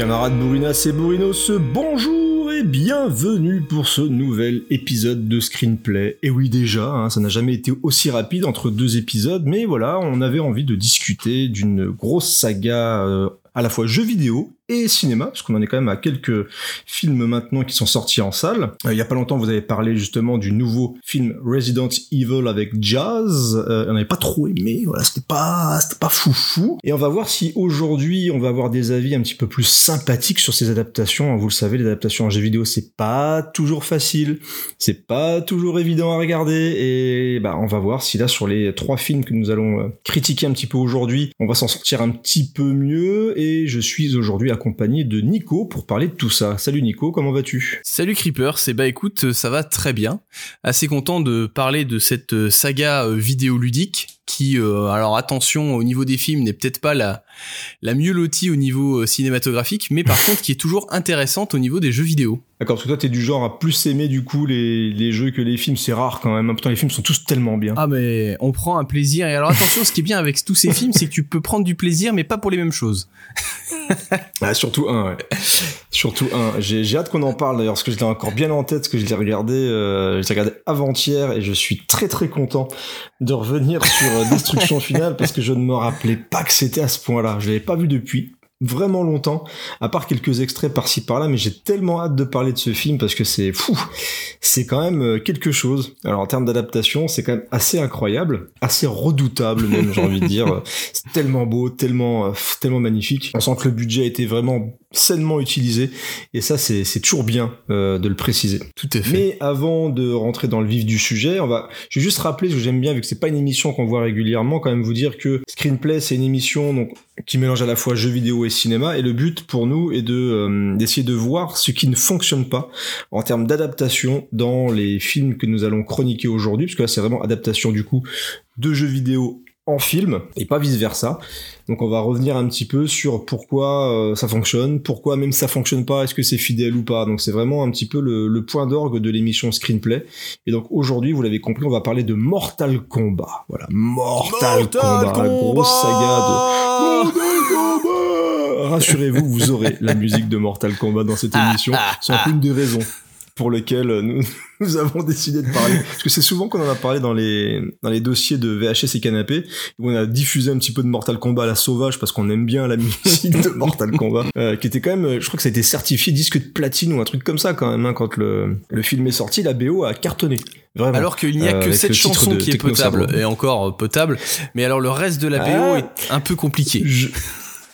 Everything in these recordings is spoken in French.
Camarades Bourinas et Bourinos, bonjour et bienvenue pour ce nouvel épisode de Screenplay. Et oui déjà, hein, ça n'a jamais été aussi rapide entre deux épisodes, mais voilà, on avait envie de discuter d'une grosse saga euh, à la fois jeux vidéo et cinéma, parce qu'on en est quand même à quelques films maintenant qui sont sortis en salle. Euh, il y a pas longtemps, vous avez parlé justement du nouveau film Resident Evil avec Jazz. Euh, on n'avait pas trop aimé, voilà, c'était pas, c'était pas foufou. Et on va voir si aujourd'hui, on va avoir des avis un petit peu plus sympathiques sur ces adaptations. Vous le savez, les adaptations en jeux vidéo, c'est pas toujours facile, c'est pas toujours évident à regarder. Et bah, on va voir si là, sur les trois films que nous allons euh, critiquer un petit peu aujourd'hui, on va s'en sortir un petit peu mieux. Je suis aujourd'hui accompagné de Nico pour parler de tout ça. Salut Nico, comment vas-tu? Salut Creeper, c'est bah écoute, ça va très bien. Assez content de parler de cette euh, saga euh, vidéoludique qui, euh, alors attention, au niveau des films, n'est peut-être pas la, la mieux lotie au niveau cinématographique, mais par contre qui est toujours intéressante au niveau des jeux vidéo. D'accord, parce que toi t'es du genre à plus aimer du coup les, les jeux que les films, c'est rare quand même. Pourtant les films sont tous tellement bien. Ah mais on prend un plaisir. Et alors attention, ce qui est bien avec tous ces films, c'est que tu peux prendre du plaisir, mais pas pour les mêmes choses. ah, surtout un, ouais. Surtout un. J'ai, j'ai hâte qu'on en parle d'ailleurs, parce que je l'ai encore bien en tête, parce que je l'ai regardé, euh, je l'ai regardé avant-hier, et je suis très très content de revenir sur euh, Destruction Finale, parce que je ne me rappelais pas que c'était à ce point-là. Je l'avais pas vu depuis vraiment longtemps, à part quelques extraits par-ci par-là, mais j'ai tellement hâte de parler de ce film parce que c'est fou, c'est quand même euh, quelque chose. Alors en termes d'adaptation, c'est quand même assez incroyable, assez redoutable même, j'ai envie de dire. C'est tellement beau, tellement, euh, tellement magnifique. On sent que le budget a été vraiment sainement utilisé et ça c'est c'est toujours bien euh, de le préciser. Tout à fait. Mais avant de rentrer dans le vif du sujet, on va je vais juste rappeler ce que j'aime bien vu que c'est pas une émission qu'on voit régulièrement quand même vous dire que Screenplay c'est une émission donc qui mélange à la fois jeux vidéo et cinéma et le but pour nous est de euh, d'essayer de voir ce qui ne fonctionne pas en termes d'adaptation dans les films que nous allons chroniquer aujourd'hui parce que là c'est vraiment adaptation du coup de jeux vidéo en film et pas vice versa. Donc on va revenir un petit peu sur pourquoi euh, ça fonctionne, pourquoi même ça fonctionne pas, est-ce que c'est fidèle ou pas. Donc c'est vraiment un petit peu le, le point d'orgue de l'émission Screenplay. Et donc aujourd'hui, vous l'avez compris, on va parler de Mortal Kombat. Voilà, Mortal, Mortal Kombat, Kombat grosse saga de. Rassurez-vous, vous aurez la musique de Mortal Kombat dans cette émission. C'est un peu une des raisons pour lesquelles nous, nous avons décidé de parler. Parce que c'est souvent qu'on en a parlé dans les, dans les dossiers de VHS et canapé, où on a diffusé un petit peu de Mortal Kombat à la sauvage parce qu'on aime bien la musique de Mortal Kombat, euh, qui était quand même, je crois que ça a été certifié disque de platine ou un truc comme ça quand même, hein, quand le, le film est sorti, la BO a cartonné. Vraiment. Alors qu'il n'y a Euh, que avec cette chanson qui est potable, et encore euh, potable, mais alors le reste de la BO Ah. est un peu compliqué. Je,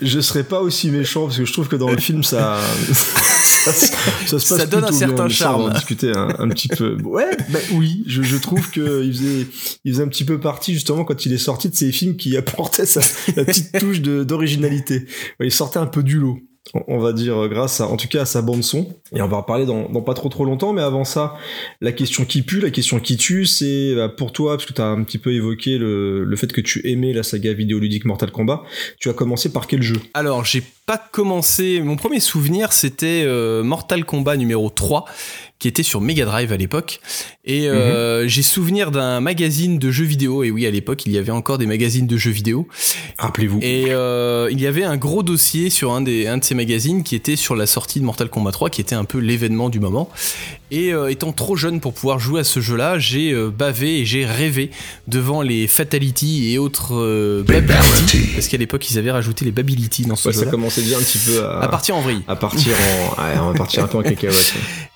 je serais pas aussi méchant parce que je trouve que dans le film ça ça, se- ça se passe Ça donne un bien, certain ça, on va en charme. discuter un, un petit peu. Ouais, bah oui, je, je trouve que il faisait il faisait un petit peu partie justement quand il est sorti de ces films qui apportaient sa, la petite touche d'originalité. Ouais, il sortait un peu du lot. On- va dire grâce à, en tout cas à sa bande son et on va en reparler dans, pas trop trop longtemps mais avant ça la question qui pue la question qui tue c'est bah, pour toi parce que tu as un petit peu évoqué le, le fait que tu aimais la saga vidéoludique Mortal Kombat tu as commencé par quel jeu? Alors, j'ai pas commencé. Mon premier souvenir, c'était euh, Mortal Kombat numéro 3, qui était sur Mega Drive à l'époque. Et euh, j'ai souvenir d'un magazine de jeux vidéo. Et oui, à l'époque, il y avait encore des magazines de jeux vidéo. rappelez-vous Et euh, il y avait un gros dossier sur un, des, un de ces magazines qui était sur la sortie de Mortal Kombat 3, qui était un peu l'événement du moment. Et euh, étant trop jeune pour pouvoir jouer à ce jeu-là, j'ai euh, bavé et j'ai rêvé devant les Fatality et autres euh, Bability. Parce qu'à l'époque, ils avaient rajouté les Bability dans ce Ouais, ça jeu-là. commençait déjà un petit peu à, À partir en vrille. à partir en ouais, on va partir un peu en cacahuète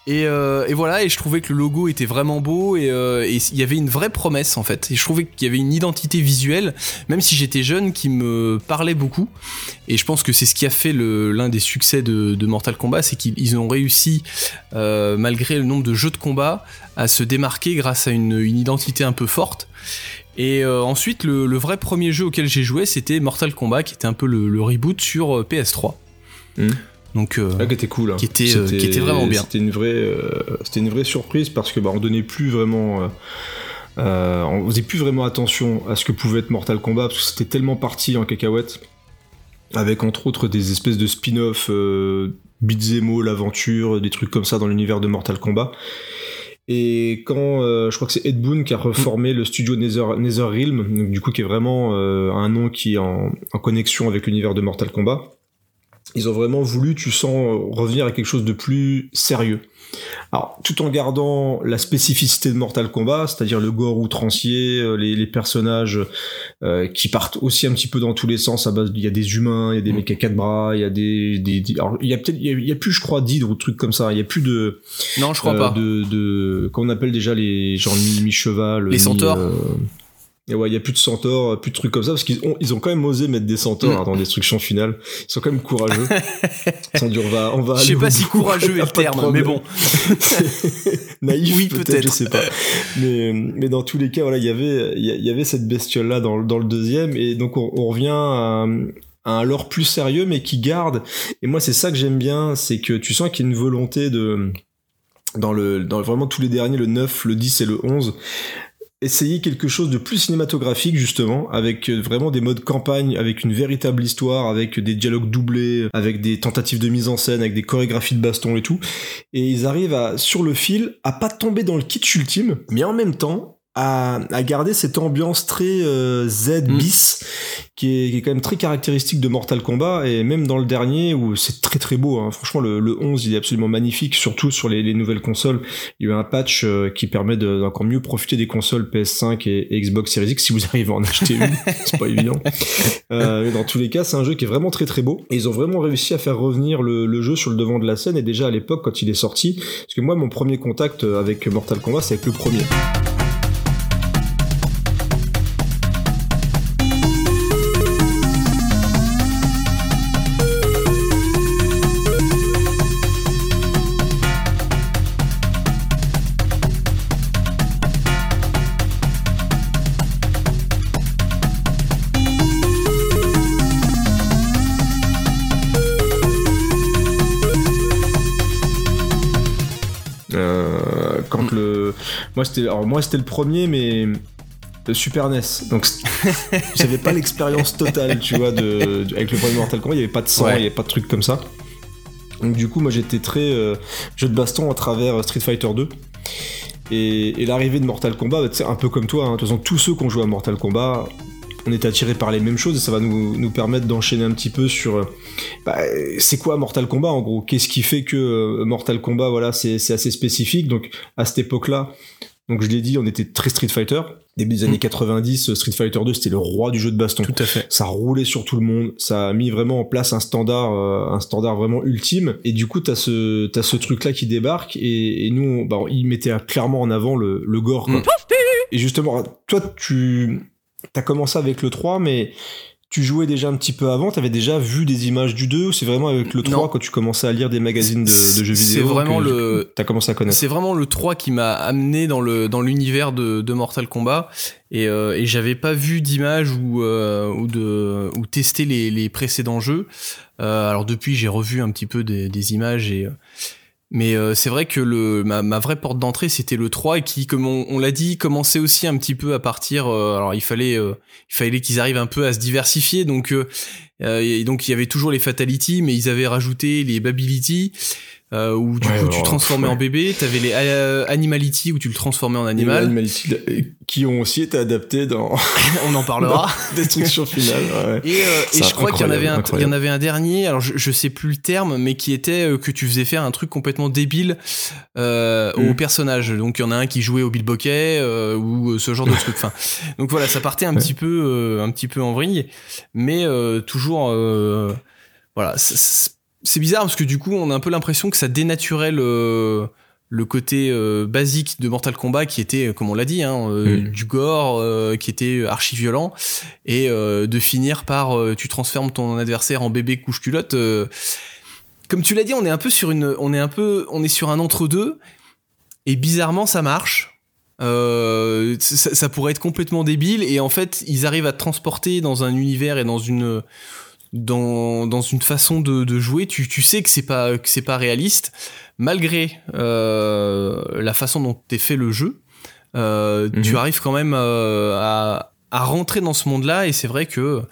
Et, euh, et voilà, et je trouvais que le logo était vraiment beau et il y avait une vraie promesse en fait. Et je trouvais qu'il y avait une identité visuelle, même si j'étais jeune, qui me parlait beaucoup. Et je pense que c'est ce qui a fait l'un des succès de, de Mortal Kombat, c'est qu'ils ils ont réussi, malgré le nombre de jeux de combat à se démarquer grâce à une, une identité un peu forte. Et euh, ensuite, le, le vrai premier jeu auquel j'ai joué, c'était Mortal Kombat, qui était un peu le, le reboot sur euh, PS3. Hmm. Donc, euh, Ah, qui était cool. hein. Qui était, qui était vraiment bien. C'était une vraie, c'était une vraie surprise parce que bah, on donnait plus vraiment, euh, on faisait plus vraiment attention à ce que pouvait être Mortal Kombat parce que c'était tellement parti en cacahuète, avec entre autres des espèces de spin-off, euh, all, l'aventure, des trucs comme ça dans l'univers de Mortal Kombat. Et quand euh, je crois que c'est Ed Boon qui a reformé le studio Nether, NetherRealm, du coup qui est vraiment euh, un nom qui est en, en connexion avec l'univers de Mortal Kombat, ils ont vraiment voulu, tu sens, revenir à quelque chose de plus sérieux. Alors, tout en gardant la spécificité de Mortal Kombat, c'est-à-dire le gore outrancier, euh, les, les personnages euh, qui partent aussi un petit peu dans tous les sens. À base, il y a des humains, il y a des mecs à quatre bras, il y a des, des, des- alors, il y a peut-être, il y a, il y a plus, je crois, d'hydres ou trucs comme ça. Il y a plus de, non, je crois euh, pas. de, de, qu'on appelle déjà les genre mi, mi cheval, Les centaures. Et ouais, il y a plus de centaures, plus de trucs comme ça parce qu'ils ont, ils ont quand même osé mettre des centaures Mm. dans Destruction Finale. Ils sont quand même courageux. Ils dit on va, on va. Je sais pas si courageux est le terme, mais bon. Naïf, Oui, peut-être, je sais pas. Mais, mais dans tous les cas, voilà, il y avait, il y avait cette bestiole là dans, le- dans le deuxième, et donc on, on revient à, à un lore plus sérieux, mais qui garde. Et moi, c'est ça que j'aime bien, c'est que tu sens qu'il y a une volonté de dans le dans vraiment tous les derniers, le 9, le 10 et le 11 essayer quelque chose de plus cinématographique justement avec euh, vraiment des modes campagne avec une véritable histoire avec des dialogues doublés avec des tentatives de mise en scène avec des chorégraphies de baston et tout. Et ils arrivent à sur le fil à pas tomber dans le kitsch ultime mais en même temps à, à garder cette ambiance très euh, Z Mm. bis qui, est, qui est quand même très caractéristique de Mortal Kombat et même dans le dernier où c'est très très beau hein. franchement le, le 11 il est absolument magnifique surtout sur les, les nouvelles consoles. Il y a eu un patch euh, qui permet de- d'encore mieux profiter des consoles PS5 et, et Xbox Series X si vous arrivez à en acheter une. C'est pas évident. Euh, mais dans tous les cas c'est un jeu qui est vraiment très très beau. Et ils ont vraiment réussi à faire revenir le, le jeu sur le devant de la scène et déjà à l'époque quand il est sorti. Parce que moi mon premier contact avec Mortal Kombat c'est avec le premier moi c'était alors moi c'était le premier mais Super NES donc j'avais pas l'expérience totale tu vois de, de- avec le premier Mortal Kombat. Il y avait pas de sang Ouais. il y avait pas de trucs comme ça. Donc du coup moi j'étais très euh, jeu de baston à travers euh, Street Fighter 2 et, et l'arrivée de Mortal Kombat bah, c'est un peu comme toi hein. de toute façon tous ceux qui ont joué à Mortal Kombat on est attiré par les mêmes choses et ça va nous, nous permettre d'enchaîner un petit peu sur euh, bah, c'est quoi Mortal Kombat en gros? Qu'est-ce qui fait que euh, Mortal Kombat voilà c'est c'est assez spécifique? Donc à cette époque-là donc je l'ai dit on était très Street Fighter début des années 90 Street Fighter 2 c'était le roi du jeu de baston Tout à fait. ça roulait sur tout le monde, ça a mis vraiment en place un standard, euh, un standard vraiment ultime. Et du coup, t'as ce, t'as ce truc-là qui débarque et, et nous, bah, il mettait clairement en avant le, le gore. quoi. Mm. Et justement, toi, tu, t'as commencé avec le 3, mais tu jouais déjà un petit peu avant, t'avais déjà vu des images du 2 ou c'est vraiment avec le 3 Non. quand tu commençais à lire des magazines de, de jeux C'est vidéo vraiment que le- T'as commencé à connaître? C'est vraiment le 3 qui m'a amené dans le dans l'univers de, de Mortal Kombat et, euh, et j'avais pas vu d'image ou euh, ou de ou testé les, les précédents jeux. Euh, alors depuis j'ai revu un petit peu des, des images et euh, mais euh, c'est vrai que le ma, ma vraie porte d'entrée c'était le 3 et qui comme on, on l'a dit commençait aussi un petit peu à partir euh, alors il fallait euh, fallait qu'ils arrivent un peu à se diversifier. Donc donc il y avait toujours les fatalities mais ils avaient rajouté les bability euh, où du Ouais, coup tu transformais ouais. en bébé, t'avais les euh, animality où tu le transformais en animal. Animality, euh, qui ont aussi été adaptés dans On en parlera. Destruction Finale. ouais. Et, euh, et je crois qu'il y en avait un, incroyable, il y en avait un dernier. Alors je, je sais plus le terme, mais qui était euh, que tu faisais faire un truc complètement débile euh, Mm. au personnage. Donc il y en a un qui jouait au bilboquet euh, ou ce genre de truc. Enfin, donc voilà, ça partait un petit peu, euh, un petit peu en vrille, mais euh, toujours, euh, voilà. c- c- C'est bizarre parce que du coup, on a un peu l'impression que ça dénaturait le le côté euh, basique de Mortal Kombat qui était, euh, comme on l'a dit, hein, euh, Mm. du gore, euh, qui était archi violent, et de finir par tu transformes ton adversaire en bébé couche culotte. comme tu l'as dit, on est un peu sur une, on est un peu, on est sur un entre deux. Et bizarrement, ça marche. Ça, ça pourrait être complètement débile et en fait, ils arrivent à te transporter dans un univers et dans une dans, dans une façon de, de jouer. Tu, tu sais que c'est pas que c'est pas réaliste malgré euh, la façon dont est fait le jeu. Euh, Tu Mhm. arrives quand même euh, à, à rentrer dans ce monde-là et c'est vrai que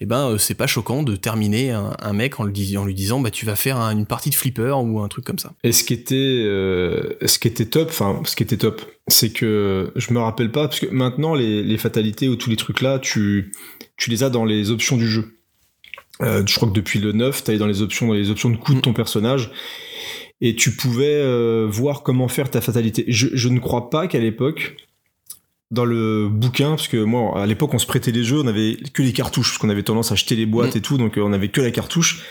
eh ben euh, c'est pas choquant de terminer un, un mec en, le dis- en lui disant bah tu vas faire un- une partie de flipper ou un truc comme ça. Et ce qui était, euh, ce qui était top, enfin, ce qui était top, c'est que je me rappelle pas, parce que maintenant, les, les fatalités ou tous les trucs là, tu, tu les as dans les options du jeu. Euh, je crois que depuis le 9, t'allais dans les options, dans les options de coup de ton personnage, et tu pouvais euh, voir comment faire ta fatalité. Je, je ne crois pas qu'à l'époque, dans le bouquin, parce que moi, à l'époque, on se prêtait les jeux, on avait que les cartouches, parce qu'on avait tendance à acheter les boîtes Mm. et tout, donc euh, on avait que la cartouche.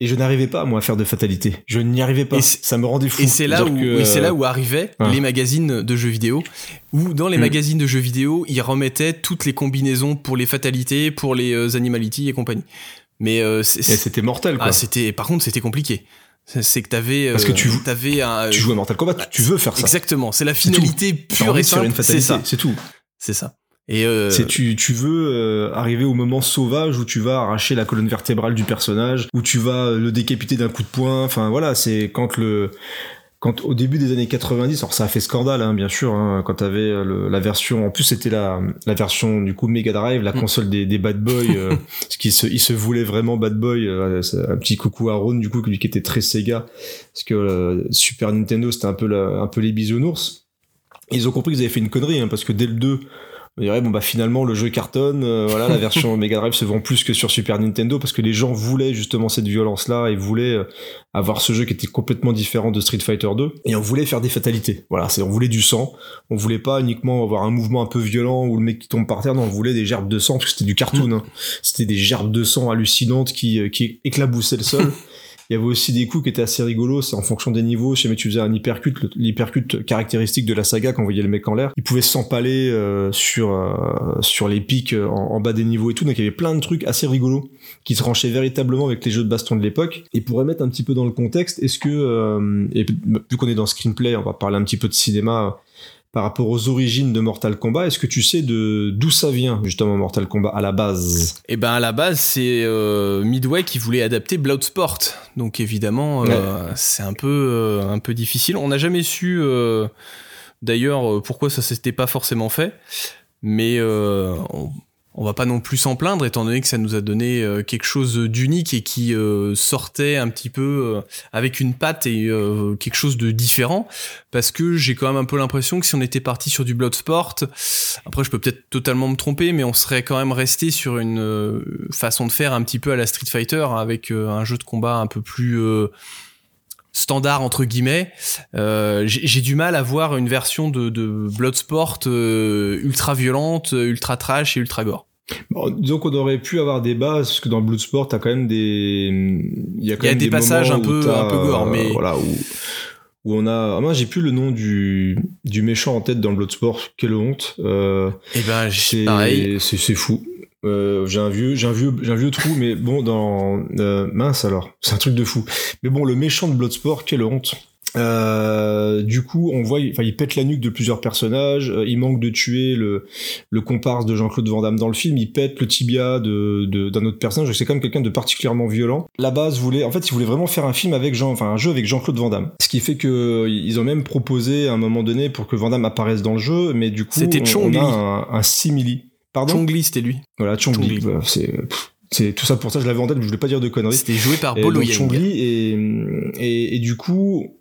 Et je n'arrivais pas, moi, à faire de fatalité. Je n'y arrivais pas. Ça me rendait fou. Et c'est là, où, que, oui, c'est euh, là où arrivaient ouais. les magazines de jeux vidéo, où dans les Mm. magazines de jeux vidéo, ils remettaient toutes les combinaisons pour les fatalités, pour les euh, animalities et compagnie. Mais euh, c'était mortel, quoi. ah, c'était, par contre, c'était compliqué. C'est- que t'avais, Parce que euh, tu- t'avais un, tu joues à Mortal Kombat, tu veux faire ça. exactement. C'est la finalité pure et simple. C'est ça. c'est tout. C'est ça. Et euh, C'est tu, tu veux euh, arriver au moment sauvage où tu vas arracher la colonne vertébrale du personnage, où tu vas le décapiter d'un coup de poing. Enfin voilà, c'est quand le quand au début des années 90, alors ça a fait scandale hein, bien sûr, hein, quand t'avais euh, le- la version, en plus c'était la, la version du coup Mega Drive, la Mm. console des, des bad boys, euh, parce qu'il se, il se voulait vraiment bad boy. euh, un petit coucou à Ron du coup qui était très Sega, parce que euh, Super Nintendo c'était un peu la- un peu les bisounours. Ils ont compris qu'ils avaient fait une connerie, hein, parce que dès le 2, on dirait bon bah finalement le jeu cartonne, euh, voilà la version Mega Drive se vend plus que sur Super Nintendo parce que les gens voulaient justement cette violence là et voulaient euh, avoir ce jeu qui était complètement différent de Street Fighter 2 et on voulait faire des fatalités. Voilà, c'est on voulait du sang, on voulait pas uniquement avoir un mouvement un peu violent où le mec qui tombe par terre, non, on voulait des gerbes de sang parce que c'était du cartoon, hein. c'était des gerbes de sang hallucinantes qui euh, qui éclaboussaient le sol. Il y avait aussi des coups qui étaient assez rigolos, c'est en fonction des niveaux. Si jamais tu faisais un hypercut, le- l'hypercut caractéristique de la saga quand voyait le mec en l'air, il pouvait s'empaler euh, sur euh, sur les pics euh, en, bas des niveaux et tout. Donc il y avait plein de trucs assez rigolos qui se ranchaient véritablement avec les jeux de baston de l'époque. Et pour remettre un petit peu dans le contexte, est-ce que euh, vu qu'on est dans screenplay, on va parler un petit peu de cinéma. Par rapport aux origines de Mortal Kombat, est-ce que tu sais de d'où ça vient justement Mortal Kombat à la base? Et ben à la base, c'est euh, Midway qui voulait adapter Bloodsport. Donc évidemment, euh, c'est un peu euh, un peu difficile. On n'a jamais su euh, d'ailleurs pourquoi ça s'était pas forcément fait, mais euh, on, on va pas non plus s'en plaindre étant donné que ça nous a donné euh, quelque chose d'unique et qui euh, sortait un petit peu euh, avec une patte et quelque chose de différent. Parce que j'ai quand même un peu l'impression que si on était parti sur du Bloodsport, après je peux peut-être totalement me tromper, mais on serait quand même resté sur une façon de faire un petit peu à la Street Fighter avec euh, un jeu de combat un peu plus standard entre guillemets. Euh, j'ai du mal à voir une version de, de Bloodsport euh, ultra violente, ultra trash et ultra gore. Bon, disons qu'on aurait pu avoir des bases, parce que dans Bloodsport, t'as quand même des, il y a quand Il y a même des passages un peu- un peu gore, euh, mais- voilà, où, où on a, ah, moi, j'ai plus le nom du, du méchant en tête dans Bloodsport, quelle honte, euh, Et ben c'est, pareil. c'est, c'est fou. Euh, j'ai un vieux, j'ai un vieux, j'ai un vieux trou, mais bon, dans, euh, mince alors, c'est un truc de fou. Mais bon, le méchant de Bloodsport, quelle honte. Euh, du coup, on voit, enfin, il pète la nuque de plusieurs personnages. euh, il manque de tuer le, le comparse de Jean-Claude Van Damme dans le film. Il pète le tibia de, de- d'un autre personnage. C'est quand même quelqu'un de particulièrement violent. La base voulait, en fait, ils voulaient vraiment faire un film avec Jean, enfin, un jeu avec Jean-Claude Van Damme. Ce qui fait que ils ont même proposé à un moment donné pour que Van Damme apparaisse dans le jeu, mais du coup, C'était on, on a un, un simili. Pardon. Chong Li, c'était lui. Voilà, Chong Li. Chong Li. Voilà, c'est, c'est tout ça pour ça. Je l'avais en tête, mais je voulais pas dire de conneries. C'était joué par Bolo. Chong-Li, et, et, et du coup,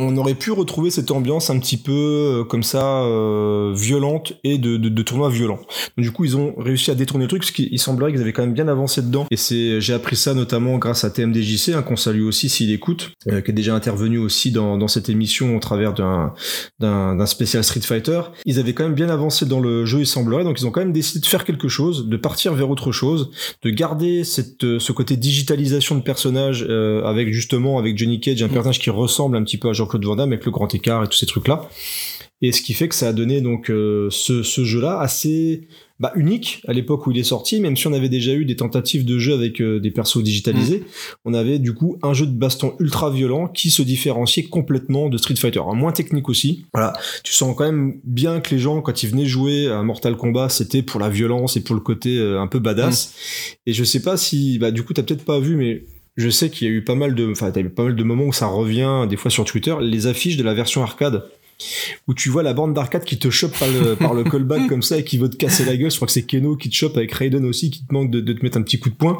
on aurait pu retrouver cette ambiance un petit peu euh, comme ça, euh, violente et de, de, de tournoi violent. Donc, du coup, ils ont réussi à détourner le truc parce qu'il semblerait qu'ils avaient quand même bien avancé dedans. Et c'est, j'ai appris ça notamment grâce à TMDJC, hein, qu'on salue aussi s'il écoute, euh, qui est déjà intervenu aussi dans, dans cette émission au travers d'un, d'un, d'un spécial Street Fighter. Ils avaient quand même bien avancé dans le jeu, il semblerait, donc ils ont quand même décidé de faire quelque chose, de partir vers autre chose, de garder cette, euh, ce côté digitalisation de personnages euh, avec justement avec Johnny Cage, un personnage qui ressemble un petit peu à Jean-Claude Van Damme avec le grand écart et tous ces trucs là. Et ce qui fait que ça a donné donc euh, ce, ce jeu-là assez bah, unique à l'époque où il est sorti, même si on avait déjà eu des tentatives de jeu avec euh, des persos digitalisés, Mm. on avait du coup un jeu de baston ultra violent qui se différenciait complètement de Street Fighter. Alors, moins technique aussi. Voilà, tu sens quand même bien que les gens quand ils venaient jouer à Mortal Kombat, c'était pour la violence et pour le côté euh, un peu badass. Et je sais pas si, bah du coup t'as peut-être pas vu, mais je sais qu'il y a eu pas mal de, enfin t'as eu pas mal de moments où ça revient des fois sur Twitter, les affiches de la version arcade où tu vois la bande d'arcade qui te chope par le, par le callback comme ça et qui veut te casser la gueule. Je crois que c'est Keno qui te chope avec Raiden aussi qui te manque de, de te mettre un petit coup de poing.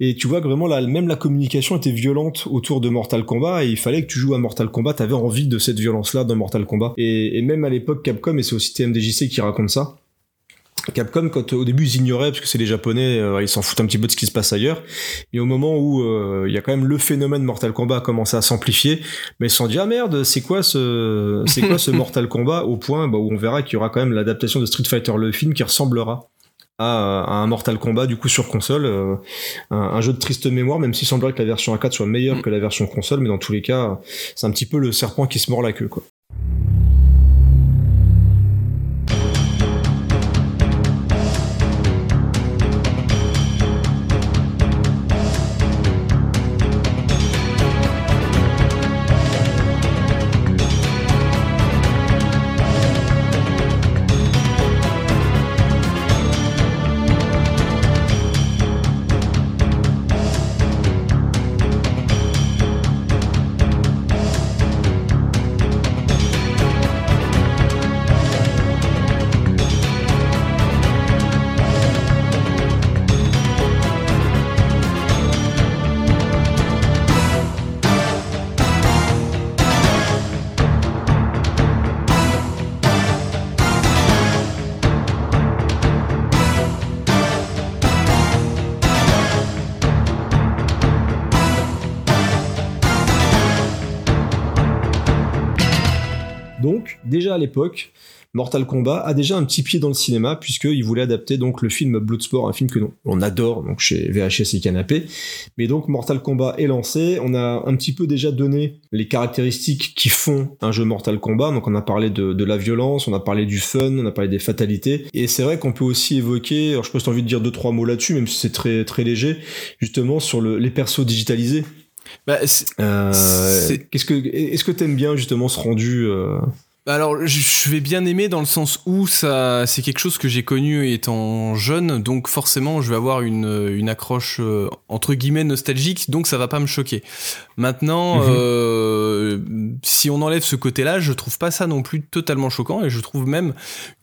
Et tu vois que vraiment là, même la communication était violente autour de Mortal Kombat et il fallait que tu joues à Mortal Kombat. T'avais envie de cette violence-là dans Mortal Kombat. Et, et même à l'époque Capcom, et c'est aussi TMDJC qui raconte ça, Capcom, quand au début ils ignoraient parce que c'est les Japonais, euh, ils s'en foutent un petit peu de ce qui se passe ailleurs. Mais au moment où euh, il y a quand même le phénomène Mortal Kombat a commencé à s'amplifier, mais ils se sont dit ah merde, c'est quoi ce, c'est quoi ce Mortal Kombat au point bah, où on verra qu'il y aura quand même l'adaptation de Street Fighter le film qui ressemblera à, à un Mortal Kombat du coup sur console, euh, un, un jeu de triste mémoire, même s'il semblerait que la version arcade soit meilleure Mm. que la version console, mais dans tous les cas, c'est un petit peu le serpent qui se mord la queue quoi. L'époque, Mortal Kombat a déjà un petit pied dans le cinéma puisqu'il voulait adapter donc le film Bloodsport, un film que nous, on adore donc chez VHS et Canapé. Mais donc Mortal Kombat est lancé, on a un petit peu déjà donné les caractéristiques qui font un jeu Mortal Kombat. Donc on a parlé de, de la violence, on a parlé du fun, on a parlé des fatalités. Et c'est vrai qu'on peut aussi évoquer, alors je si t'as envie de dire deux trois mots là-dessus, même si c'est très très léger, justement sur le, les persos digitalisés. Bah, Euh, Qu'est-ce que est-ce que t'aimes bien justement ce rendu euh, Alors, je- je vais bien aimer dans le sens où ça, c'est quelque chose que j'ai connu étant jeune, donc forcément, je vais avoir une, une accroche euh, entre guillemets nostalgique, donc ça va pas me choquer. Maintenant, Mhm. euh, si on enlève ce côté-là, je trouve pas ça non plus totalement choquant, et je trouve même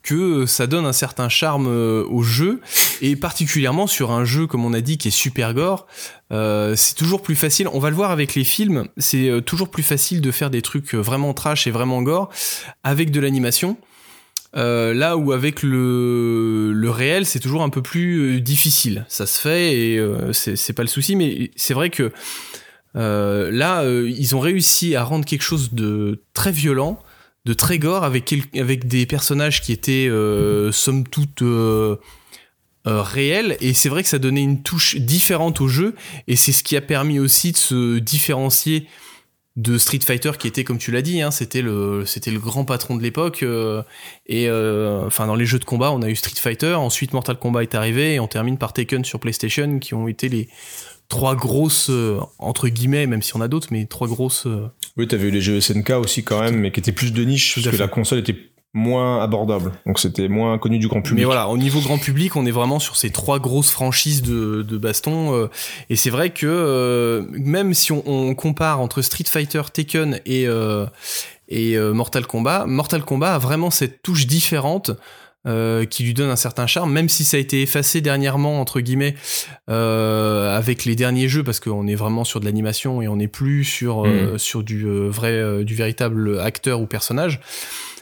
que ça donne un certain charme euh, au jeu, et particulièrement sur un jeu comme on a dit qui est super gore. euh, c'est toujours plus facile. On va le voir avec les films. C'est euh, toujours plus facile de faire des trucs euh, vraiment trash et vraiment gore avec de l'animation. Euh, là où avec le, le réel, c'est toujours un peu plus euh, difficile. Ça se fait et euh, c'est pas le souci, mais c'est vrai que euh, là, euh, ils ont réussi à rendre quelque chose de très violent, de très avec, des personnages qui étaient euh, somme toute euh, euh, réels. Et c'est vrai que ça donnait une touche différente au jeu, et c'est ce qui a permis aussi de se différencier de Street Fighter qui était comme tu l'as dit hein, c'était le c'était le grand patron de l'époque. Et enfin dans les jeux de combat on a eu Street Fighter. Ensuite Mortal Kombat est arrivé et on termine par Taken sur PlayStation qui ont été les trois grosses euh, entre guillemets même si on a d'autres mais trois grosses euh, Oui, t'avais eu les jeux SNK aussi quand même, mais qui étaient plus de niche parce que fait. la console était moins abordable, donc c'était moins connu du grand public. Mais voilà, au niveau grand public, on est vraiment sur ces trois grosses franchises de, de baston. euh, et c'est vrai que euh, même si on, on compare entre Street Fighter, Tekken et, euh, et Mortal Kombat, Mortal Kombat a vraiment cette touche différente. Euh, qui lui donne un certain charme, même si ça a été effacé dernièrement entre guillemets euh, avec les derniers jeux, parce qu'on est vraiment sur de l'animation et on n'est plus sur euh, sur du euh, vrai, euh, du véritable acteur ou personnage.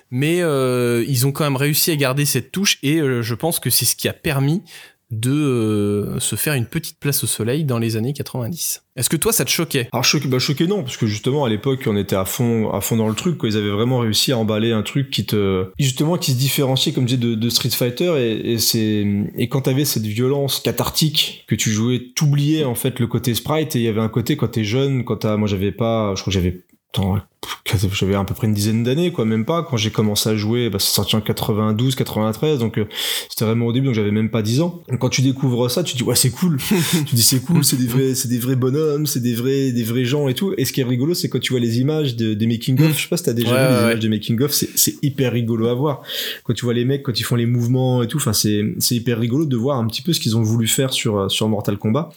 Mais euh, ils ont quand même réussi à garder cette touche et je pense que c'est ce qui a permis de euh, se faire une petite place au soleil dans les années 90. Est-ce que toi ça te choquait? Alors choqué, bah choqué non, parce que justement à l'époque on était à fond, à fond dans le truc, quoi. Ils avaient vraiment réussi à emballer un truc qui te, justement qui se différenciait comme je disais de, Street Fighter et, et c'est et quand t'avais cette violence cathartique que tu jouais, t'oubliais en fait le côté sprite et il y avait un côté quand t'es jeune, quand t'as, moi j'avais pas, je crois que j'avais j'avais à peu près une dizaine d'années, quoi, même pas. Quand j'ai commencé à jouer, bah, c'est sorti en 92, 93, donc euh, c'était vraiment au début, donc j'avais même pas 10 ans. Donc, quand tu découvres ça, tu dis ouais c'est cool. tu dis c'est cool, c'est des vrais, c'est des vrais bonhommes, c'est des vrais, des vrais gens et tout. Et ce qui est rigolo, c'est quand tu vois les images de, des making of. Je sais pas si t'as déjà vu les images des making of, c'est, c'est hyper rigolo à voir. Quand tu vois les mecs, quand ils font les mouvements et tout, enfin c'est, c'est hyper rigolo de voir un petit peu ce qu'ils ont voulu faire sur sur Mortal Kombat.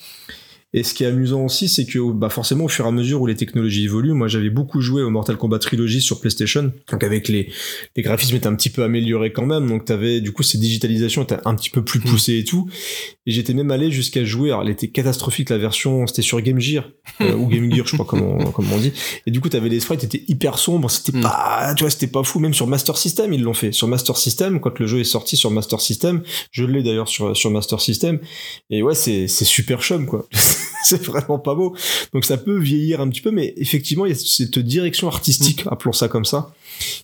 Et ce qui est amusant aussi, c'est que bah forcément au fur et à mesure où les technologies évoluent, moi j'avais beaucoup joué au Mortal Kombat Trilogy sur PlayStation, donc avec les, les graphismes étaient un petit peu améliorés quand même, donc t'avais du coup ces digitalisations étaient un petit peu plus poussées et tout. Et j'étais même allé jusqu'à jouer, alors elle était catastrophique la version, c'était sur Game Gear euh, ou Game Gear, je crois comment comment on dit. Et du coup t'avais les sprites étaient hyper sombres, c'était Mm. pas, tu vois, c'était pas fou. Même sur Master System ils l'ont fait. Sur Master System, quand le jeu est sorti sur Master System, je l'ai d'ailleurs sur sur Master System. Et ouais c'est c'est super chum quoi. c'est vraiment pas beau. Donc ça peut vieillir un petit peu, mais effectivement, il y a cette direction artistique, appelons ça comme ça,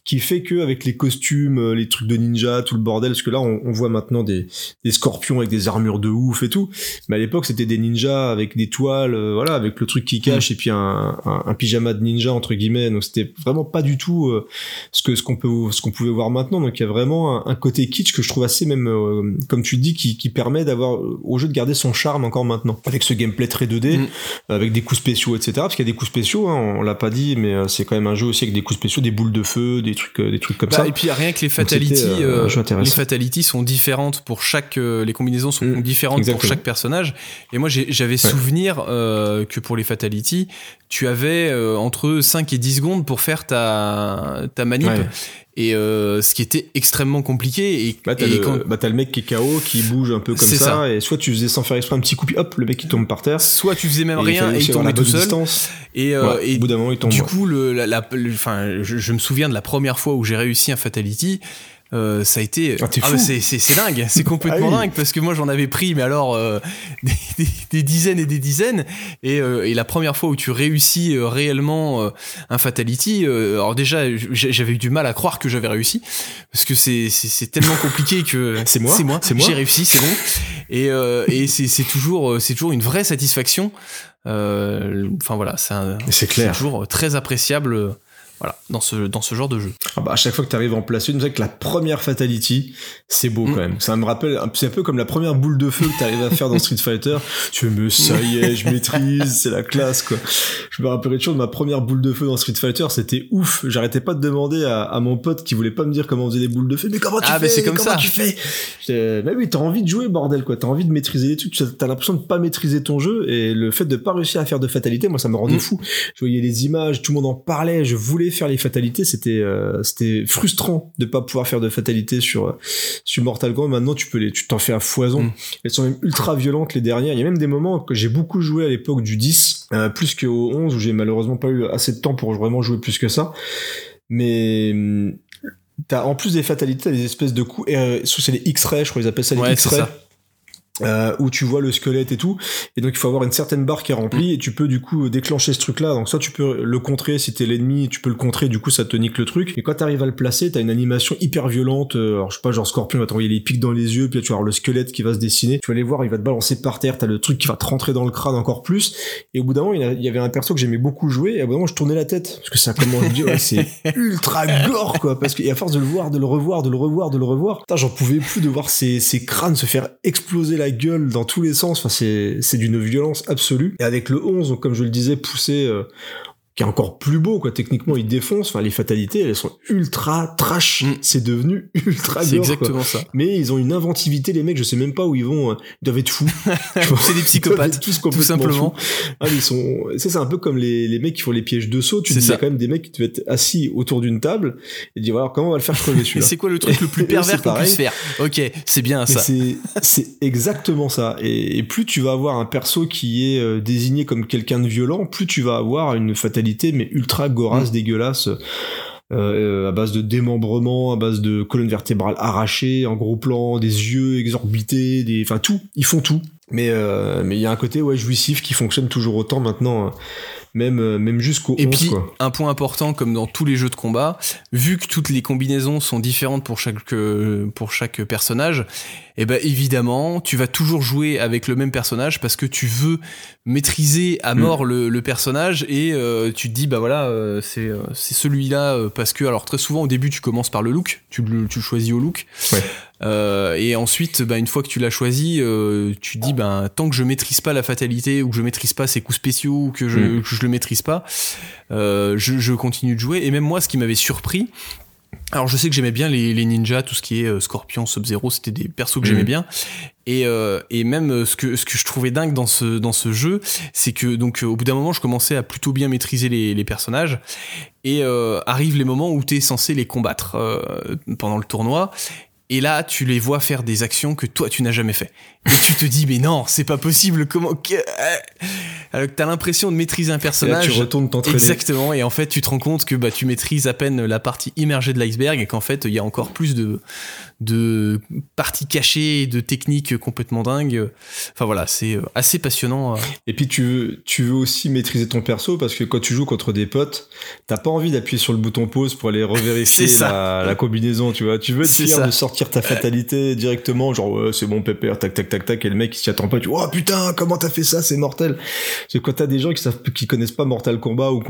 qui fait que avec les costumes, euh, les trucs de ninja, tout le bordel, parce que là on, on voit maintenant des, des scorpions avec des armures de ouf et tout, mais à l'époque c'était des ninjas avec des toiles, euh, voilà, avec le truc qui cache et puis un, un, un pyjama de ninja entre guillemets. Donc c'était vraiment pas du tout euh, ce que ce qu'on peut ce qu'on pouvait voir maintenant. Donc il y a vraiment un, un côté kitsch que je trouve assez même, euh, comme tu dis, qui, qui permet d'avoir au jeu de garder son charme encore maintenant avec ce gameplay très 2D Mm. avec des coups spéciaux, etc. Parce qu'il y a des coups spéciaux, hein, on l'a pas dit, mais euh, c'est quand même un jeu aussi avec des coups spéciaux, des boules de feu, des trucs, euh, des trucs comme Bah, ça. et puis rien que les fatalities, euh, les fatalities sont différentes pour chaque, les combinaisons sont Mm, différentes exactement. pour chaque personnage. Et moi j'avais souvenir euh, que pour les fatalities, tu avais euh, entre 5 et 10 secondes pour faire ta ta manip. Ouais. Et euh, ce qui était extrêmement compliqué. Et, Bah, t'as le, quand- bah, le mec qui est KO, qui bouge un peu comme ça, ça. et soit tu faisais sans faire exprès un petit coup, hop, le mec il tombe par terre. soit tu faisais même et rien et il tombait tout seul. distance. Et, euh, Ouais, et au bout d'un moment il tombe. Du coup, le, la, la- le- enfin, je, je me souviens de la première fois où j'ai réussi un fatality. Euh, ça a été Ah, fou. c'est dingue c'est complètement Ah oui. dingue parce que moi j'en avais pris mais alors euh, des, des- des dizaines et des dizaines et, euh, et la première fois où tu réussis euh, réellement euh, un fatality euh, alors déjà j'avais eu du mal à croire que j'avais réussi parce que c'est tellement compliqué que C'est moi, c'est moi c'est moi. j'ai réussi c'est bon et euh, et c'est toujours c'est toujours une vraie satisfaction Euh, enfin voilà c'est clair. toujours très appréciable voilà, dans ce, dans ce genre de jeu. Ah bah, à chaque fois que tu arrives en place une, c'est que la première fatality, c'est beau Mm. quand même. Ça me rappelle, c'est un peu comme la première boule de feu que tu arrives à faire dans Street Fighter. Tu me ça y est, je maîtrise, c'est la classe quoi. Je me rappellerai toujours de ma première boule de feu dans Street Fighter, c'était ouf. J'arrêtais pas de demander à, à mon pote qui voulait pas me dire comment on faisait les boules de feu. Mais comment tu Ah, fais mais c'est comme Comment ça. tu fais? Mais oui, t'as envie de jouer bordel quoi. T'as envie de maîtriser les trucs. T'as l'impression de pas maîtriser ton jeu et le fait de pas réussir à faire de fatalité, moi ça me rendait Mm. fou. Je voyais les images, tout le monde en parlait. Je voulais faire les fatalités. C'était euh, c'était frustrant de pas pouvoir faire de fatalité sur euh, sur Mortal Kombat. Maintenant, tu peux les, tu t'en fais à foison. Mm. Elles sont même ultra violentes les dernières. Il y a même des moments que j'ai beaucoup joué à l'époque du 10, euh, plus qu'au 11 où j'ai malheureusement pas eu assez de temps pour vraiment jouer plus que ça. Mais hum, T'as en plus des fatalités, t'as des espèces de coups, euh, c'est les X-rays, je crois qu'ils appellent ça les Ouais, ça. Euh, où tu vois le squelette et tout, et donc il faut avoir une certaine barre qui est remplie, et tu peux du coup déclencher ce truc-là. Donc soit tu peux le contrer si t'es l'ennemi, tu peux le contrer, du coup ça te nique le truc. Et quand t'arrives à le placer, t'as une animation hyper violente. euh, alors je sais pas, genre Scorpion va t'envoyer les pics dans les yeux, puis là tu vas avoir le squelette qui va se dessiner. Tu vas aller voir, il va te balancer par terre. T'as le truc qui va te rentrer dans le crâne encore plus. Et au bout d'un moment, il y avait un perso que j'aimais beaucoup jouer, et au bout d'un moment je tournais la tête parce que ça comment je dis, ouais, c'est ultra gore quoi. Parce que et à force de le voir, de le revoir, de le revoir, de le revoir, j'en pouvais plus de voir ces, ces crânes se faire exploser la gueule dans tous les sens. Enfin, c'est d'une violence absolue. Et avec le 11, donc, comme je le disais, poussé. Qui est encore plus beau quoi techniquement il défonce enfin les fatalités elles sont ultra trash Mm. c'est devenu ultra C'est gore quoi. exactement ça. mais ils ont une inventivité les mecs je sais même pas où ils vont euh, ils doivent être fous C'est des psychopathes, tous tout simplement. Ah, mais ils sont, c'est un peu comme les, les mecs qui font les pièges de saut. Tu C'est dis, il y a quand même des mecs qui devaient être assis autour d'une table et dire, voilà, comment on va le faire crever Et celui-là? c'est quoi le truc le plus pervers qu'on puisse faire? Ok, c'est bien ça. c'est, c'est exactement ça. Et, et plus tu vas avoir un perso qui est euh, désigné comme quelqu'un de violent, plus tu vas avoir une fatalité, mais ultra gorasse, dégueulasse. euh, à base de démembrement, à base de colonne vertébrale arrachée, en gros plan, des yeux exorbités, des, enfin tout, ils font tout. Mais euh, mais il y a un côté ouais jouissif qui fonctionne toujours autant maintenant. Même, euh, même jusqu'au Et 11, puis, quoi. un point important, comme dans tous les jeux de combat, vu que toutes les combinaisons sont différentes pour chaque, euh, pour chaque personnage, et ben évidemment, tu vas toujours jouer avec le même personnage parce que tu veux maîtriser à Mm. mort le, le personnage et euh, tu te dis bah voilà euh, c'est euh, c'est celui-là parce que alors très souvent au début tu commences par le look, tu le, tu le choisis au look. Ouais. Euh, et ensuite, bah, une fois que tu l'as choisi, euh, tu te dis, ben, tant que je maîtrise pas la fatalité ou que je maîtrise pas ses coups spéciaux ou que je, Mm. que je le maîtrise pas, euh, je, je continue de jouer. Et même moi, ce qui m'avait surpris, alors je sais que j'aimais bien les, les ninjas, tout ce qui est Scorpion, Sub-Zero, c'était des persos que j'aimais Mhm. bien. Et, et même ce que, ce que je trouvais dingue dans ce, dans ce jeu, c'est que donc au bout d'un moment, je commençais à plutôt bien maîtriser les, les personnages. Et euh, arrivent les moments où tu es censé les combattre euh, pendant le tournoi. Et là, tu les vois faire des actions que toi, tu n'as jamais fait. Et tu te dis, mais non, c'est pas possible. Comment que... Alors que t'as l'impression de maîtriser un Et là, personnage. tu retournes t'entraîner. Exactement, et en fait, tu te rends compte que bah, tu maîtrises à peine la partie immergée de l'iceberg et qu'en fait, il y a encore plus de, de parties cachées et de techniques complètement dingues. Enfin voilà, c'est euh, assez passionnant. euh. Et puis tu veux, tu veux aussi maîtriser ton perso parce que quand tu joues contre des potes, t'as pas envie d'appuyer sur le bouton pause pour aller revérifier la, la combinaison, tu vois. Tu veux être fier ça. de sortir ta fatalité directement, genre ouais, c'est bon pépère, tac tac tac tac, et le mec il s'y attend pas, tu vois, oh putain, comment t'as fait ça, c'est mortel. C'est quand t'as des gens qui savent, qui connaissent pas Mortal Kombat ou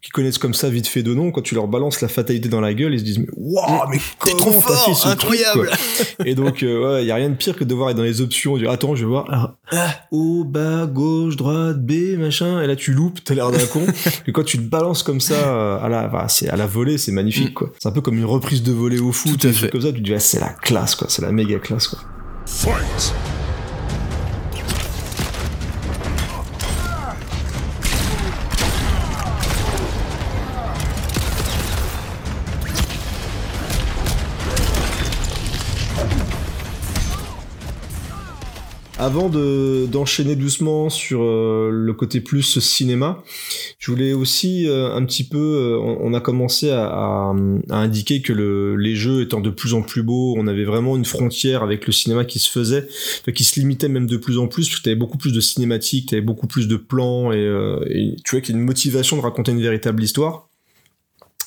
qui connaissent comme ça vite fait de nom, quand tu leur balances la fatalité dans la gueule, ils se disent mais waouh, mais T'es comment trop t'as fait fort, ce truc, incroyable. Et donc, euh, ouais, y a rien de pire que de devoir être dans les options, dire attends, je vais voir, ah, haut, bas, gauche, droite, B, machin, et là tu loupes, t'as l'air d'un con. et quand tu te balances comme ça euh, à la, bah, c'est à la volée, c'est magnifique, Mm. quoi. C'est un peu comme une reprise de volée au foot, Tout à des trucs fait. comme ça, tu te dis, ah, c'est la classe, quoi, c'est la méga classe, quoi. Fight! Avant de d'enchaîner doucement sur euh, le côté plus cinéma, je voulais aussi euh, un petit peu, euh, on, a commencé à, indiquer que le, les jeux étant de plus en plus beaux, on avait vraiment une frontière avec le cinéma qui se faisait, qui se limitait même de plus en plus, parce que t'avais beaucoup plus de cinématiques, t'avais beaucoup plus de plans, et, tu vois qu'il y a une motivation de raconter une véritable histoire.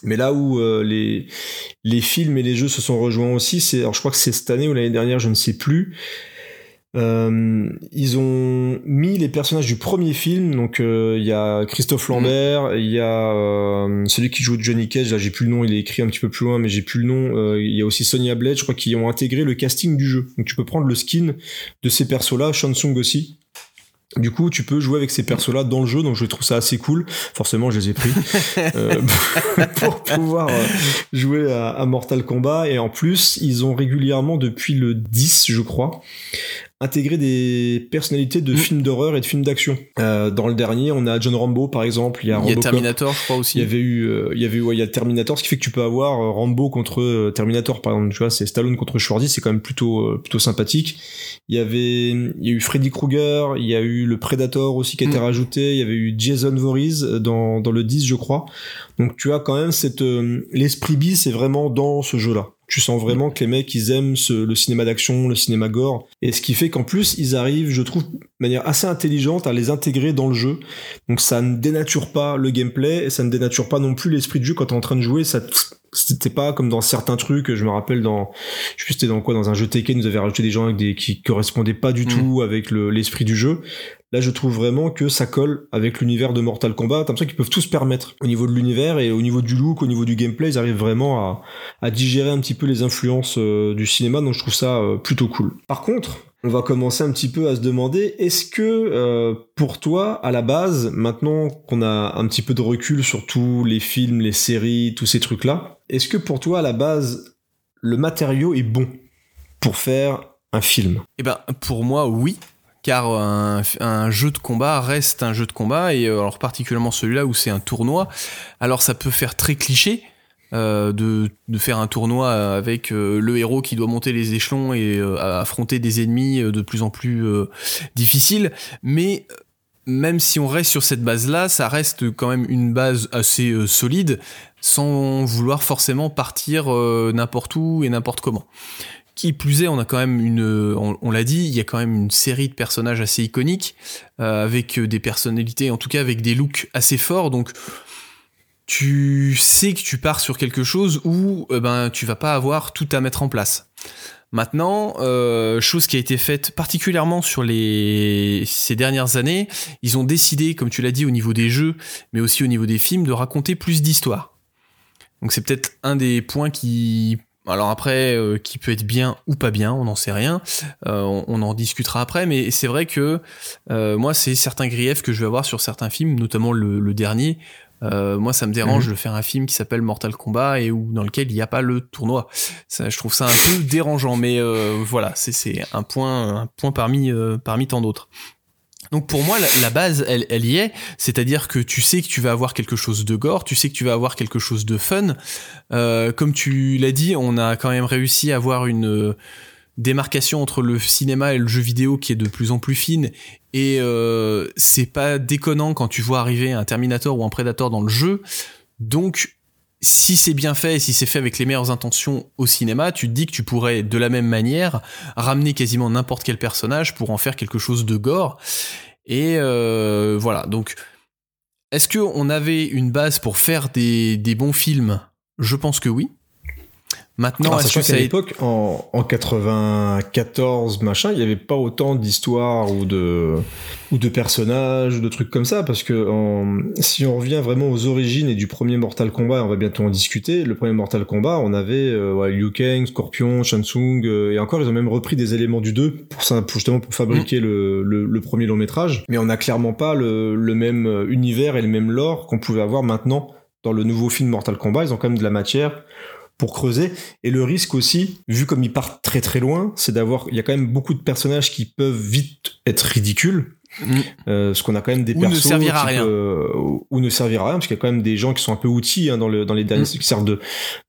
Mais là où les, les films et les jeux se sont rejoints aussi, c'est, alors je crois que c'est cette année ou l'année dernière, je ne sais plus, euh, ils ont mis les personnages du premier film, donc euh, il y a Christophe Lambert, il y a euh, celui qui joue Johnny Cage, là j'ai plus le nom, il est écrit un petit peu plus loin, mais j'ai plus le nom. Euh, il y a aussi Sonia Blade, je crois qu'ils ont intégré le casting du jeu. Donc tu peux prendre le skin de ces persos-là, Shansung aussi. Du coup, tu peux jouer avec ces persos-là dans le jeu, donc je trouve ça assez cool. Forcément, je les ai pris euh, pour pouvoir jouer à, à Mortal Kombat. Et en plus, ils ont régulièrement, depuis le 10, je crois, intégré des personnalités de Mm. films d'horreur et de films d'action. Euh, dans le dernier, on a John Rambo, par exemple. Il y a, Il y a. Terminator, je crois Il aussi. y avait eu, euh, il y avait, ouais, il y a Terminator, ce qui fait que tu peux avoir euh, Rambo contre euh, Terminator, par exemple. Tu vois, c'est Stallone contre Schwarzy, c'est quand même plutôt, euh, plutôt sympathique. Il y avait, il y a eu Freddy Krueger, il y a eu le Predator aussi qui a été Mm. rajouté, il y avait eu Jason Voorhees dans, dans le 10, je crois. Donc tu as quand même cette, euh, l'esprit bis c'est vraiment dans ce jeu-là. Tu sens vraiment que les mecs, ils aiment ce- le cinéma d'action, le cinéma gore. Et ce qui fait qu'en plus, ils arrivent, je trouve, de manière assez intelligente à les intégrer dans le jeu. Donc ça ne dénature pas le gameplay et ça ne dénature pas non plus l'esprit de jeu quand t'es en train de jouer. Ça, c'était pas comme dans certains trucs. Je me rappelle dans, je sais plus c'était dans quoi, dans un jeu Tekken, nous avait rajouté des gens avec des qui correspondaient pas du Mm. tout avec le- l'esprit du jeu. Là, je trouve vraiment que ça colle avec l'univers de Mortal Kombat. T'as l'impression qu'ils peuvent tout se permettre au niveau de l'univers et au niveau du look, au niveau du gameplay, ils arrivent vraiment à, à digérer un petit peu les influences euh, du cinéma. Donc, je trouve ça euh, plutôt cool. Par contre, on va commencer un petit peu à se demander est-ce que euh, pour toi, à la base, maintenant qu'on a un petit peu de recul sur tous les films, les séries, tous ces trucs-là, est-ce que pour toi, à la base, le matériau est bon pour faire un film? Eh ben, pour moi, oui. Car un, jeu de combat reste un jeu de combat, et euh, alors particulièrement celui-là où c'est un tournoi. Alors ça peut faire très cliché euh, de, faire un tournoi avec euh, le héros qui doit monter les échelons et affronter des ennemis de plus en plus difficiles. Mais même si on reste sur cette base-là, ça reste quand même une base assez solide, sans vouloir forcément partir n'importe où et n'importe comment Qui plus est, on a quand même une, on, l'a dit, il y a quand même une série de personnages assez iconiques, euh, avec des personnalités, en tout cas avec des looks assez forts, donc tu sais que tu pars sur quelque chose où euh, ben tu vas pas avoir tout à mettre en place. Maintenant, euh, chose qui a été faite particulièrement sur les ces dernières années, ils ont décidé, comme tu l'as dit, au niveau des jeux, mais aussi au niveau des films, de raconter plus d'histoires. Donc c'est peut-être un des points qui alors après, euh, qui peut être bien ou pas bien, on n'en sait rien. Euh, on, en discutera après, mais c'est vrai que euh, moi, c'est certains griefs que je vais avoir sur certains films, notamment le, dernier. moi, ça me dérange mhm. de faire un film qui s'appelle Mortal Kombat et où dans lequel il n'y a pas le tournoi. Ça, je trouve ça un peu dérangeant, mais voilà, c'est un point, un point parmi parmi tant d'autres. Donc pour moi, la, base, elle, elle, y est, c'est-à-dire que tu sais que tu vas avoir quelque chose de gore, tu sais que tu vas avoir quelque chose de fun. Euh, comme tu l'as dit, on a quand même réussi à avoir une euh, démarcation entre le cinéma et le jeu vidéo qui est de plus en plus fine, et euh, c'est pas déconnant quand tu vois arriver un Terminator ou un Predator dans le jeu. Donc si c'est bien fait et si c'est fait avec les meilleures intentions au cinéma, tu te dis que tu pourrais de la même manière ramener quasiment n'importe quel personnage pour en faire quelque chose de gore. Et euh, voilà, donc est-ce qu'on avait une base pour faire des, des bons films? Je pense que oui. Maintenant, est-ce que qu'à l'époque, en, en 94, machin, il n'y avait pas autant d'histoires ou de, ou de personnages, de trucs comme ça, parce que si on revient vraiment aux origines et du premier Mortal Kombat, on va bientôt en discuter, le premier Mortal Kombat, on avait euh, Liu Kang, Scorpion, Shansung, euh, et encore, ils ont même repris des éléments du 2 pour, ça, justement pour fabriquer mm. le, le, premier long métrage, mais on n'a clairement pas le, le même univers et le même lore qu'on pouvait avoir maintenant dans le nouveau film Mortal Kombat, ils ont quand même de la matière pour creuser. Et le risque aussi, vu comme ils partent très très loin, c'est d'avoir, il y a quand même beaucoup de personnages qui peuvent vite être ridicules. Mm. Euh, parce qu'on a quand même des ou ne servir à rien ou ne servir à rien parce qu'il y a quand même des gens qui sont un peu outils hein, dans le dans les derniers mm. qui servent de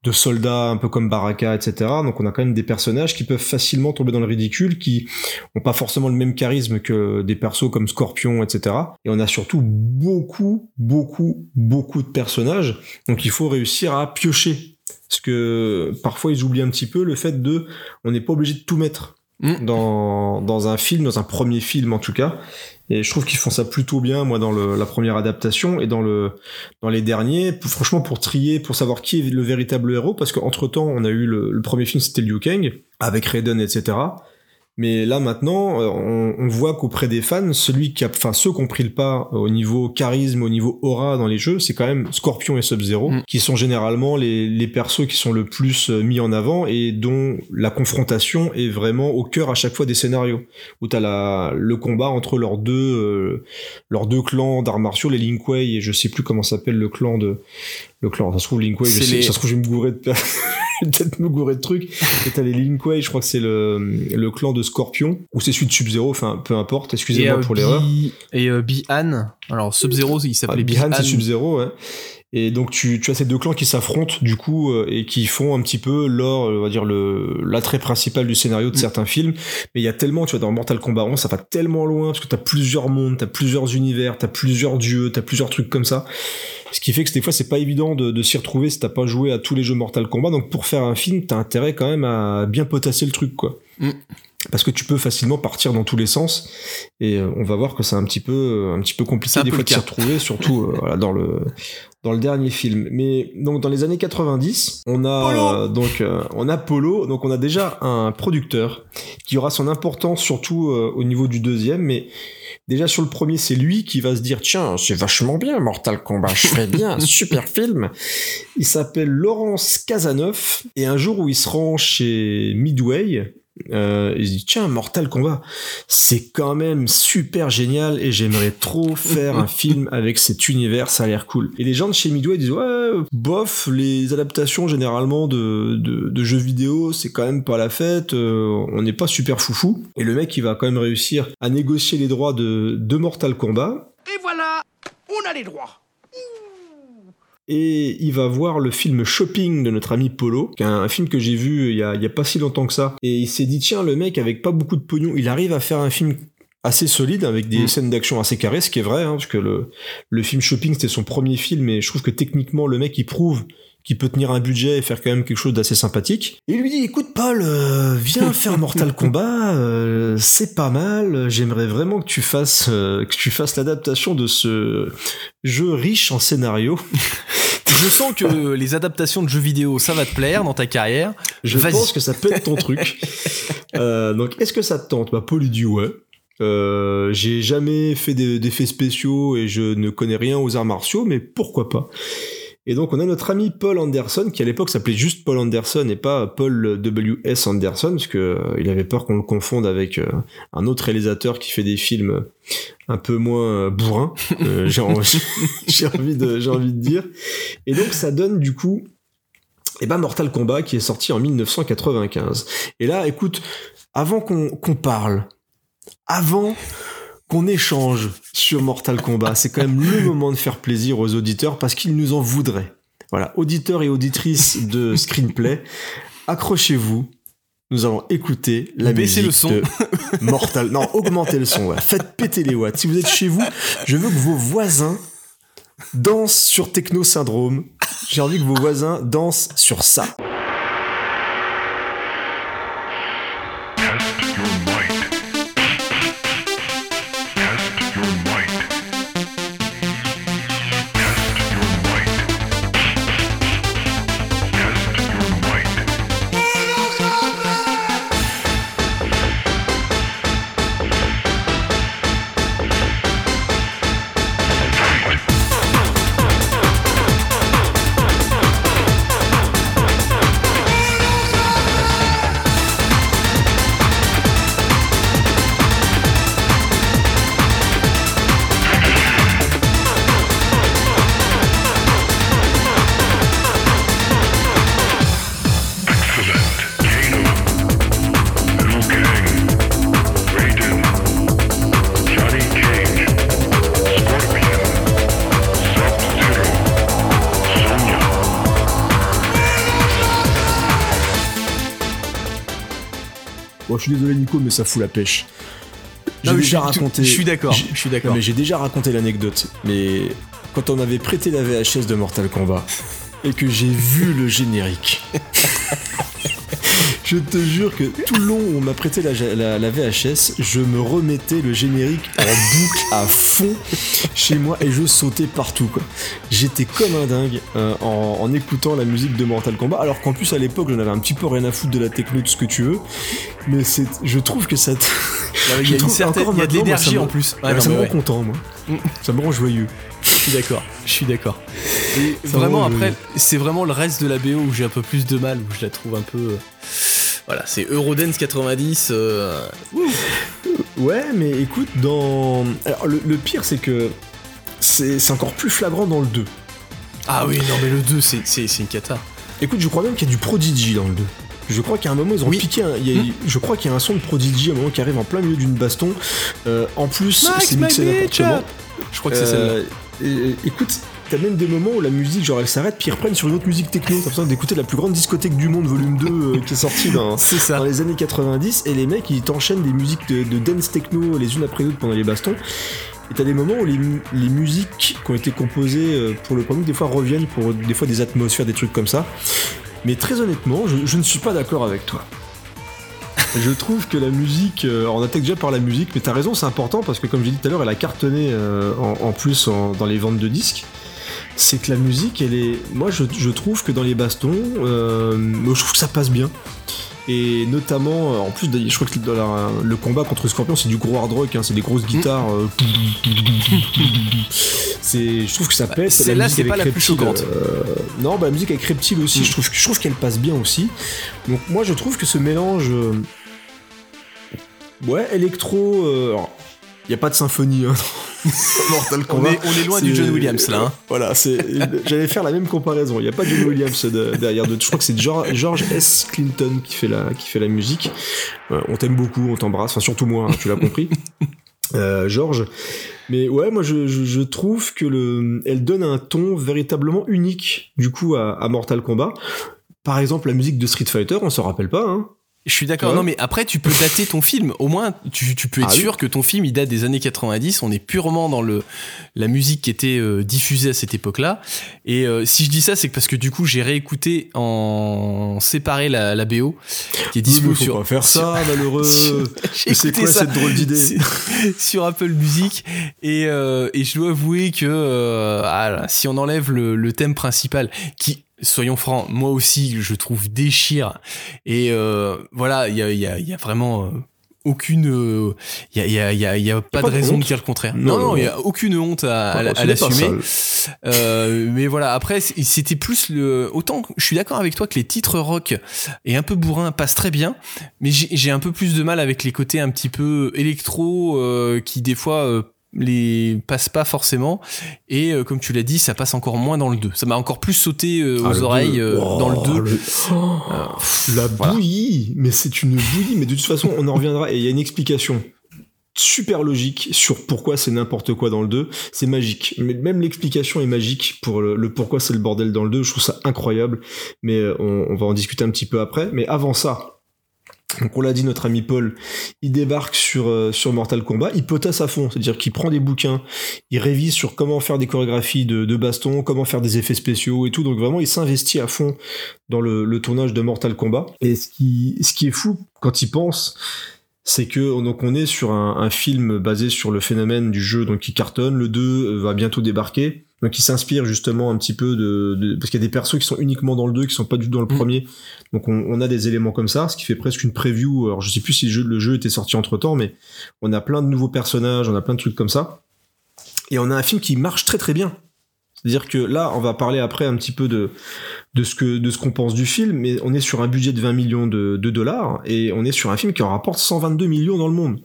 de soldats un peu comme Baraka etc donc on a quand même des personnages qui peuvent facilement tomber dans le ridicule qui ont pas forcément le même charisme que des persos comme Scorpion etc et on a surtout beaucoup beaucoup beaucoup de personnages donc il faut réussir à piocher parce que parfois ils oublient un petit peu le fait de, on n'est pas obligé de tout mettre mm. dans, dans un film, dans un premier film en tout cas. Et je trouve qu'ils font ça plutôt bien, moi, dans le, la première adaptation et dans le dans les derniers. franchement, pour trier, pour savoir qui est le véritable héros, parce qu'entre temps, on a eu le, le premier film, c'était Liu Kang avec Raiden, etc. Mais là maintenant, euh, on, on voit qu'auprès des fans, celui qui a, enfin ceux qui ont pris le pas au niveau charisme, au niveau aura dans les jeux, c'est quand même Scorpion et Sub-Zero, mm. qui sont généralement les, les persos qui sont le plus euh, mis en avant et dont la confrontation est vraiment au cœur à chaque fois des scénarios. Où t'as la le combat entre leurs deux euh, leurs deux clans d'arts martiaux, les Lin Kuei et je sais plus comment s'appelle le clan de le clan. Ça se trouve Lin Kuei, je sais, ça se trouve je vais me gourer de peut-être me gourer de trucs. Et t'as les Lin Kuei, je crois que c'est le, le clan de Scorpion, ou c'est celui de Sub-Zero, enfin peu importe, excusez-moi euh, pour l'erreur. Et euh, Bi-Han, alors Sub-Zero, il s'appelait ah, Bi-Han. c'est Sub-Zero, ouais. Et donc tu, tu as ces deux clans qui s'affrontent du coup euh, et qui font un petit peu l'or, on va dire le l'attrait principal du scénario de mm. certains films. Mais il y a tellement, tu vois, dans Mortal Kombat 11, ça va tellement loin parce que t'as plusieurs mondes, t'as plusieurs univers, t'as plusieurs dieux, t'as plusieurs trucs comme ça. Ce qui fait que des fois c'est pas évident de, de s'y retrouver si t'as pas joué à tous les jeux Mortal Kombat. Donc pour faire un film, t'as intérêt quand même à bien potasser le truc, quoi. Mm parce que tu peux facilement partir dans tous les sens. Et euh, on va voir que c'est un petit peu un petit peu compliqué des fois de s'y retrouver surtout euh, voilà, dans le dans le dernier film. Mais donc dans les années 90 on a euh, donc on a Polo. Donc on a déjà un producteur qui aura son importance surtout au niveau du deuxième. Mais déjà sur le premier c'est lui qui va se dire tiens c'est vachement bien Mortal Kombat. Je fais bien. Un super film. Il s'appelle Laurence Casanov et un jour où il se rend chez Midway euh, il dit tiens Mortal Kombat c'est quand même super génial et j'aimerais trop faire un film avec cet univers ça a l'air cool. Et les gens de chez Midway disent ouais bof les adaptations généralement de, de, jeux vidéo c'est quand même pas la fête euh, on n'est pas super foufou. Et le mec il va quand même réussir à négocier les droits de, de Mortal Kombat. Et voilà on a les droits et il va voir le film Shopping de notre ami Polo, qui est un film que j'ai vu il y, a, il y a pas si longtemps que ça. Et il s'est dit, tiens, le mec avec pas beaucoup de pognon, il arrive à faire un film assez solide avec des mm. scènes d'action assez carrées, ce qui est vrai, hein, parce que le, le film Shopping c'était son premier film et je trouve que techniquement le mec il prouve qui peut tenir un budget et faire quand même quelque chose d'assez sympathique. Et il lui dit écoute Paul, euh, viens faire Mortal Kombat, euh, c'est pas mal. J'aimerais vraiment que tu fasses euh, que tu fasses l'adaptation de ce jeu riche en scénario. Je sens que les adaptations de jeux vidéo, ça va te plaire dans ta carrière. Je pense que ça peut être ton truc. Euh, donc, est-ce que ça te tente? Bah, Paul il dit ouais. Euh, j'ai jamais fait des- d'effets spéciaux et je ne connais rien aux arts martiaux, mais pourquoi pas? Et donc, on a notre ami Paul Anderson, qui à l'époque s'appelait juste Paul Anderson et pas Paul W.S. Anderson, parce que euh, il avait peur qu'on le confonde avec euh, un autre réalisateur qui fait des films un peu moins euh, bourrins, euh, j'ai envie, de, j'ai envie de dire. Et donc, ça donne du coup et ben Mortal Kombat qui est sorti en 1995. Et là, écoute, avant qu'on qu'on parle, avant qu'on échange sur Mortal Kombat, c'est quand même le moment de faire plaisir aux auditeurs parce qu'ils nous en voudraient. Voilà, auditeurs et auditrices de Screenplay, accrochez-vous. Nous allons écouter la Baissez musique le son. de Mortal. Non, augmentez le son. ouais. Faites péter les watts. Si vous êtes chez vous, je veux que vos voisins dansent sur Techno Syndrome. J'ai envie que vos voisins dansent sur ça. Mais ça fout la pêche. J'ai déjà je suis- raconté. Je suis d'accord. Je suis d'accord. mais j'ai déjà raconté l'anecdote. Mais quand on avait prêté la VHS de Mortal Kombat et que j'ai vu le générique, je te jure que tout le long où on m'a prêté la, la- la VHS, je me remettais le générique en boucle à fond chez moi et je sautais partout. quoi. J'étais comme un dingue euh, en, en écoutant la musique de Mortal Kombat, alors qu'en plus à l'époque j'en avais un petit peu rien à foutre de la techno, de ce que tu veux. Mais c'est, je trouve que ça. te- Il y a une certaine, y a de l'énergie en plus. Non, ça me rend ouais. content, moi. Ça me rend joyeux. Je suis d'accord. Je suis d'accord. Et Ça vraiment après, c'est vraiment le reste de la BO où j'ai un peu plus de mal, où je la trouve un peu. Voilà, c'est Eurodance 90. euh, Ouais, mais écoute, dans. Alors, le, le pire, c'est que c'est encore plus flagrant dans le 2. Ah oui, non mais le 2, c'est une cata. Écoute, je crois même qu'il y a du Prodigy dans le 2. Je crois qu'à un moment, ils ont Oui. piqué un. il y a- Hmm. Je crois qu'il y a un son de Prodigy à un moment qui arrive en plein milieu d'une baston. Euh, en plus, c'est mixé n'importe comment. Je crois que c'est celle-là. Euh, et- écoute, t'as même des moments où la musique, genre, elle s'arrête, puis ils reprennent sur une autre musique techno. T'as l'impression d'écouter la plus grande discothèque du monde, volume 2, euh, qui est sortie dans, C'est ça. dans les années 90 et les mecs ils t'enchaînent des musiques de, de dance techno les unes après les autres pendant les bastons et t'as des moments où les, les musiques qui ont été composées euh, pour le premier des fois reviennent pour des fois des atmosphères des trucs comme ça mais très honnêtement je, je ne suis pas d'accord avec toi je trouve que la musique, euh, on attaque déjà par la musique, mais t'as raison, c'est important parce que comme j'ai dit tout à l'heure, elle a cartonné euh, en, en plus en- dans les ventes de disques. C'est que la musique, elle est. Moi, je, je trouve que dans les bastons, euh, moi, je trouve que ça passe bien. Et notamment, euh, en plus, je crois que dans la- le combat contre Scorpion, c'est du gros hard rock, hein, c'est des grosses guitares. euh, c'est, je trouve que ça pète. celle-là, c'est pas la plus choquante. euh, non, bah, la musique avec Reptile aussi, Mm. je trouve, je trouve qu'elle passe bien aussi. Donc moi, je trouve que ce mélange, ouais, électro. il y a pas de symphonie. Hein, Mortal On Kombat. est, on est loin du John Williams là. hein. Voilà, c'est. J'allais faire la même comparaison. Il n'y a pas John Williams de- derrière de. Je crois que c'est George, George S. Clinton qui fait la qui fait la musique. Euh, on t'aime beaucoup, on t'embrasse. Enfin surtout moi, hein, tu l'as compris. Euh, George. Mais ouais, moi je, je, je trouve que le, elle donne un ton véritablement unique du coup à, à Mortal Kombat. Par exemple, la musique de Street Fighter, on s'en rappelle pas. Hein. Je suis d'accord. Non, mais après, tu peux dater ton film. Au moins, tu, tu peux être Ah oui. sûr que ton film, il date des années 90. On est purement dans le la musique qui était euh, diffusée à cette époque-là. Et euh, si je dis ça, c'est parce que du coup, j'ai réécouté en séparé la, la BO qui est dispo Oui, faut sur pas faire ça, malheureux. J'ai Mais c'est quoi ça cette drôle d'idée sur- sur Apple Music et, euh, et je dois avouer que euh, ah là, si on enlève le, le thème principal qui soyons francs moi aussi je trouve déchire et euh, voilà il y a, y, a, y a vraiment aucune euh, il y a, y, a, y, a, il y a pas pas de raison de dire le contraire. Non, non il y a aucune honte à, à, pas l'assumer. euh, mais voilà, après, c'était plus le. Autant je suis d'accord avec toi que les titres rock et un peu bourrin passent très bien, mais j'ai j'ai un peu plus de mal avec les côtés un petit peu électro euh, qui, des fois, euh, les passent pas forcément. Et euh, comme tu l'as dit, ça passe encore moins dans le 2. Ça m'a encore plus sauté euh, Ah, aux le oreilles euh, Oh, dans le 2. le- Oh, la voilà. bouillie, mais c'est une bouillie, mais de toute façon, on en reviendra et il y a une explication super logique sur pourquoi c'est n'importe quoi dans le 2. C'est magique. Mais même l'explication est magique pour le, le pourquoi c'est le bordel dans le 2. Je trouve ça incroyable. Mais on, on va en discuter un petit peu après. Mais avant ça, donc on l'a dit, notre ami Paul, il débarque sur, euh, sur Mortal Kombat, il potasse à fond, c'est-à-dire qu'il prend des bouquins, il révise sur comment faire des chorégraphies de, de baston, comment faire des effets spéciaux et tout, donc vraiment il s'investit à fond dans le, tournage de Mortal Kombat. Et ce qui, est fou quand il pense, c'est que donc on est sur un, un film basé sur le phénomène du jeu donc qui cartonne, le 2 va bientôt débarquer. Donc il s'inspire justement un petit peu de, de- parce qu'il y a des persos qui sont uniquement dans le 2 qui sont pas du tout dans le Mm. premier. Donc on, on a des éléments comme ça, ce qui fait presque une preview. Alors je sais plus si le jeu, le jeu était sorti entre temps, mais on a plein de nouveaux personnages, on a plein de trucs comme ça. Et on a un film qui marche très très bien. C'est-à-dire que là, on va parler après un petit peu de, de ce que de ce qu'on pense du film, mais on est sur un budget de 20 millions de, de dollars et on est sur un film qui en rapporte 122 millions dans le monde,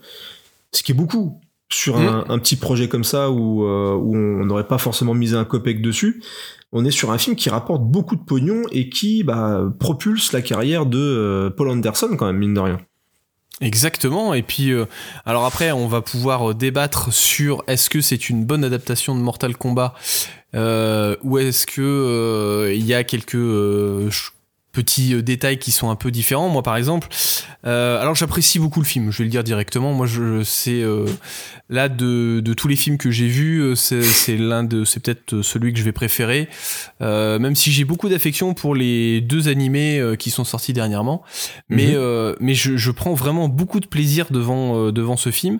ce qui est beaucoup sur un, un petit projet comme ça où, euh, où on n'aurait pas forcément misé un copec dessus. On est sur un film qui rapporte beaucoup de pognon et qui bah, propulse la carrière de euh, Paul Anderson quand même mine de rien. Exactement. Et puis, euh, alors après, on va pouvoir débattre sur est-ce que c'est une bonne adaptation de Mortal Kombat euh, ou est-ce que euh, il y a quelques euh, petits euh, détails qui sont un peu différents. Moi, par exemple, euh, alors j'apprécie beaucoup le film. Je vais le dire directement. Moi, je c'est euh, là de, de tous les films que j'ai vus, euh, c'est c'est l'un de, c'est peut-être celui que je vais préférer. Euh, même si j'ai beaucoup d'affection pour les deux animés euh, qui sont sortis dernièrement, mais Mhm. euh, mais je, je prends vraiment beaucoup de plaisir devant devant ce film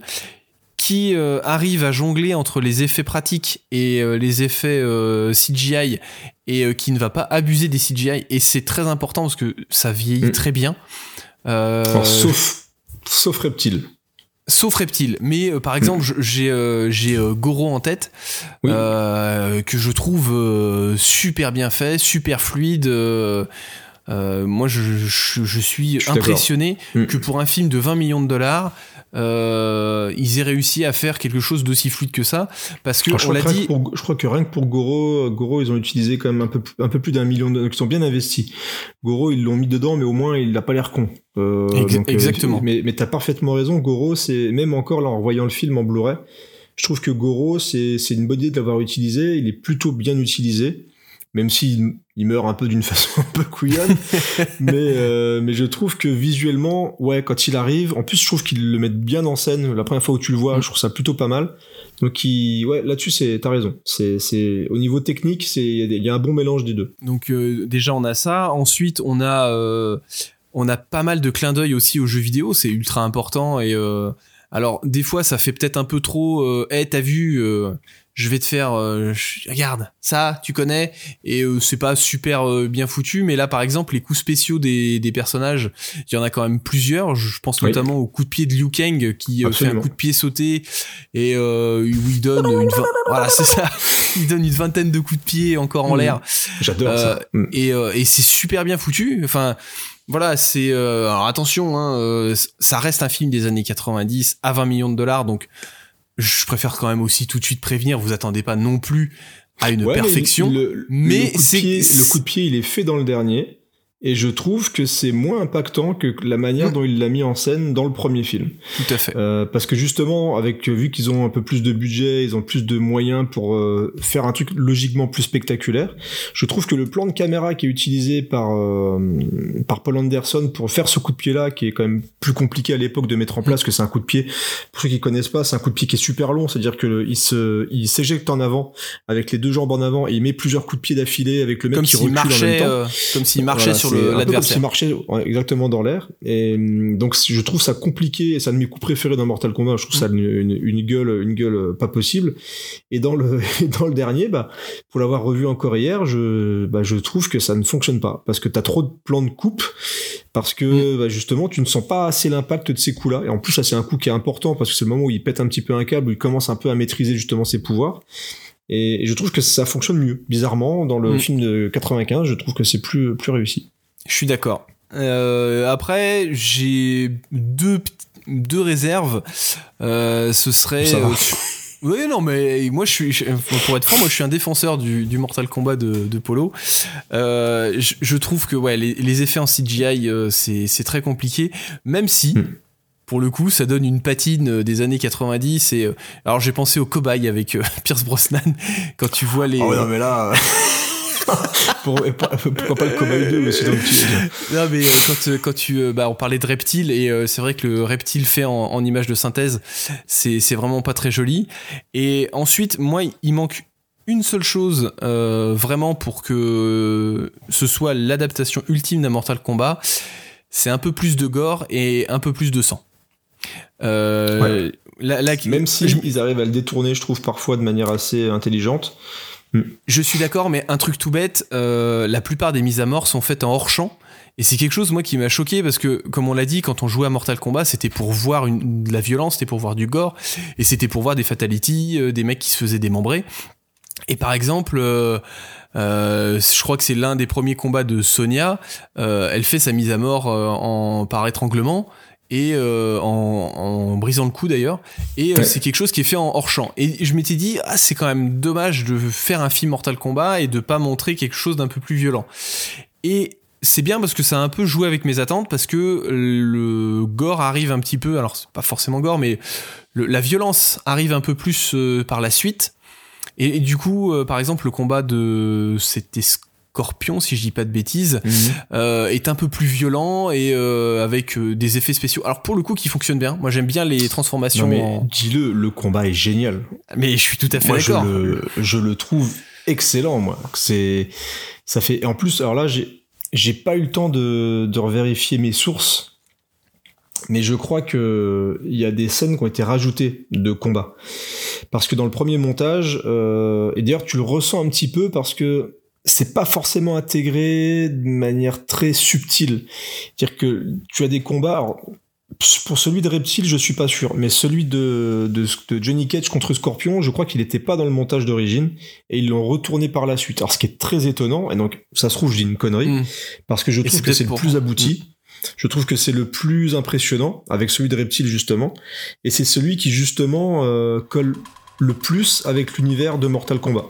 qui euh, arrive à jongler entre les effets pratiques et euh, les effets euh, CGI et euh, qui ne va pas abuser des CGI et c'est très important parce que ça vieillit Mm. très bien. Alors, sauf sauf Reptile. Sauf Reptile, mais par exemple, je- j'ai j'ai Goro en tête, Oui. que je trouve super bien fait, super fluide. euh, moi, je, je, je suis Je impressionné Mm. que pour un film de 20 millions de dollars, euh, ils aient réussi à faire quelque chose d'aussi fluide que ça, parce que Alors, on crois l'a que rien dit. que pour- je crois que rien que pour Goro, Goro, ils ont utilisé quand même un peu, un peu plus d'un million de, ils sont bien investis. Goro, ils l'ont mis dedans, mais au moins, il n'a pas l'air con. Euh, Ex- donc, euh, exactement. mais mais t'as parfaitement raison. Goro, c'est même encore là en voyant le film en Blu-ray, je trouve que Goro, c'est c'est une bonne idée de l'avoir utilisé. Il est plutôt bien utilisé, même s'il il meurt un peu d'une façon un peu couillonne. mais euh, mais je trouve que visuellement, ouais, quand il arrive, en plus, je trouve qu'ils le mettent bien en scène. La première fois où tu le vois, je trouve ça plutôt pas mal. Donc, il, ouais, là-dessus, c'est, t'as raison. C'est, c'est, au niveau technique, c'est, il y a un bon mélange des deux. Donc euh, déjà on a ça. Ensuite on a euh, on a pas mal de clins d'œil aussi aux jeux vidéo. C'est ultra important et alors des fois ça fait peut-être un peu trop. Euh, hey, t'as vu Je vais te faire. euh, je- regarde ça, tu connais et euh, c'est pas super euh, bien foutu. Mais là par exemple les coups spéciaux des, des personnages, il y en a quand même plusieurs. Je pense Oui. notamment au coup de pied de Liu Kang qui euh, fait un coup de pied sauté et euh, où il donne une voilà c'est ça. Il donne une vingtaine de coups de pied encore en Mhm. l'air. J'adore ça. Mm. et, euh, et c'est super bien foutu. Enfin, voilà, c'est euh, alors attention, hein, euh, ça reste un film des années 90 à 20 millions de dollars, donc je préfère quand même aussi tout de suite prévenir. Vous attendez pas non plus à une Ouais, perfection. le- mais le c'est- le coup de pied, il est fait dans le dernier. Et je trouve que c'est moins impactant que la manière Mm. dont il l'a mis en scène dans le premier film. Tout à fait. Euh, parce que justement, avec vu qu'ils ont un peu plus de budget, ils ont plus de moyens pour euh, faire un truc logiquement plus spectaculaire. Je trouve que le plan de caméra qui est utilisé par euh, par Paul Anderson pour faire ce coup de pied là, qui est quand même plus compliqué à l'époque de mettre en place, que c'est un coup de pied. Pour ceux qui connaissent pas, c'est un coup de pied qui est super long, c'est-à-dire que il se il s'éjecte en avant avec les deux jambes en avant et il met plusieurs coups de pied d'affilée avec le mec Comme qui recule en même marchait, temps. euh, comme s'il marchait Voilà, sur c'est comme l'adversaire. marchait ouais, exactement dans l'air. Et hum, donc je trouve ça compliqué. et C'est un de mes coups préférés dans Mortal Kombat. Je trouve ça une, une, une gueule, une gueule euh, pas possible. Et dans le dans le dernier, bah pour l'avoir revu encore hier, je bah, je trouve que ça ne fonctionne pas parce que t'as trop de plans de coupe. Parce que bah, justement, tu ne sens pas assez l'impact de ces coups-là. Et en plus, ça c'est un coup qui est important parce que c'est le moment où il pète un petit peu un câble, où il commence un peu à maîtriser justement ses pouvoirs. Et je trouve que ça fonctionne mieux. Bizarrement, dans le Mm. film de 95, je trouve que c'est plus plus réussi. Je suis d'accord. Euh, après, j'ai deux, deux réserves. Euh, ce serait. Ça va. euh, oui, non, mais moi, je suis, je- pour être franc, moi, je suis un défenseur du, du Mortal Kombat de, de Polo. Euh, je, je trouve que ouais, les, les effets en CGI, euh, c'est très compliqué, même si. Hmm. Pour le coup, ça donne une patine euh, des années 90 et euh, alors j'ai pensé au cobaye avec euh, Pierce Brosnan quand tu vois les ouais, non, mais là. Pour- et pas- pourquoi pas le Cowboy 2 aussi dans le. Non mais euh, quand euh, quand tu euh, bah on parlait de reptile et c'est vrai que le reptile fait en, en image de synthèse c'est vraiment pas très joli et ensuite moi il manque une seule chose euh, vraiment pour que ce soit l'adaptation ultime d'un Mortal Kombat c'est un peu plus de gore et un peu plus de sang euh, Même si je- ils arrivent à le détourner, je trouve parfois de manière assez intelligente. Je suis d'accord, mais un truc tout bête, euh, la plupart des mises à mort sont faites en hors champ. Et c'est quelque chose, moi, qui m'a choqué parce que, comme on l'a dit, quand on jouait à Mortal Kombat, c'était pour voir de la violence, c'était pour voir du gore, et c'était pour voir des fatalities, euh, des mecs qui se faisaient démembrer. Et par exemple, euh, je crois que c'est l'un des premiers combats de Sonia. elle fait sa mise à mort par étranglement et euh, en, en brisant le cou d'ailleurs. Et euh, c'est quelque chose qui est fait en hors champ. Et je m'étais dit, ah, c'est quand même dommage de faire un film Mortal Kombat et de pas montrer quelque chose d'un peu plus violent. Et c'est bien parce que ça a un peu joué avec mes attentes parce que le gore arrive un petit peu, alors c'est pas forcément gore, mais le- la violence arrive un peu plus euh, par la suite. Et, et du coup, par exemple, le combat de c'était Scorpion, si je dis pas de bêtises, euh, est un peu plus violent et euh, avec euh, des effets spéciaux. Alors pour le coup, qui fonctionnent bien. Moi, j'aime bien les transformations. Non mais en- dis-le, le combat est génial. mais je suis tout à fait je d'accord. le, je le trouve excellent moi. C'est ça fait et en plus alors là j'ai j'ai pas eu le temps de de revérifier mes sources. Mais je crois que il y a des scènes qui ont été rajoutées de combat. Parce que dans le premier montage, euh, et d'ailleurs tu le ressens un petit peu parce que c'est pas forcément intégré de manière très subtile. C'est-à-dire que tu as des combats, alors, pour celui de Reptile, je suis pas sûr, mais celui de, de, de Johnny Cage contre Scorpion, je crois qu'il était pas dans le montage d'origine et ils l'ont retourné par la suite. Alors ce qui est très étonnant, et donc ça se trouve je dis une connerie, Mm. parce que je trouve que c'est le plus abouti. Je trouve que c'est le plus impressionnant avec celui de Reptile justement, et c'est celui qui justement euh, colle le plus avec l'univers de Mortal Kombat.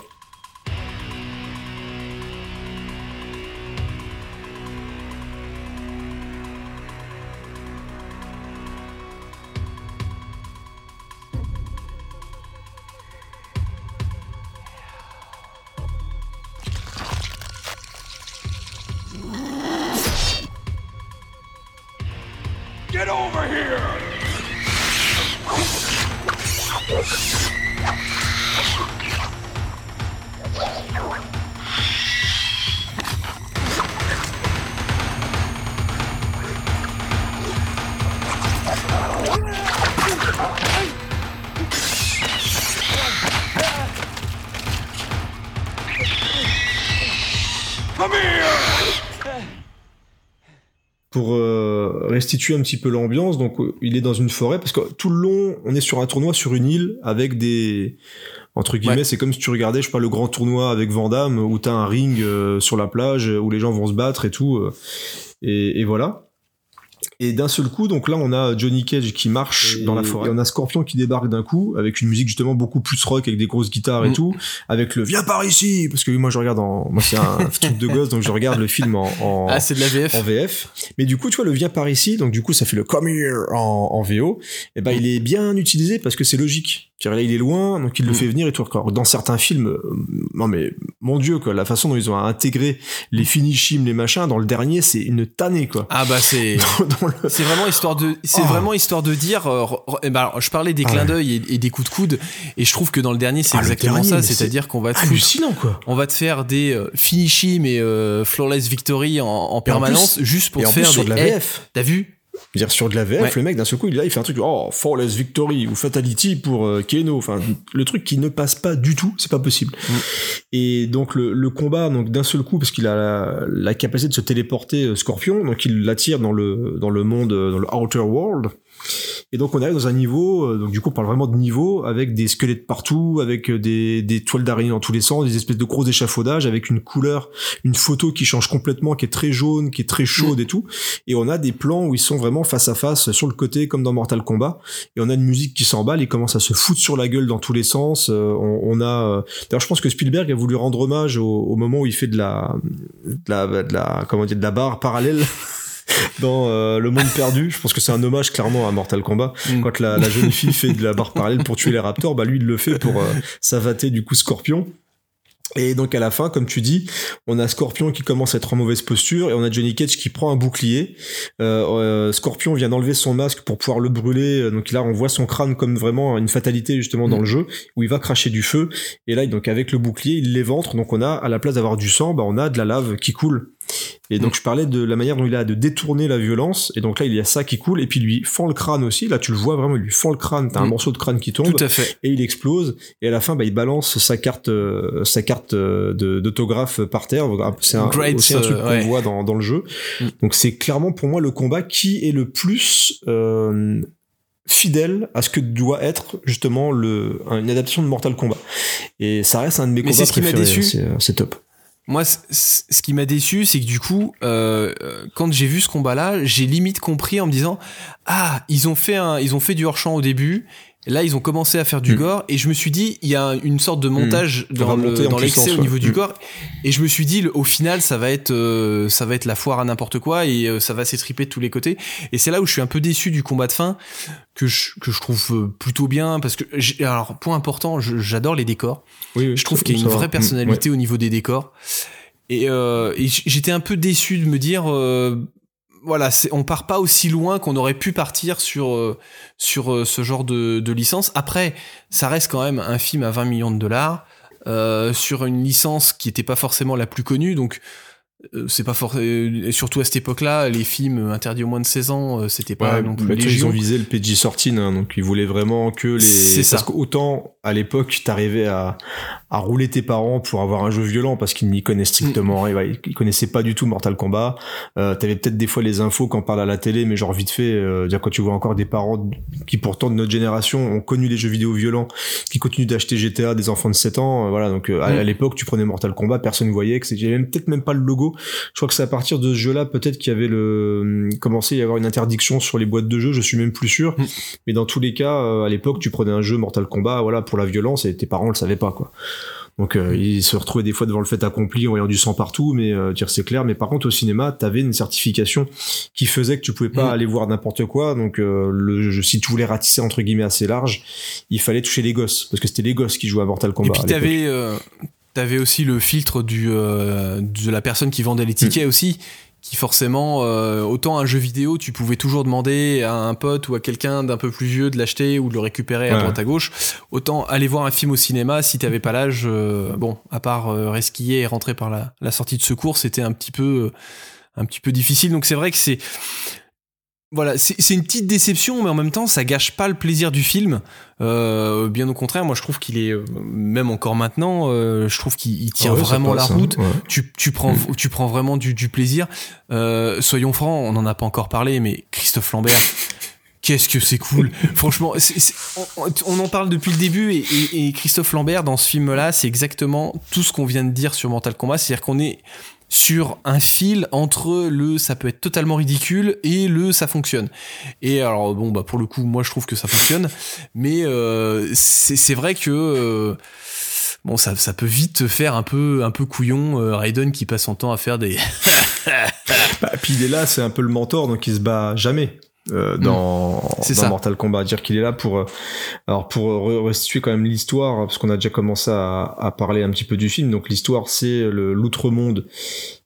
Un petit peu l'ambiance. Donc, euh, il est dans une forêt parce que tout le long, on est sur un tournoi sur une île avec des entre guillemets, Ouais. c'est comme si tu regardais, je sais pas, le grand tournoi avec Van Damme où t'as un ring euh, sur la plage où les gens vont se battre et tout. euh, et, et voilà. Et d'un seul coup, donc là, on a Johnny Cage qui marche Et- dans la forêt. Et on a Scorpion qui débarque d'un coup avec une musique justement beaucoup plus rock avec des grosses guitares et Mm. tout, avec le viens par ici parce que moi je regarde en moi c'est un truc de gosse donc je regarde le film en, en, Ah, c'est de la VF. en VF. Mais du coup, tu vois, le viens par ici, donc du coup, ça fait le come here en, en VO. Et ben, il est bien utilisé parce que c'est logique. Là, il est loin, donc il le Mm. fait venir et tout. Encore. Dans certains films, euh, non mais, mon dieu, quoi, la façon dont ils ont intégré les finishim, les machins, dans le dernier, c'est une tannée, quoi. Ah bah c'est le- c'est vraiment histoire de c'est Oh. vraiment histoire de dire euh, eh ben, alors, je parlais des Ah clins ouais. d'œil et, et des coups de coude et je trouve que dans le dernier c'est Ah, exactement dernier, ça c'est-à-dire qu'on va te foutre hallucinant, quoi. on va te faire des euh, finishim et euh, flawless victory en, en permanence juste pour Et te en plus, faire sur des de la t'as vu dire, sur de la VF, Ouais. le mec, d'un seul coup, il, là, il fait un truc, oh, Flawless Victory ou Fatality pour euh, Keno. Enfin, le truc qui ne passe pas du tout, c'est pas possible. Mm. Et donc, le, le combat, donc, d'un seul coup, parce qu'il a la, la capacité de se téléporter euh, Scorpion, donc, il l'attire dans le, dans le monde, euh, dans le Outer World. Et donc, on arrive dans un niveau, euh, donc, du coup, on parle vraiment de niveau, avec des squelettes partout, avec euh, des, des toiles d'araignée dans tous les sens, des espèces de gros échafaudages, avec une couleur, une photo qui change complètement, qui est très jaune, qui est très chaude et tout. Et on a des plans où ils sont vraiment face à face sur le côté comme dans Mortal Kombat. Et on a une musique qui s'emballe et commence à se foutre sur la gueule dans tous les sens Euh, on, on a euh, d'ailleurs je pense que Spielberg a voulu rendre hommage au, au moment où il fait de la de la, de la comment dire de la barre parallèle dans euh, le monde perdu je pense que c'est un hommage clairement à Mortal Kombat Mm. quand la, la jeune fille fait de la barre parallèle pour tuer les raptors bah lui il le fait pour euh, savater du coup Scorpion et donc à la fin, comme tu dis, on a Scorpion qui commence à être en mauvaise posture et on a Johnny Cage qui prend un bouclier. Euh, euh, Scorpion vient d'enlever son masque pour pouvoir le brûler. Euh, Donc là, on voit son crâne comme vraiment une fatalité justement dans Mm. le jeu où il va cracher du feu. Et là, donc avec le bouclier, il l'éventre. Donc on a à la place d'avoir du sang, bah on a de la lave qui coule. Et donc Mm. je parlais de la manière dont il a de détourner la violence. Et donc là, il y a ça qui coule et puis il lui fend le crâne aussi. Là, tu le vois vraiment, il lui fend le crâne. T'as un Mm. morceau de crâne qui tombe tout à fait et il explose et à la fin bah, il balance sa carte euh, sa carte euh, d'autographe par terre c'est un, Great, aussi un truc euh, qu'on ouais. voit dans, dans le jeu Mm. donc c'est clairement pour moi le combat qui est le plus euh, fidèle à ce que doit être justement le une adaptation de Mortal Kombat et ça reste un de mes Mais combats c'est ce qui m'a préférés, déçu. c'est top Moi, ce qui m'a déçu, c'est que du coup, euh, euh, quand j'ai vu ce combat-là, j'ai limite compris en me disant ah, ils ont fait un, ils ont fait du hors champ au début. Là, ils ont commencé à faire du Mm. gore et je me suis dit, il y a une sorte de montage Ça va dans le- l'excès au niveau du Mm. gore et je me suis dit, au final, ça va être, euh, ça va être la foire à n'importe quoi et euh, ça va s'étriper de tous les côtés. Et c'est là où je suis un peu déçu du combat de fin que je, que je trouve euh, plutôt bien parce que, j'ai- alors, point important, j'adore les décors. oui, oui, Je trouve qu'il y a une vraie Mm, personnalité au niveau des décors. Et, euh, j'étais un peu déçu de me dire, euh, voilà, on part pas aussi loin qu'on aurait pu partir sur euh, sur euh, ce genre de, licence. Après, ça reste quand même un film à 20 millions de dollars euh, sur une licence qui était pas forcément la plus connue, donc. Euh, C'est pas fort, euh, et surtout à cette époque-là, les films interdits au moins de 16 ans, euh, c'était pas Ouais, non plus bah, ils ont visé le PG-13, hein, donc ils voulaient vraiment que les. C'est ça. Parce qu'autant à l'époque, t'arrivais à, à rouler tes parents pour avoir un jeu violent parce qu'ils n'y connaissent strictement rien. Ils, ils connaissaient pas du tout Mortal Kombat. Euh, T'avais peut-être des fois les infos quand on parle à la télé, mais genre vite fait, euh, dire quand tu vois encore des parents qui pourtant de notre génération ont connu les jeux vidéo violents, qui continuent d'acheter GTA des enfants de 7 ans, euh, voilà. Donc à, Mm. à l'époque, tu prenais Mortal Kombat, personne voyait que c'était même- peut-être même pas le logo. Je crois que c'est à partir de ce jeu-là peut-être qu'il y avait le commencé à y avoir une interdiction sur les boîtes de jeux. Je suis même plus sûr. Mm. Mais dans tous les cas, euh, à l'époque, tu prenais un jeu Mortal Kombat, voilà, pour la violence, et tes parents le savaient pas, quoi. Donc euh, ils se retrouvaient des fois devant le fait accompli en voyant du sang partout, mais euh, dire c'est clair. Mais par contre au cinéma, t'avais une certification qui faisait que tu pouvais pas Mm. aller voir n'importe quoi. Donc euh, le, si tu voulais ratisser entre guillemets assez large, il fallait toucher les gosses parce que c'était les gosses qui jouaient à Mortal Kombat. Et puis t'avais euh, t'avais aussi le filtre du euh, de la personne qui vendait les tickets Mm. aussi qui forcément euh, autant un jeu vidéo tu pouvais toujours demander à un pote ou à quelqu'un d'un peu plus vieux de l'acheter ou de le récupérer à Ouais. droite à gauche autant aller voir un film au cinéma si t'avais pas l'âge euh, bon à part euh, resquiller et rentrer par la, la sortie de secours c'était un petit peu un petit peu difficile donc c'est vrai que c'est voilà, c'est une petite déception, mais en même temps, ça gâche pas le plaisir du film. Euh, bien au contraire, moi, je trouve qu'il est, euh, même encore maintenant, euh, je trouve qu'il il tient Ah ouais, vraiment la hein. route. Ouais. Tu, tu prends, Mm. tu prends vraiment du, du plaisir. Euh, soyons francs, on n'en a pas encore parlé, mais Christophe Lambert. Qu'est-ce que c'est cool Franchement, on, on en parle depuis le début et, et- et Christophe Lambert dans ce film-là, c'est exactement tout ce qu'on vient de dire sur Mortal Kombat. C'est-à-dire qu'on est sur un fil entre le ça peut être totalement ridicule et le ça fonctionne. Et alors bon bah pour le coup moi je trouve que ça fonctionne, mais euh, c'est vrai que euh, bon ça, ça peut vite faire un peu un peu couillon euh, Raiden qui passe son temps à faire des Bah, puis il est là, c'est un peu le mentor, donc il se bat jamais. Euh, dans, C'est dans ça. Mortal Kombat, dire qu'il est là pour, euh, alors pour re- restituer quand même l'histoire, parce qu'on a déjà commencé à, à parler un petit peu du film. Donc l'histoire, c'est l'outre-monde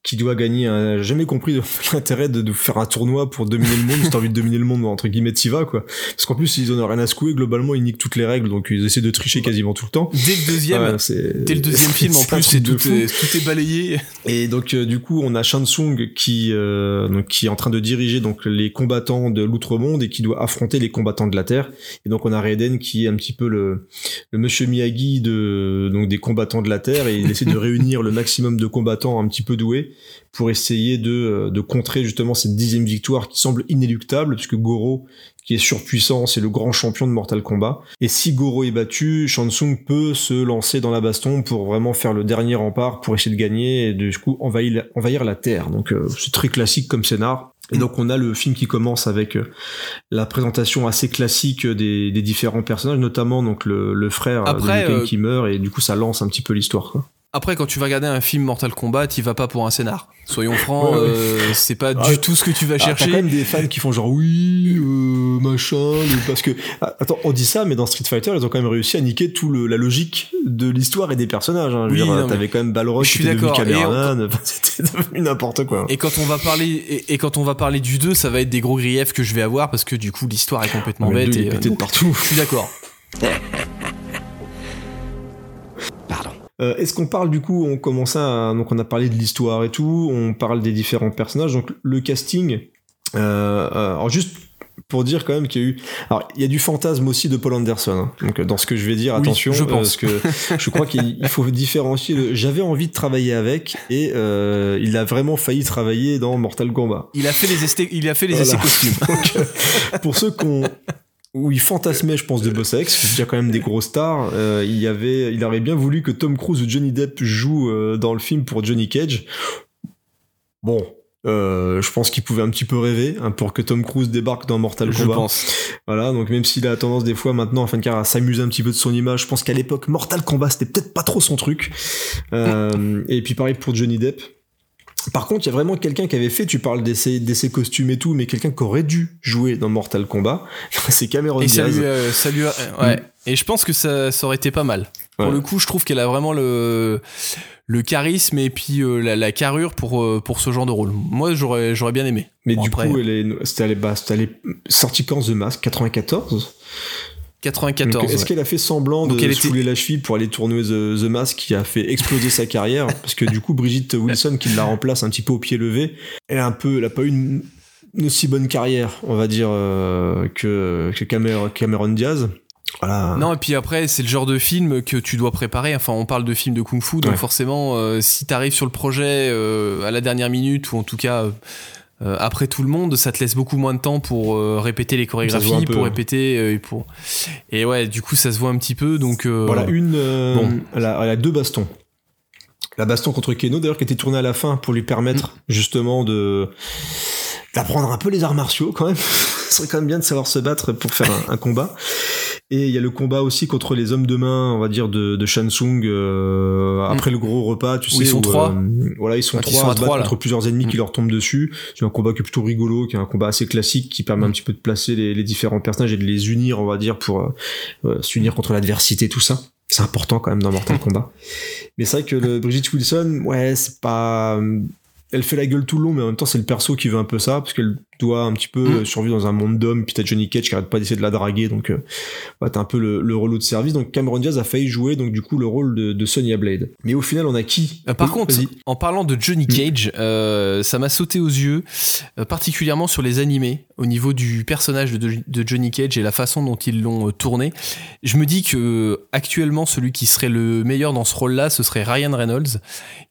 qui doit gagner. Un, j'ai jamais compris l'intérêt de, de faire un tournoi pour dominer le monde. si t'as envie de dominer le monde entre guillemets, t'y vas quoi. Parce qu'en plus ils en ont rien à secouer. Globalement, ils niquent toutes les règles, donc ils essaient de tricher quasiment tout le temps. dès le deuxième Ouais, dès le deuxième film en plus c'est tout, tout est balayé. Et donc euh, du coup, on a Shansung qui euh, donc qui est en train de diriger donc les combattants de l'outre-monde et qui doit affronter les combattants de la Terre. Et donc on a Raiden qui est un petit peu le, le Monsieur Miyagi de donc des combattants de la Terre et il essaie de réunir le maximum de combattants un petit peu doués pour essayer de euh, de contrer justement cette dixième victoire qui semble inéluctable puisque Goro qui est surpuissant, c'est le grand champion de Mortal Kombat. Et si Goro est battu, Shansung peut se lancer dans la baston pour vraiment faire le dernier rempart pour essayer de gagner et du coup envahir, envahir la Terre. Donc euh, c'est très classique comme scénar. Et donc on a le film qui commence avec euh, la présentation assez classique des, des différents personnages, notamment donc le, le frère Après, de Liu Kang euh, qui meurt et du coup ça lance un petit peu l'histoire. Après, quand tu vas regarder un film Mortal Kombat, tu vas pas pour un scénar. Soyons francs, Ouais, ouais. euh, c'est pas Ah, du tout ce que tu vas Ah, chercher. quand même des fans qui font genre oui, euh, machin, le- parce que ah, attends, on dit ça, mais dans Street Fighter, ils ont quand même réussi à niquer tout le, la logique de l'histoire et des personnages. Hein. Je veux Oui, dire, non, t'avais quand même Balrog je qui suis était devenu d'accord. Et cameraman, enfin, c'était devenu n'importe quoi. Et quand on va parler et, et quand on va parler du 2, ça va être des gros griefs que je vais avoir parce que du coup l'histoire est complètement Mais le bête deux, il et est euh, de partout. je suis d'accord. Euh, Est-ce qu'on parle du coup, on commence à, donc on a parlé de l'histoire et tout, on parle des différents personnages, donc le casting. Euh, euh, alors juste pour dire quand même qu'il y a eu, alors il y a du fantasme aussi de Paul Anderson. hein. Donc dans ce que je vais dire, Oui, attention, je euh, pense. parce que je crois qu'il il faut différencier. le- J'avais envie de travailler avec et euh, il a vraiment failli travailler dans Mortal Kombat. Il a fait les esté- il a fait les Voilà. essais costumes. Donc, euh, pour ceux qu'on où il fantasmait, je pense, de qu'il y a quand même des gros stars. euh, il y avait, il aurait bien voulu que Tom Cruise ou Johnny Depp jouent euh, dans le film pour Johnny Cage. Bon, euh, je pense qu'il pouvait un petit peu rêver hein, pour que Tom Cruise débarque dans Mortal je Kombat. pense. Voilà, donc même s'il a tendance des fois maintenant en fin de carrière à s'amuser un petit peu de son image, je pense qu'à l'époque Mortal Kombat c'était peut-être pas trop son truc. Euh, et puis pareil pour Johnny Depp. Par contre, il y a vraiment quelqu'un qui avait fait, tu parles d'essais d'essais costumes et tout, mais quelqu'un qui aurait dû jouer dans Mortal Kombat, c'est Cameron Et ça Diaz. euh, lui a- euh, ouais. Et je pense que ça, ça aurait été pas mal. Pour le coup, je trouve qu'elle a vraiment le le charisme et puis euh, la, la carrure pour euh, pour ce genre de rôle. Moi, j'aurais j'aurais bien aimé. Mais Bon, du après, coup, elle est, c'était les, bah, c'était à les, sortie quand The Mask? 94. 94. Donc, Est-ce ouais. qu'elle a fait semblant Donc, de elle se était- fouler la cheville pour aller tourner The, The Mask qui a fait exploser sa carrière Parce que du coup, Brigitte Wilson, qui la remplace un petit peu au pied levé, elle a un peu, elle a pas eu une, une aussi bonne carrière, on va dire, euh, que, que Cameron, Cameron Diaz. Voilà. Non, et puis après, c'est le genre de film que tu dois préparer. Enfin, on parle de film de kung-fu, donc Ouais. forcément, euh, si t'arrives sur le projet euh, à la dernière minute, ou en tout cas euh, après tout le monde, ça te laisse beaucoup moins de temps pour euh, répéter les chorégraphies, pour répéter, euh, et pour. Et ouais, du coup, ça se voit un petit peu, donc. Voilà, une. bon. elle, a, elle a deux bastons. La baston contre Keno, d'ailleurs, qui était tournée à la fin pour lui permettre Mm. justement de d'apprendre un peu les arts martiaux quand même. Ce serait quand même bien de savoir se battre pour faire un, un combat. Et il y a le combat aussi contre les hommes de main, on va dire, de, de Shansung euh, après le gros repas, tu Mm. Où sais. ils sont trois. euh, voilà, ils sont Quand ils trois sont à à se battre trois, là. contre plusieurs ennemis qui Mm. leur tombent dessus. C'est un combat qui est plutôt rigolo, qui est un combat assez classique, qui permet un Mm. petit peu de placer les, les différents personnages et de les unir, on va dire, pour euh, euh, s'unir contre l'adversité, tout ça. C'est important quand même dans Mortal Kombat. Mais c'est vrai que le Brigitte Wilson, ouais, c'est pas. Elle fait la gueule tout le long, mais en même temps, c'est le perso qui veut un peu ça, parce qu'elle doit un petit peu Mm. euh, survivre dans un monde d'hommes, puis t'as Johnny Cage qui arrête pas d'essayer de la draguer, donc euh, ouais, t'as un peu le, le relou de service. Donc Cameron Diaz a failli jouer, donc du coup, le rôle de, de Sonya Blade. Mais au final, on a qui Euh, par Oui, contre, en parlant de Johnny Cage, euh, ça m'a sauté aux yeux, particulièrement sur les animés, au niveau du personnage de, de Johnny Cage et la façon dont ils l'ont tourné. Je me dis que actuellement, celui qui serait le meilleur dans ce rôle-là, ce serait Ryan Reynolds,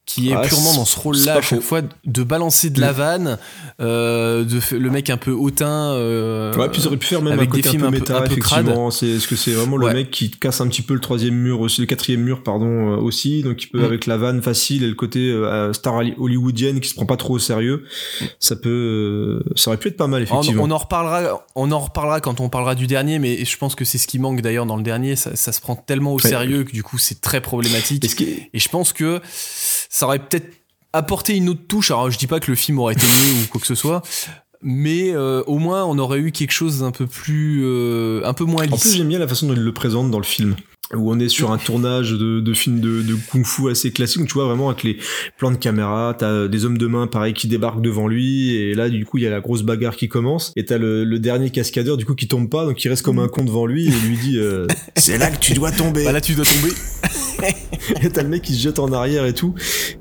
qui est Ah, purement dans ce rôle-là à chaque faux. fois de balancer de la vanne, euh, de le mec un peu hautain. euh, Ouais, puis ils auraient pu faire même avec un côté des films un peu- méta, un peu crades. effectivement. C'est, est-ce que c'est vraiment le mec qui casse un petit peu le troisième mur aussi, le quatrième mur, pardon, euh, aussi? Donc, il peut, Mm. avec la vanne facile et le côté euh, star holly- hollywoodienne qui se prend pas trop au sérieux, ça peut, ça aurait pu être pas mal, effectivement. on en reparlera, on en reparlera quand on parlera du dernier, mais je pense que c'est ce qui manque d'ailleurs dans le dernier. Ça, ça se prend tellement au Ouais. sérieux que du coup c'est très problématique. Et ce je pense que ça aurait peut-être apporté une autre touche. Alors je dis pas que le film aurait été mieux ou quoi que ce soit, mais euh, au moins on aurait eu quelque chose d'un peu plus, euh, un peu moins En plus, lisse. j'aime bien la façon dont il le présente dans le film. Où on est sur un tournage de, de film de, de kung-fu assez classique, où tu vois vraiment avec les plans de caméra, t'as des hommes de main pareil qui débarquent devant lui, et là du coup il y a la grosse bagarre qui commence, et t'as le, le dernier cascadeur du coup qui tombe pas, donc il reste comme un con devant lui, et lui dit euh, c'est là que tu dois tomber. Bah là tu dois tomber. Et t'as le mec qui se jette en arrière et tout.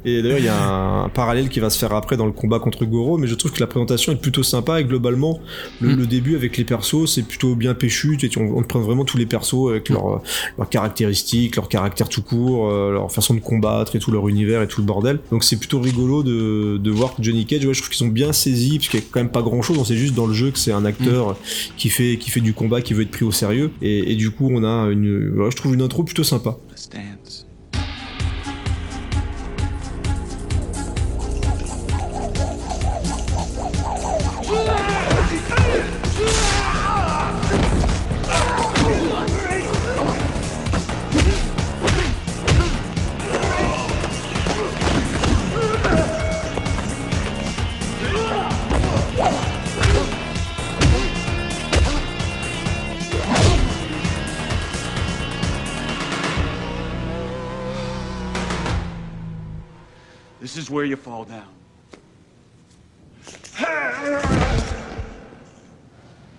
Et d'ailleurs, il y a un, un parallèle qui va se faire après dans le combat contre Goro, mais je trouve que la présentation est plutôt sympa et globalement, le, Mm. le début avec les persos, c'est plutôt bien péchu. Tu sais, on, on te prend vraiment tous les persos avec leurs leurs caractéristiques, leur caractère tout court, euh, leur façon de combattre et tout leur univers et tout le bordel. Donc c'est plutôt rigolo de, de voir que Johnny Cage, ouais, je trouve qu'ils sont bien saisis, parce qu'il y a quand même pas grand chose, on sait juste dans le jeu que c'est un acteur qui fait qui fait du combat, qui veut être pris au sérieux. Et, et du coup, on a une, ouais, je trouve une intro plutôt sympa.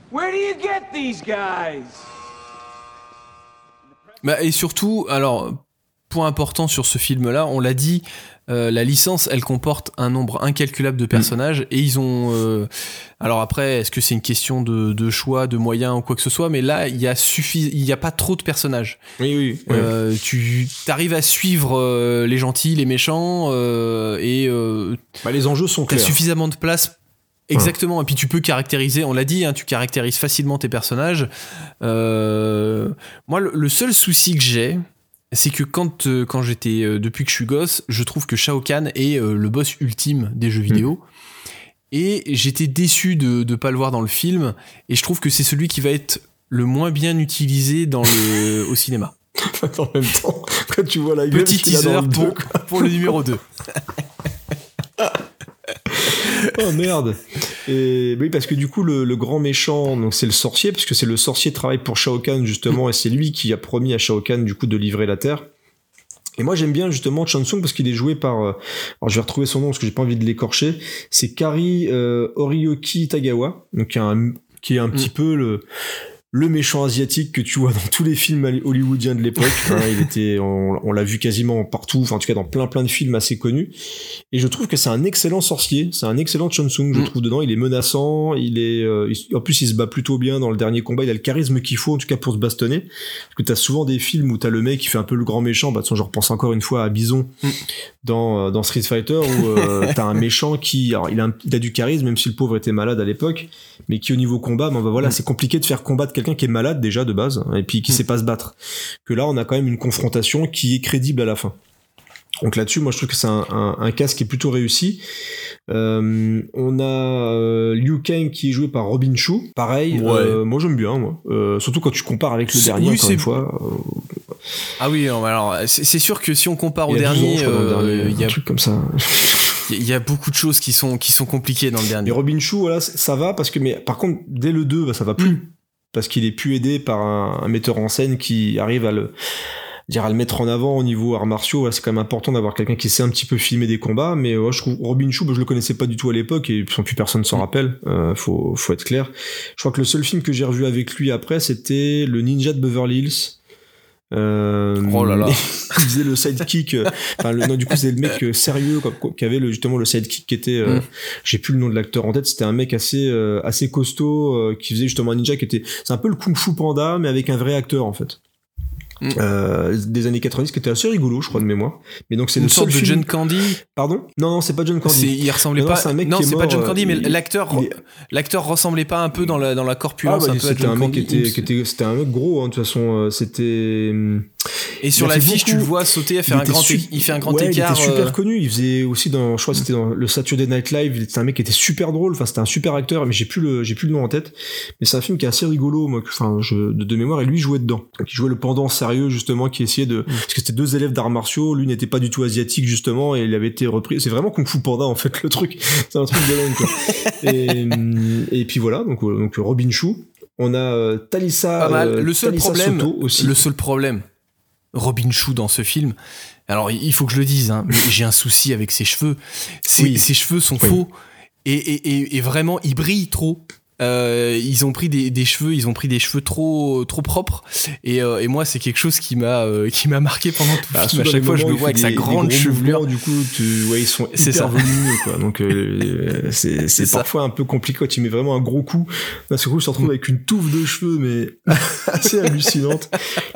Where do you get these guys? Bah, et surtout, alors, point important sur ce film-là, on l'a dit, euh, la licence, elle comporte un nombre incalculable de personnages et ils ont. euh, alors après, est-ce que c'est une question de, de choix, de moyens ou quoi que ce soit Mais là, il y a suffi- il y a pas trop de personnages. Oui, oui. Euh, tu arrives à suivre les gentils, les méchants et Bah, les enjeux sont T'as clairs. suffisamment de place. Exactement, et puis tu peux caractériser, on l'a dit, hein, tu caractérises facilement tes personnages. Euh, moi, le, le seul souci que j'ai, c'est que quand, euh, quand j'étais, euh, depuis que je suis gosse, je trouve que Shao Kahn est euh, le boss ultime des jeux vidéo. Et j'étais déçu de ne pas le voir dans le film, et je trouve que c'est celui qui va être le moins bien utilisé dans le, au cinéma. en même temps, quand tu vois la gueule Petit qu'il a dans teaser le pour, pour le numéro 2. Oh merde Et oui, parce que du coup, le, le grand méchant, donc c'est le sorcier, parce que c'est le sorcier qui travaille pour Shao Kahn, justement, et c'est lui qui a promis à Shao Kahn, du coup, de livrer la Terre. Et moi, j'aime bien, justement, Chansung, parce qu'il est joué par... euh, alors, je vais retrouver son nom, parce que j'ai pas envie de l'écorcher. C'est Kari euh, Orioki Tagawa, donc qui est un, qui est un petit peu le le méchant asiatique que tu vois dans tous les films hollywoodiens de l'époque. hein, il était, on, on l'a vu quasiment partout, enfin en tout cas dans plein plein de films assez connus. Et je trouve que c'est un excellent sorcier, c'est un excellent Chansung, je Mm. trouve dedans. Il est menaçant, il est, euh, il- en plus il se bat plutôt bien dans le dernier combat. Il a le charisme qu'il faut en tout cas pour se bastonner. Parce que t'as souvent des films où t'as le mec qui fait un peu le grand méchant. Bah, de toute façon, je repense encore une fois à Bison Mm. dans, euh, dans Street Fighter où euh, t'as un méchant qui, alors il a, un- il a du charisme même si le pauvre était malade à l'époque, mais qui au niveau combat, ben bah, voilà, c'est compliqué de faire combattre quelqu'un qui est malade déjà de base hein, et puis qui Mm. sait pas se battre. Que là, on a quand même une confrontation qui est crédible à la fin. Donc là-dessus, moi je trouve que c'est un, un, un casque qui est plutôt réussi. Euh, on a euh, Liu Kang qui est joué par Robin Chou. Pareil, Ouais. euh, moi j'aime bien, moi. Surtout quand tu compares avec le dernier, oui, encore une fois. Ah oui, alors c'est sûr que si on compare au il y a 12 ans, dernier, il y, un a- truc comme ça. il y a beaucoup de choses qui sont, qui sont compliquées dans le Et dernier. Robin Chou, voilà, ça va parce que, mais par contre, dès le 2, bah, ça va plus. Mm. Parce qu'il est plus aidé par un, un metteur en scène qui arrive à le, dire, à le mettre en avant au niveau arts martiaux. C'est quand même important d'avoir quelqu'un qui sait un petit peu filmer des combats. Mais ouais, je trouve Robin Chou, bah, je le connaissais pas du tout à l'époque et sans plus personne s'en Mm. rappelle. Euh, faut, faut être clair. Je crois que le seul film que j'ai revu avec lui après, c'était le Ninja de Beverly Hills. Euh, Oh là là. il faisait le sidekick. euh, Enfin, le, non, du coup, c'est le mec euh, sérieux quoi, qui avait le, justement le sidekick qui était. euh, Mm. J'ai plus le nom de l'acteur en tête. C'était un mec assez euh, assez costaud euh, qui faisait justement un ninja qui était. C'est un peu le kung fu panda mais avec un vrai acteur en fait. Mm. euh, des années 90 qui était assez rigolo, je crois de mémoire. Mais donc c'est Une le seul sorte de film. John Candy. Pardon? Non, non, c'est pas John Candy. il ressemblait Non, pas. c'est un mec non, c'est pas John Candy, mais il- l'acteur, il l'acteur ressemblait pas un peu dans la dans la Ah, corpulence bah, un peu à c'était John un mec qui était, qui était, c'était un mec gros, hein, de toute façon. euh, C'était. Et sur l'affiche, tu le vois sauter, faire un grand, su- il fait un grand ouais, écart. Il était super euh, connu. Il faisait aussi dans, je crois c'était dans le Saturday Night Live. C'était un mec qui était super drôle. Enfin, c'était un super acteur, mais j'ai plus le, j'ai plus le nom en tête. Mais c'est un film qui est assez rigolo, moi. que- Enfin, je, de, de mémoire, et lui jouait dedans. Donc, il jouait le pendant sérieux, justement, qui essayait Mm. de, parce que c'était deux élèves d'arts martiaux. Lui n'était pas du tout asiatique, justement, et il avait été repris. C'est vraiment Kung Fu Panda, en fait, le truc. C'est un truc de dingue, quoi. et, hum, et puis voilà. Donc, euh, donc Robin Chou. On a euh, Talissa. pas mal. le seul Talissa problème, Soto aussi. le seul problème, Robin Chou dans ce film. Alors il faut que je le dise, hein, j'ai un souci avec ses cheveux. Ses, Oui. ses cheveux sont Oui. faux et, et, et, et vraiment ils brillent trop. Euh, ils ont pris des, des cheveux, ils ont pris des cheveux trop trop propres et, euh, et moi c'est quelque chose qui m'a euh, qui m'a marqué pendant tout le Ah, film. À chaque fois je le vois avec sa grande chevelure. Du coup, tu, ouais, ils sont C'est hyper ça. volumineux, quoi. Donc, euh, c'est, c'est C'est ça. parfois un peu compliqué quand tu mets vraiment un gros coup. D'un seul coup, tu te retrouves avec une touffe de cheveux, mais assez hallucinante.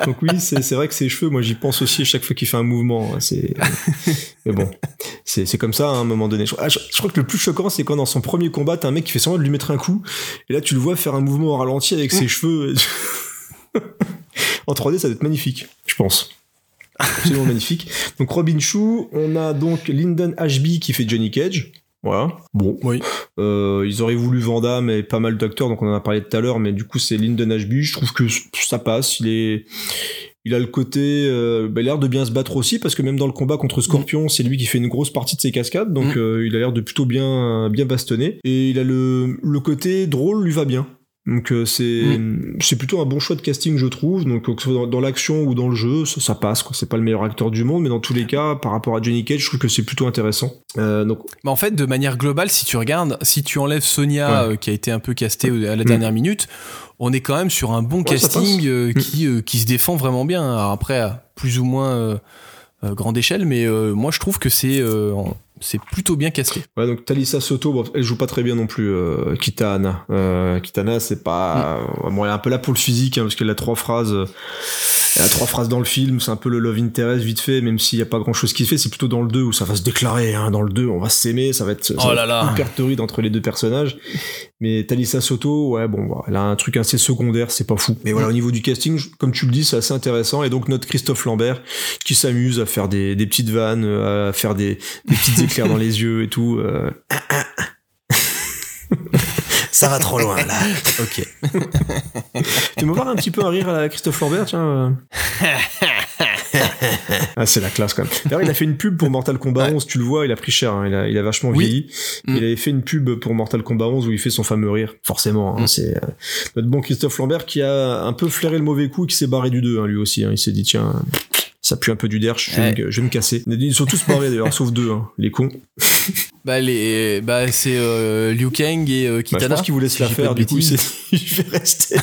Donc oui, c'est, c'est vrai que ces cheveux, moi, j'y pense aussi chaque fois qu'il fait un mouvement. hein, C'est, mais bon, c'est, c'est comme ça, hein, à un moment donné. Je, ah, je- je crois que le plus choquant, c'est quand dans son premier combat, t'as un mec qui fait semblant de lui mettre un coup, et là, tu le vois faire un mouvement au ralenti avec ses cheveux. en 3D, ça doit être magnifique, je pense. Absolument magnifique. Donc Robin Chou, on a donc Lyndon Ashby qui fait Johnny Cage. Voilà. Bon. Oui. Euh, ils auraient voulu Van Damme et pas mal d'acteurs, donc on en a parlé tout à l'heure, mais du coup c'est Lyndon Ashby. Je trouve que ça passe. Il est, il a le côté, euh, bah, il a l'air de bien se battre aussi parce que même dans le combat contre Scorpion, c'est lui qui fait une grosse partie de ses cascades, donc Mm. euh, il a l'air de plutôt bien, bien bastonner. Et il a le, le côté drôle lui va bien. Donc euh, c'est c'est plutôt un bon choix de casting je trouve. Donc euh, que ce soit dans, dans l'action ou dans le jeu, ça, ça passe. quoi. C'est pas le meilleur acteur du monde, mais dans tous les cas, par rapport à Johnny Cage, je trouve que c'est plutôt intéressant. Euh, donc en fait, de manière globale, si tu regardes, si tu enlèves Sonia Ouais. euh, qui a été un peu castée à la Mm. dernière minute, on est quand même sur un bon Ouais, casting euh, Mm. qui, qui se défend vraiment bien. Alors après, à plus ou moins grande échelle, mais moi je trouve que c'est en- c'est plutôt bien casté. Ouais, donc Talissa Soto, bon, elle joue pas très bien non plus, euh, Kitana. Euh, Kitana, c'est pas. Mm. Bon, elle est un peu là pour le physique, hein, parce qu'elle a trois phrases. euh, Elle a trois phrases dans le film, c'est un peu le love interest vite fait, même s'il y a pas grand chose qui se fait, c'est plutôt dans le 2 où ça va se déclarer, hein, dans le 2, on va s'aimer, ça va être, ça Oh là être là. hyper torride entre les deux personnages. Mais Talissa Soto, ouais, bon, bah, elle a un truc assez secondaire, c'est pas fou. Mais voilà, au niveau du casting, comme tu le dis, c'est assez intéressant. Et donc, notre Christophe Lambert, qui s'amuse à faire des, des petites vannes, euh, à faire des, des petites éclairs dans les yeux et tout. euh. Ça va trop loin, là. Ok. Tu me voir un petit peu un rire à la Christophe Lambert, tiens. euh. ah, c'est la classe quand même. D'ailleurs, il a fait une pub pour Mortal Kombat 11, tu le vois, il a pris cher, hein, il, a, il a vachement Oui. vieilli. Mm. Il avait fait une pub pour Mortal Kombat 11 où il fait son fameux rire. Forcément, hein, Mm. c'est euh, notre bon Christophe Lambert qui a un peu flairé le mauvais coup et qui s'est barré du 2, hein, lui aussi. Il s'est dit, tiens, ça pue un peu du derche, je, vais Ouais. me- je vais me casser. Ils sont tous barrés d'ailleurs, sauf deux, hein, les cons. Bah, les, bah c'est euh, Liu Kang et euh, Bah, je Kitana. pense se si la faire, du coup, je vais rester.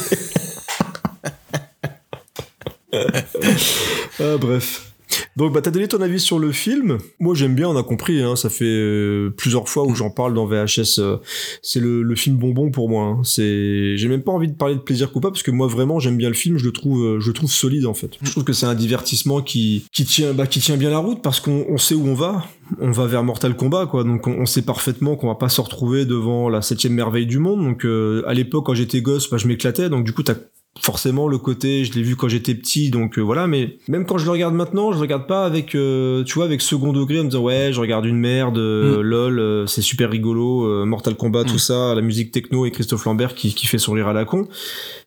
ah, bref. Donc, bah, t'as donné ton avis sur le film. Moi, j'aime bien, on a compris, hein, ça fait euh, plusieurs fois où j'en parle dans VHS. euh, c'est le, le film bonbon pour moi. hein. C'est, j'ai même pas envie de parler de plaisir coupable parce que moi, vraiment, j'aime bien le film. Je le trouve, euh, je le trouve solide en fait. Je trouve que c'est un divertissement qui, qui tient, bah, qui tient bien la route parce qu'on on sait où on va. On va vers Mortal Kombat, quoi. Donc, on, on sait parfaitement qu'on va pas se retrouver devant la septième merveille du monde. Donc, euh, à l'époque, quand j'étais gosse, bah, je m'éclatais. Donc, du coup, t'as forcément le côté je l'ai vu quand j'étais petit donc euh, voilà mais même quand je le regarde maintenant je le regarde pas avec euh, tu vois avec second degré en me disant ouais je regarde une merde euh, lol euh, c'est super rigolo euh, Mortal Kombat Mm. tout ça la musique techno et Christophe Lambert qui, qui fait sourire à la con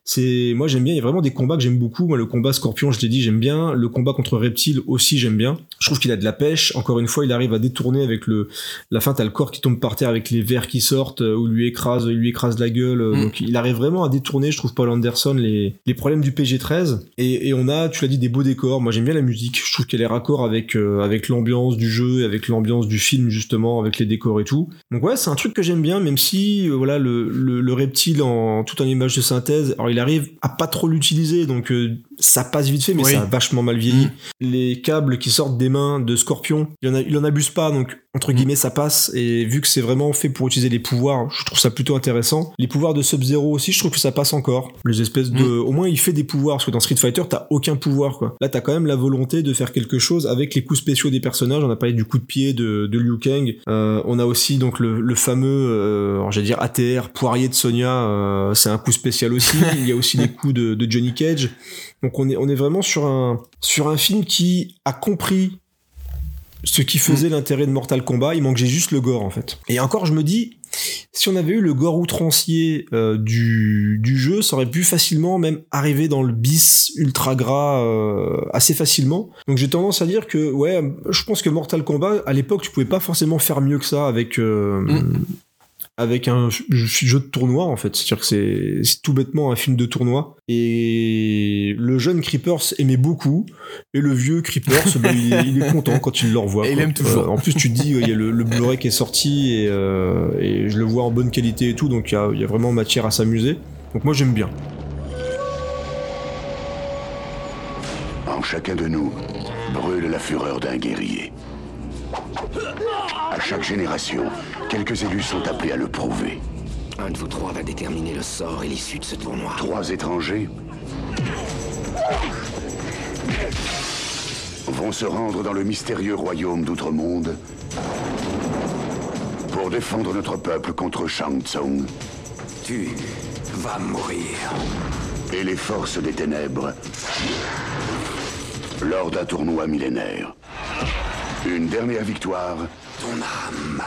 c'est moi j'aime bien il y a vraiment des combats que j'aime beaucoup. Moi le combat Scorpion je l'ai dit j'aime bien. Le combat contre Reptile aussi j'aime bien. Je trouve qu'il a de la pêche. Encore une fois il arrive à détourner avec le la fin t'as le corps qui tombe par terre avec les verres qui sortent euh, ou lui écrase il lui écrase la gueule. Mm. donc il arrive vraiment à détourner je trouve Paul Anderson les, les problèmes du PG-13 et, et on a tu l'as dit des beaux décors. Moi j'aime bien la musique. Je trouve qu'elle est raccord avec euh, avec l'ambiance du jeu et avec l'ambiance du film justement avec les décors et tout. Donc ouais c'est un truc que j'aime bien même si euh, voilà le, le, le reptile en tout en image de synthèse. Alors il arrive à pas trop l'utiliser donc euh, ça passe vite fait, mais Oui. ça a vachement mal vieilli. Mm. Les câbles qui sortent des mains de Scorpion, il en, a, il en abuse pas, donc entre guillemets ça passe. Et vu que c'est vraiment fait pour utiliser les pouvoirs, je trouve ça plutôt intéressant. Les pouvoirs de Sub-Zero aussi, je trouve que ça passe encore. Les espèces de, au moins il fait des pouvoirs, parce que dans Street Fighter t'as aucun pouvoir quoi. Là t'as quand même la volonté de faire quelque chose avec les coups spéciaux des personnages. On a parlé du coup de pied de, de Liu Kang. Euh, on a aussi donc le, le fameux, euh, j'allais dire ATR poirier de Sonia. euh, c'est un coup spécial aussi. il y a aussi les coups de, de Johnny Cage. Donc on est on est vraiment sur un sur un film qui a compris ce qui faisait l'intérêt de Mortal Kombat. Il manquait juste le gore en fait. Et encore je me dis si on avait eu le gore outrancier euh, du, du jeu, ça aurait pu facilement même arriver dans le bis ultra gras euh, assez facilement. Donc j'ai tendance à dire que ouais, je pense que Mortal Kombat à l'époque tu pouvais pas forcément faire mieux que ça avec euh, Mm. Avec un jeu de tournoi en fait. C'est-à-dire que c'est tout bêtement un film de tournoi et le jeune Creepers aimait beaucoup et le vieux Creepers bah, il, est, il est content quand il le revoit. Et il aime toujours. Euh, en plus tu te dis il y a le, le Blu-ray qui est sorti et, euh, et je le vois en bonne qualité et tout donc il y a, il y a vraiment matière à s'amuser. Donc moi j'aime bien. En chacun de nous brûle la fureur d'un guerrier. À chaque génération, quelques élus sont appelés à le prouver. Un de vous trois va déterminer le sort et l'issue de ce tournoi. Trois étrangers vont se rendre dans le mystérieux royaume d'Outre-Monde pour défendre notre peuple contre Shang Tsung Tu vas mourir. et les forces des ténèbres lors d'un tournoi millénaire. Une dernière victoire Ton âme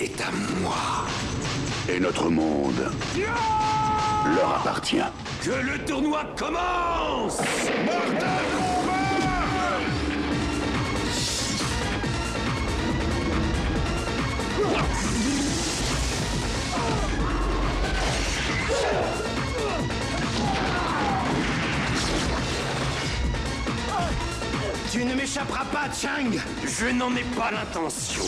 est à moi. et notre monde leur appartient. Que le tournoi commence Tu ne m'échapperas pas, Chang Je n'en ai pas l'intention.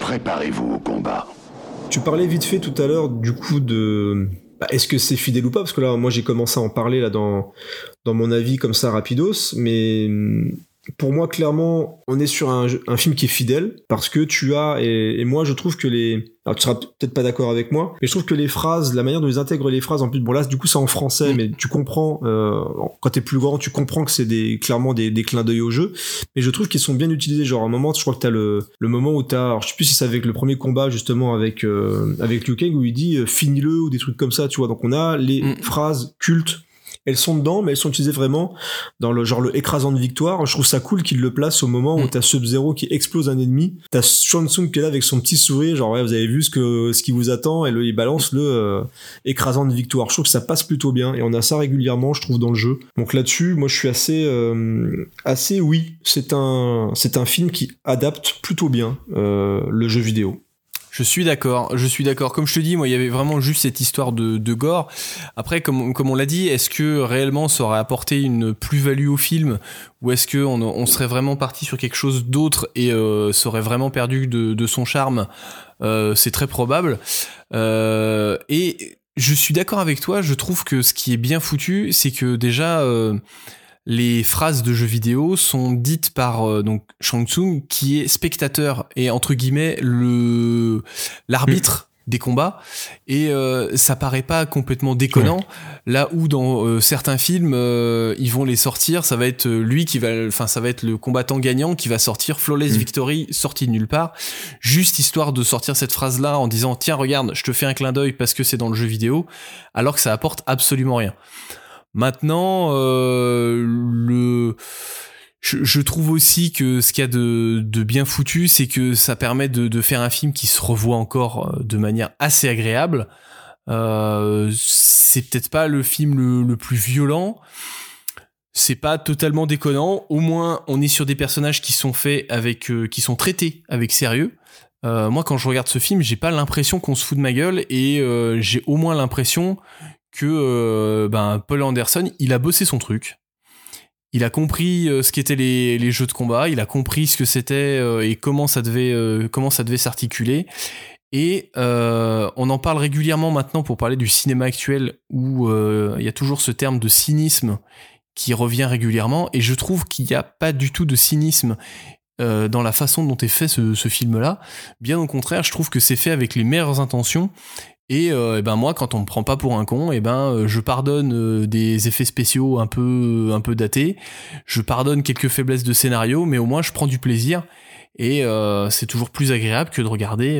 Préparez-vous au combat. Tu parlais vite fait tout à l'heure du coup de bah, est-ce que c'est fidèle ou pas? Parce que là moi j'ai commencé à en parler là dans dans mon avis comme ça rapidos mais hum, pour moi clairement on est sur un, un film qui est fidèle parce que tu as et, et moi je trouve que les alors tu seras peut-être pas d'accord avec moi mais je trouve que les phrases la manière dont ils intègrent les phrases en plus bon là du coup c'est en français mais tu comprends euh, quand t'es plus grand tu comprends que c'est des clairement des, des clins d'œil au jeu mais je trouve qu'ils sont bien utilisés. Genre à un moment je crois que t'as le le moment où t'as alors je sais plus si c'est avec le premier combat justement avec euh, avec Liu Kang où il dit euh, finis-le ou des trucs comme ça tu vois. Donc on a les Mm. phrases cultes elles sont dedans mais elles sont utilisées vraiment dans le genre le écrasant de victoire. Je trouve ça cool qu'il le place au moment où Mm. t'as Sub-Zero qui explose un ennemi. T'as Shang Tsung qui est là avec son petit sourire genre ouais vous avez vu ce que ce qui vous attend et le, il balance le euh, écrasant de victoire. Je trouve que ça passe plutôt bien et on a ça régulièrement je trouve dans le jeu. Donc là-dessus moi je suis assez euh, assez oui. C'est un c'est un film qui adapte plutôt bien euh, le jeu vidéo Je suis d'accord, je suis d'accord. Comme je te dis, moi, il y avait vraiment juste cette histoire de, gore. Après, comme, comme on l'a dit, est-ce que réellement ça aurait apporté une plus-value au film? Ou est-ce que on, serait vraiment parti sur quelque chose d'autre et euh, ça aurait vraiment perdu de, de son charme? Euh, C'est très probable. Euh, et je suis d'accord avec toi. Je trouve que ce qui est bien foutu, c'est que déjà. Euh, les phrases de jeux vidéo sont dites par euh, donc Shang Tsung qui est spectateur et entre guillemets le l'arbitre des combats. Et euh, ça paraît pas complètement déconnant. Là où dans euh, certains films euh, ils vont les sortir ça va être lui qui va enfin ça va être le combattant gagnant qui va sortir flawless Mm. victory sorti de nulle part. Juste histoire de sortir cette phrase là en disant tiens regarde je te fais un clin d'œil parce que c'est dans le jeu vidéo alors que ça apporte absolument rien Maintenant, euh, le, je, trouve aussi que ce qu'il y a de, de bien foutu, c'est que ça permet de, de faire un film qui se revoit encore euh, de manière assez agréable. Euh, c'est peut-être pas le film le, le plus violent. C'est pas totalement déconnant. Au moins, on est sur des personnages qui sont faits avec, qui sont traités avec sérieux. moi quand je regarde ce film, j'ai pas l'impression qu'on se fout de ma gueule et j'ai au moins l'impression que euh, ben Paul Anderson, il a bossé son truc. Il a compris euh, ce qu'étaient les, jeux de combat, il a compris ce que c'était euh, et comment ça devait comment ça s'articuler. Et on en parle régulièrement maintenant pour parler du cinéma actuel où il y a toujours ce terme de cynisme qui revient régulièrement et je trouve qu'il n'y a pas du tout de cynisme dans la façon dont est fait ce film-là. Bien au contraire, je trouve que c'est fait avec les meilleures intentions. Et, euh, eh ben moi, quand on me prend pas pour un con, et ben euh, je pardonne euh, des effets spéciaux un peu un peu datés, je pardonne quelques faiblesses de scénario, mais au moins je prends du plaisir. Et c'est toujours plus agréable que de regarder,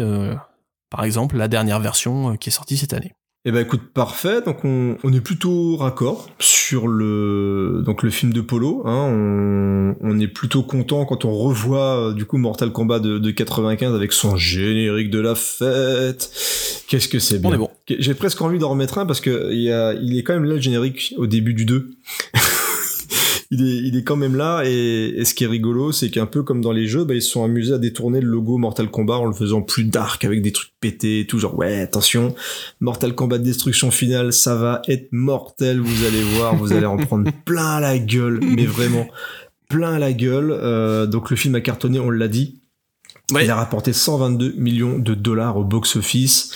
par exemple, la dernière version qui est sortie cette année. Eh ben écoute, parfait. Donc on, on est plutôt raccord sur le donc le film de Polo. Hein, on, on est plutôt content quand on revoit euh, du coup Mortal Kombat de, de 95 avec son générique de la fête. Qu'est-ce que c'est bien? On est bon. J'ai presque envie d'en remettre un parce que il y a il est quand même là le générique au début du 2. Il est, il est quand même là et, et ce qui est rigolo c'est qu'un peu comme dans les jeux bah, ils se sont amusés à détourner le logo Mortal Kombat en le faisant plus dark avec des trucs pétés et tout genre ouais attention Mortal Kombat destruction finale ça va être mortel vous allez voir vous allez en prendre plein la gueule mais vraiment plein la gueule. Euh, donc le film a cartonné on l'a dit. Il a rapporté 122 millions de dollars au box-office.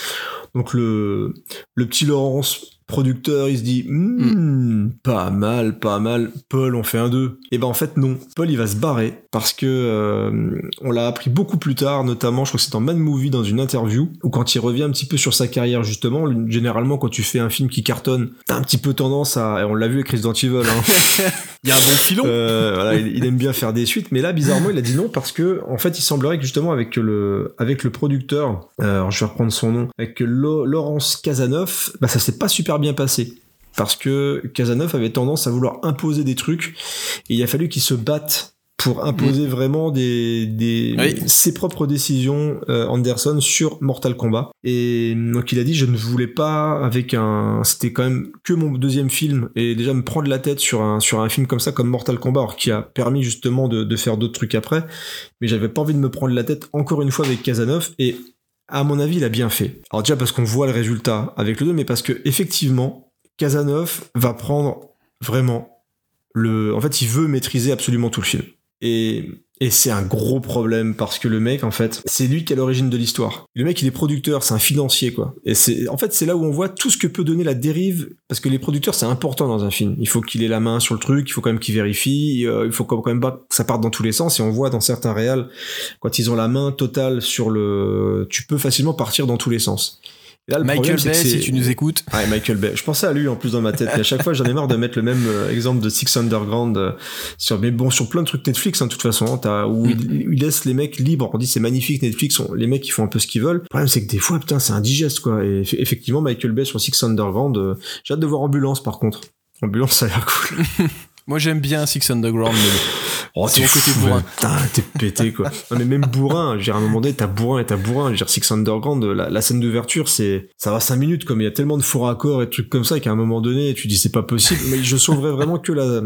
Donc le, le petit Laurence, producteur, il se dit Hmm, pas mal, pas mal. Paul, on fait un 2. Et ben en fait non. Paul, il va se barrer parce que euh, on l'a appris beaucoup plus tard, notamment, je crois que c'est dans Mad Movie dans une interview où quand il revient un petit peu sur sa carrière justement, généralement quand tu fais un film qui cartonne, t'as un petit peu tendance à, et on l'a vu avec Resident Evil, hein, Il y a un bon filon. euh, voilà, il, il aime bien faire des suites, mais là bizarrement il a dit non parce que en fait il semblerait que justement avec le avec le producteur, euh, alors je vais reprendre son nom, avec Lo- Laurence Casanov, bah ça s'est pas super bien passé. Parce que Casanov avait tendance à vouloir imposer des trucs et il a fallu qu'il se batte pour imposer vraiment des, des Oui. ses propres décisions euh, Anderson sur Mortal Kombat. Et donc il a dit je ne voulais pas avec un c'était quand même que mon deuxième film et déjà me prendre la tête sur un sur un film comme ça comme Mortal Kombat alors qui a permis justement de, de faire d'autres trucs après. Mais j'avais pas envie de me prendre la tête encore une fois avec Casanov et à mon avis il a bien fait. Alors déjà parce qu'on voit le résultat avec le 2 mais parce que effectivement va prendre vraiment le en fait il veut maîtriser absolument tout le film. Et, et c'est un gros problème parce que le mec, en fait, c'est lui qui est à l'origine de l'histoire. Le mec, il est producteur, c'est un financier, quoi. Et c'est, en fait, c'est là où on voit tout ce que peut donner la dérive, parce que les producteurs, c'est important dans un film. Il faut qu'il ait la main sur le truc, il faut quand même qu'il vérifie, euh, il faut quand même pas que ça parte dans tous les sens. Et on voit dans certains réals, quand ils ont la main totale sur le, tu peux facilement partir dans tous les sens. Et là, le Michael problème, Bay, si tu nous écoutes. Ouais, Michael Bay. Je pensais à lui en plus dans ma tête. Et à chaque fois, j'en ai marre de mettre le même euh, exemple de Six Underground euh, sur, mais bon, sur plein de trucs Netflix, hein, de toute façon, hein, t'as, où Mm. il, il laisse les mecs libres. On dit c'est magnifique Netflix, on- les mecs ils font un peu ce qu'ils veulent. Le problème c'est que des fois, putain, c'est indigeste quoi. Et eff- effectivement, Michael Bay sur Six Underground, euh, j'ai hâte de voir Ambulance par contre. Ambulance, ça a l'air cool. Moi j'aime bien Six Underground, mais. Oh, C'est t'es mon côté bourrin. Putain, t'es pété, quoi. Non, mais même bourrin, dire, à un moment donné, t'as bourrin et t'as bourrin. Dire, Six Underground, la, la scène d'ouverture, c'est, ça va cinq minutes, comme il y a tellement de faux raccords et de trucs comme ça qu'à un moment donné, tu dis c'est pas possible. Mais je sauverais vraiment que la,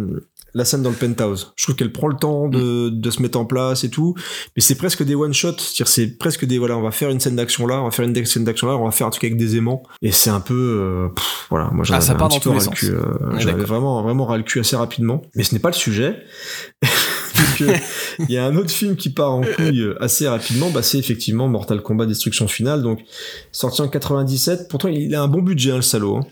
la scène dans le penthouse. Je trouve qu'elle prend le temps de, de se mettre en place et tout. Mais c'est presque des one shot. C'est-à-dire, c'est presque des, voilà, on va faire une scène d'action là, on va faire une scène d'action là, on va faire un truc avec des aimants. Et c'est un peu, euh, pff, voilà, moi j'en Ah, ça avais part un dans petit peu tous les ras le sens. cul, euh, Ouais, vraiment, vraiment ras le cul assez rapidement. Mais ce n'est pas le sujet. Euh, il y a un autre film qui part en couille euh, assez rapidement, bah, c'est effectivement Mortal Kombat Destruction Finale, donc sorti en 97. Pourtant, il a un bon budget, hein, le salaud. hein.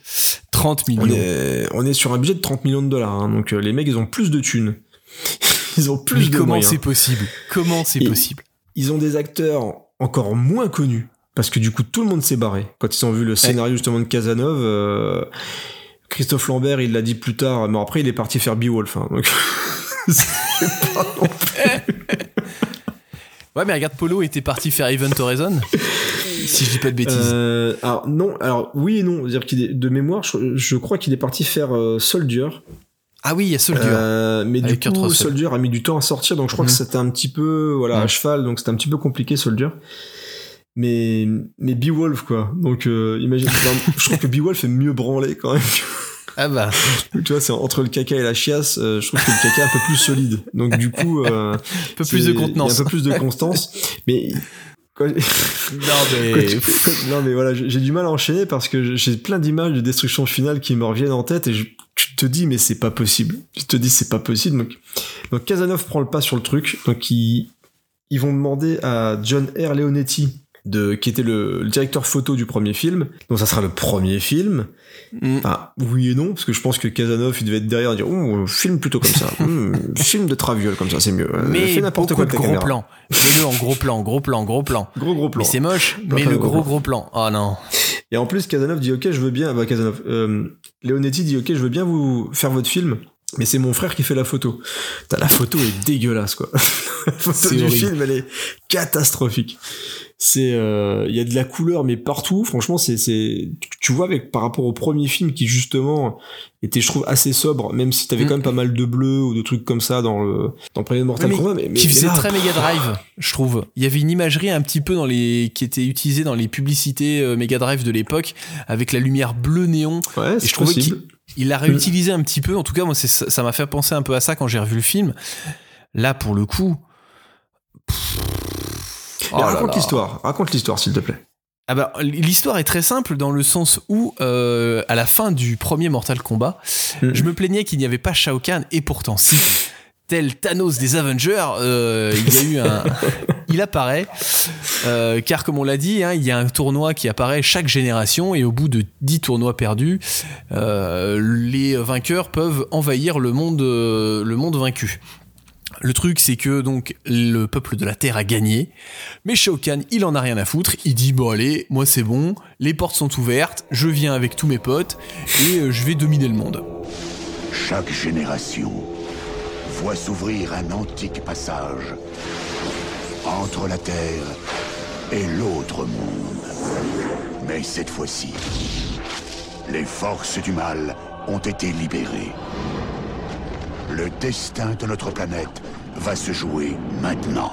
30 millions. On est, on est sur un budget de 30 millions de dollars, hein, donc euh, les mecs, ils ont plus de thunes. Ils ont plus Mais de comment c'est possible? Comment c'est possible? Ils ont des acteurs encore moins connus, parce que du coup, tout le monde s'est barré. Quand ils ont vu le scénario justement de Casanov, euh, Christophe Lambert, il l'a dit plus tard, mais après, il est parti faire Beowulf. Hein, donc... c'est pas non Ouais, mais regarde, Polo était parti faire Event Horizon. si je dis pas de bêtises. Euh, alors non, alors oui et non. Qu'il est de mémoire, je, je crois qu'il est parti faire euh, Soldier. Ah oui, il y a Soldier. Euh, mais Avec du Kurt coup. Soldier a mis du temps à sortir, donc je crois que Mhm. c'était un petit peu voilà à Mhm. cheval, donc c'était un petit peu compliqué Soldier. Mais mais Beowulf quoi. Donc euh, imagine, je trouve que Beowulf est mieux branlé quand même. Ah bah. tu vois, c'est entre le caca et la chiasse, euh, je trouve que le caca est un peu plus solide. Donc du coup, euh, Un peu plus de contenance. Il y a un peu plus de constance. Mais Quand- Non mais. quand tu- quand- non mais voilà, j'ai j'ai du mal à enchaîner parce que j'ai plein d'images de destruction finale qui me reviennent en tête et je, tu te dis mais c'est pas possible. Tu te dis c'est pas possible. Donc, donc Casanov prend le pas sur le truc. Donc ils, ils vont demander à John R. Leonetti de qui était le, le directeur photo du premier film. Donc ça sera le premier film. Mm. Enfin, oui et non parce que je pense que Casanov il devait être derrière et dire oh film plutôt comme ça. Hmm, film de traviole comme ça c'est mieux. Euh, Mais fais n'importe quoi de gros caméra. plans. Fais-le en gros plan, gros plan, gros plan. Gros gros plan. Mais c'est moche, mais le gros gros plan. gros plan. Oh non. Et en plus, Casanov dit ok, je veux bien. Bah Casanov, euh, Leonetti dit ok, je veux bien vous faire votre film, mais c'est mon frère qui fait la photo. Putain, la photo est dégueulasse quoi. la photo du horrible. film, elle est catastrophique. C'est, euh, il y a de la couleur mais partout. Franchement, c'est, c'est, tu- vois avec par rapport au premier film qui justement était, je trouve, assez sobre, même si t'avais Mm. quand même pas mal de bleu ou de trucs comme ça dans le dans premier Mortal Mais Kombat, mais, mais- qui faisait là, très Mega Drive, je trouve. Il y avait une imagerie un petit peu dans les qui était utilisée dans les publicités euh, Mega Drive de l'époque avec la lumière bleu néon. ouais, Et c'est je trouvais il l'a réutilisé un petit peu. En tout cas, moi, ça m'a fait penser un peu à ça quand j'ai revu le film. Là, pour le coup. oh là raconte l'histoire, raconte l'histoire s'il te plaît. Ah bah, l'histoire est très simple dans le sens où, euh, à la fin du premier Mortal Kombat, Mhm. je me plaignais qu'il n'y avait pas Shao Kahn, et pourtant, si, tel Thanos des Avengers, euh, il y a eu un. il apparaît, euh, car comme on l'a dit, hein, il y a un tournoi qui apparaît chaque génération, et au bout de 10 tournois perdus, euh, les vainqueurs peuvent envahir le monde, euh, le monde vaincu. Le truc, c'est que donc le peuple de la Terre a gagné, mais Shao Kahn, il en a rien à foutre. Il dit bon allez, moi c'est bon, les portes sont ouvertes, je viens avec tous mes potes et euh, je vais dominer le monde. Chaque génération voit s'ouvrir un antique passage entre la Terre et l'autre monde. Mais cette fois-ci, les forces du mal ont été libérées. Le destin de notre planète va se jouer maintenant.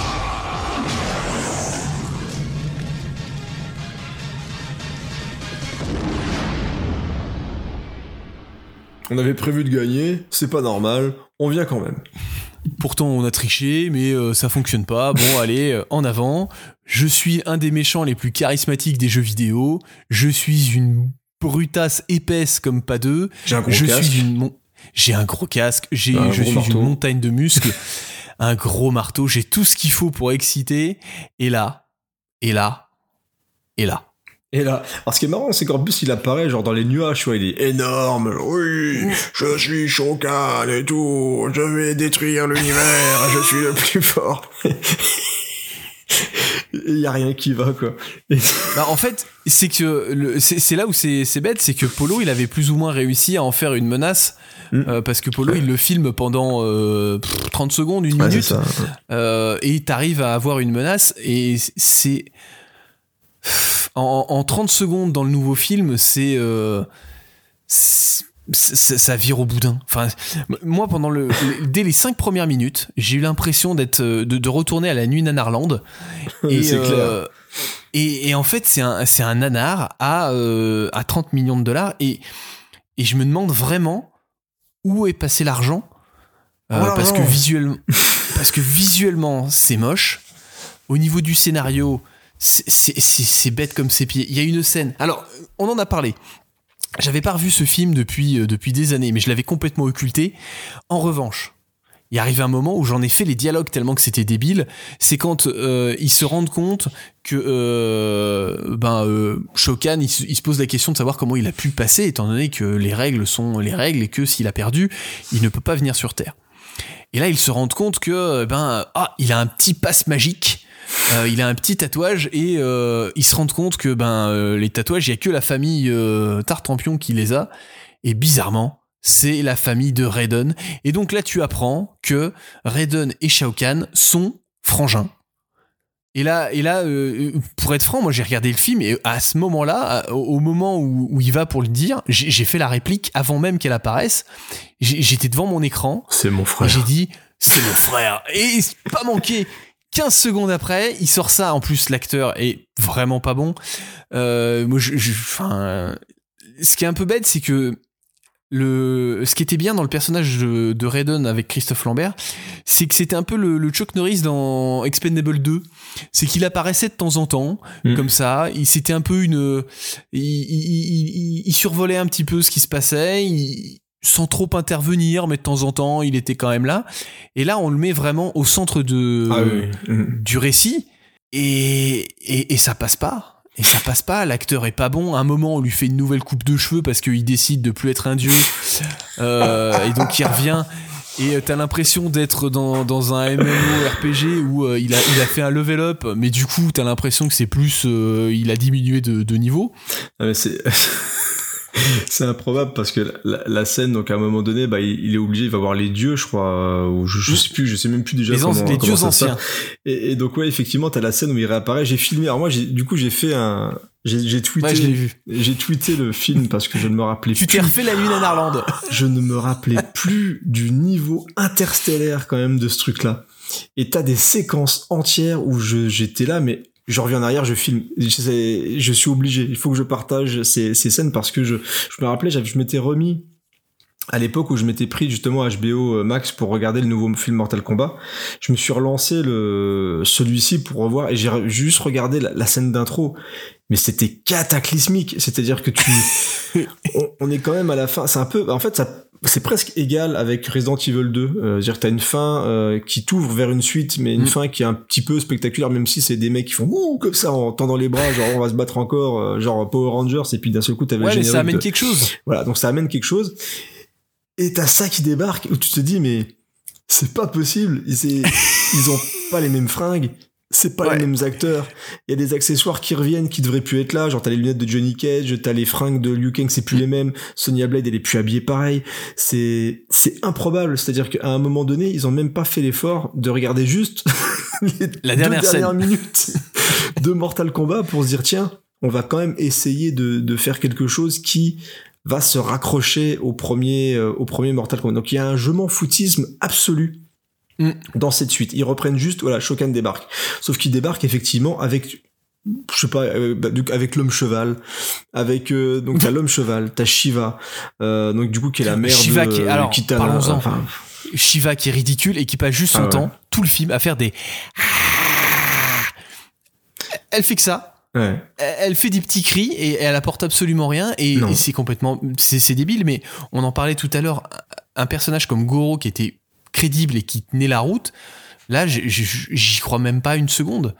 On avait prévu de gagner, c'est pas normal, on vient quand même. Pourtant on a triché, mais euh, ça fonctionne pas. Bon allez, euh, en avant. Je suis un des méchants les plus charismatiques des jeux vidéo. Je suis une brutasse épaisse comme pas deux. J'ai un gros je casque. suis une mon- j'ai un gros casque, j'ai Un je suis marteau. une montagne de muscles, un gros marteau, j'ai tout ce qu'il faut pour exciter et là et là et là. Et là, alors ce qui est marrant, c'est qu'en plus il apparaît genre dans les nuages, tu vois, il est énorme. Oui, je suis Shokan et tout, je vais détruire l'univers, je suis le plus fort. Il y a rien qui va quoi. Bah, en fait, c'est que c'est là où c'est c'est bête, c'est que Polo, il avait plus ou moins réussi à en faire une menace Mm. euh, parce que Polo, il le filme pendant euh, pff, 30 secondes, une Ouais, minute, ça. euh, et t'arrives à avoir une menace et c'est en, en 30 secondes dans le nouveau film, c'est euh, ça ça vire au boudin. Enfin, moi, pendant le, le- dès les cinq premières minutes, j'ai eu l'impression d'être euh, de, de retourner à la nuit Nanarland. Et, euh, clair. Et, et en fait, c'est un, un nanar à, euh, à 30 millions de dollars. Et, et je me demande vraiment où est passé l'argent. Euh, Oh, parce, que visuellement, parce que visuellement, c'est moche. Au niveau du scénario, c'est- bête comme ses pieds. Il y a une scène. Alors, on en a parlé. J'avais pas revu ce film depuis, euh, depuis des années, mais je l'avais complètement occulté. En revanche, il arrive un moment où j'en ai fait les dialogues tellement que c'était débile. C'est quand euh, ils se rendent compte que euh, ben Shokan il se pose la question de savoir comment il a pu passer, étant donné que les règles sont les règles et que s'il a perdu, il ne peut pas venir sur Terre. Et là, ils se rendent compte que ben ah, il a un petit passe magique Euh, il a un petit tatouage et euh, il se rend compte que ben euh, les tatouages, il y a que la famille euh, Tartampion qui les a. Et bizarrement, c'est la famille de Raiden. Et donc là, tu apprends que Raiden et Shao Kahn sont frangins. Et là, et là, euh, pour être franc, moi j'ai regardé le film et à ce moment-là, au moment où, où il va pour le dire, j'ai fait la réplique avant même qu'elle apparaisse. J'étais devant mon écran C'est mon et frère. j'ai dit, c'est mon frère. Et c'est pas manqué. 15 secondes après, il sort ça. En plus, l'acteur est vraiment pas bon. Euh, moi, je, je- enfin, ce qui est un peu bête, c'est que le, ce qui était bien dans le personnage de, de Raiden avec Christophe Lambert, c'est que c'était un peu le, le Chuck Norris dans Expendable 2. C'est qu'il apparaissait de temps en temps, Mm. comme ça. Il c'était un peu une, il, il- il- il- il survolait un petit peu ce qui se passait. il- sans trop intervenir, mais de temps en temps, il était quand même là. Et là, on le met vraiment au centre de, Ah oui. Mhm. du récit et, et, et ça passe pas. Et ça passe pas, l'acteur est pas bon. À un moment, on lui fait une nouvelle coupe de cheveux parce qu'il décide de plus être un dieu. Euh, et donc il revient. Et euh, t'as l'impression d'être dans, dans un MMORPG où euh, il, a, il a fait un level up, mais du coup, t'as l'impression que c'est plus. euh, il a diminué de, de niveau. Ah, c'est c'est improbable parce que la, la scène donc à un moment donné bah il, il est obligé il va voir les dieux je crois euh, ou je, je sais plus je sais même plus déjà Les, comment, les dieux anciens. et, et donc ouais effectivement t'as la scène où il réapparaît j'ai filmé alors moi du coup j'ai fait un j'ai tweeté Ouais, j'ai tweeté le film parce que je ne me rappelais Tu plus t'es refait la lune en Irlande. je ne me rappelais plus du niveau interstellaire quand même de ce truc-là. Et t'as des séquences entières où je j'étais là, mais je reviens en arrière, je filme. Je, je suis obligé. Il faut que je partage ces, ces scènes parce que je, je me rappelais, je m'étais remis à l'époque où je m'étais pris justement HBO Max pour regarder le nouveau film Mortal Kombat. Je me suis relancé le celui-ci pour revoir et j'ai juste regardé la, la scène d'intro. Mais c'était cataclysmique. C'est-à-dire que tu, on, on est quand même à la fin. C'est un peu, en fait, ça, c'est presque égal avec Resident Evil 2. Euh, C'est-à-dire que t'as une fin euh, qui t'ouvre vers une suite, mais une Mm. fin qui est un petit peu spectaculaire, même si c'est des mecs qui font ouh comme ça en tendant les bras, genre on va se battre encore, euh, genre Power Rangers, et puis d'un seul coup t'avais Ouais, le mais générique ça amène de- quelque chose. voilà, donc ça amène quelque chose. Et t'as ça qui débarque où tu te dis mais c'est pas possible. Ils, ils ont pas les mêmes fringues. C'est pas Ouais. les mêmes acteurs. Il y a des accessoires qui reviennent qui devraient plus être là. Genre t'as les lunettes de Johnny Cage, t'as les fringues de Liu Kang, c'est plus les mêmes. Sonya Blade elle est plus habillée pareil. C'est c'est improbable. C'est-à-dire qu'à un moment donné ils ont même pas fait l'effort de regarder juste les La deux dernière dernières scène. minutes de Mortal Kombat pour se dire tiens on va quand même essayer de, de faire quelque chose qui va se raccrocher au premier euh, au premier Mortal Kombat. Donc il y a un je m'en foutisme absolu Mm. dans cette suite. Ils reprennent juste voilà, Shokan débarque. Sauf qu'il débarque effectivement avec je sais pas euh, bah, du- avec l'homme cheval avec euh, donc t'as l'homme cheval t'as Shiva euh, donc du coup qui est la mère Shiva de qui est- alors, Kitana parlons-en. enfin, Shiva qui est ridicule et qui passe juste son Ah ouais. temps, tout le film, à faire des. Elle fait que ça. ouais. Elle fait des petits cris et elle apporte absolument rien et, c'est complètement c'est c'est débile mais on en parlait tout à l'heure un personnage comme Goro qui était crédible et qui tenait la route là j'y crois même pas une seconde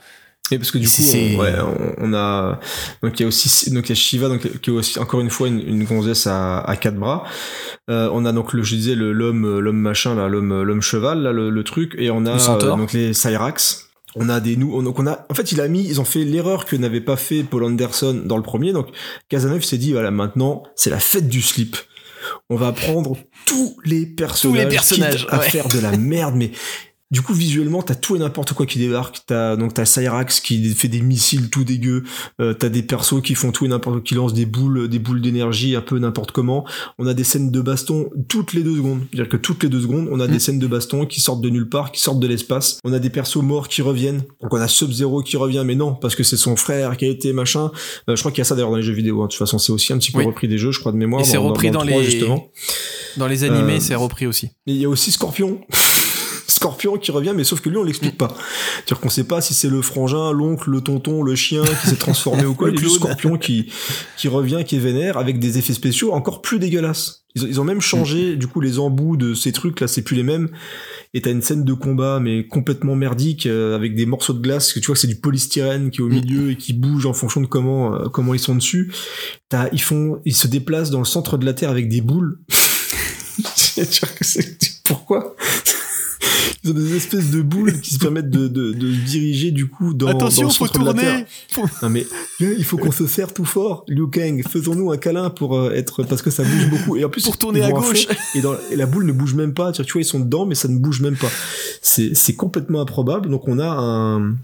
Et parce que du coup, on, ouais, on, on a donc il y a aussi donc il y a Shiva donc qui est aussi encore une fois une, une gonzesse à, à quatre bras. Euh, on a donc le je disais l'homme l'homme machin là l'homme l'homme cheval là le, le truc et on a Le euh, donc les Cyrax. On a des nous on- donc on a en fait il a mis ils ont fait l'erreur que n'avait pas fait Paul Anderson dans le premier donc Casanova s'est dit voilà maintenant c'est la fête du slip. On va prendre tous les personnages, à faire de la merde mais du coup, visuellement, t'as tout et n'importe quoi qui débarque. T'as donc t'as Cyrax qui fait des missiles tout dégueux. Euh, t'as des persos qui font tout et n'importe quoi, qui lancent des boules, des boules d'énergie un peu n'importe comment. On a des scènes de baston toutes les deux secondes. C'est-à-dire que toutes les deux secondes, on a des scènes de baston qui sortent de nulle part, qui sortent de l'espace. On a des persos morts qui reviennent. Donc on a Sub-Zero qui revient, mais non, parce que c'est son frère qui a été machin. Euh, je crois qu'il y a ça d'ailleurs dans les jeux vidéo. hein. De toute façon, c'est aussi un petit peu Oui. repris des jeux, je crois de mémoire. Et c'est repris dans 3, les- justement. dans les animés Euh, c'est repris aussi il y a aussi Scorpion. Scorpion qui revient, mais sauf que lui, on l'explique pas. C'est-à-dire qu'on sait pas si c'est le frangin, l'oncle, le tonton, le chien qui s'est transformé ou quoi. Le. Scorpion qui, qui revient, qui est vénère, avec des effets spéciaux encore plus dégueulasses. Ils ont, ils ont même changé, du coup, les embouts de ces trucs, là, c'est plus les mêmes. Et t'as une scène de combat, mais complètement merdique, euh, avec des morceaux de glace, que tu vois que c'est du polystyrène qui est au Mm. milieu et qui bouge en fonction de comment, euh, comment ils sont dessus. T'as, ils font, ils se déplacent dans le centre de la Terre avec des boules. C'est- Pourquoi? Ils ont des espèces de boules qui se permettent de, de, de diriger du coup dans, Attention, dans le faut centre de la tourner. Terre. Non mais il faut qu'on se serre tout fort, Liu Kang. Faisons-nous un câlin pour euh, être parce que ça bouge beaucoup et en plus Pour tourner à gauche. et, dans, et la boule ne bouge même pas. Tu vois, ils sont dedans mais ça ne bouge même pas. C'est c'est complètement improbable. Donc on a un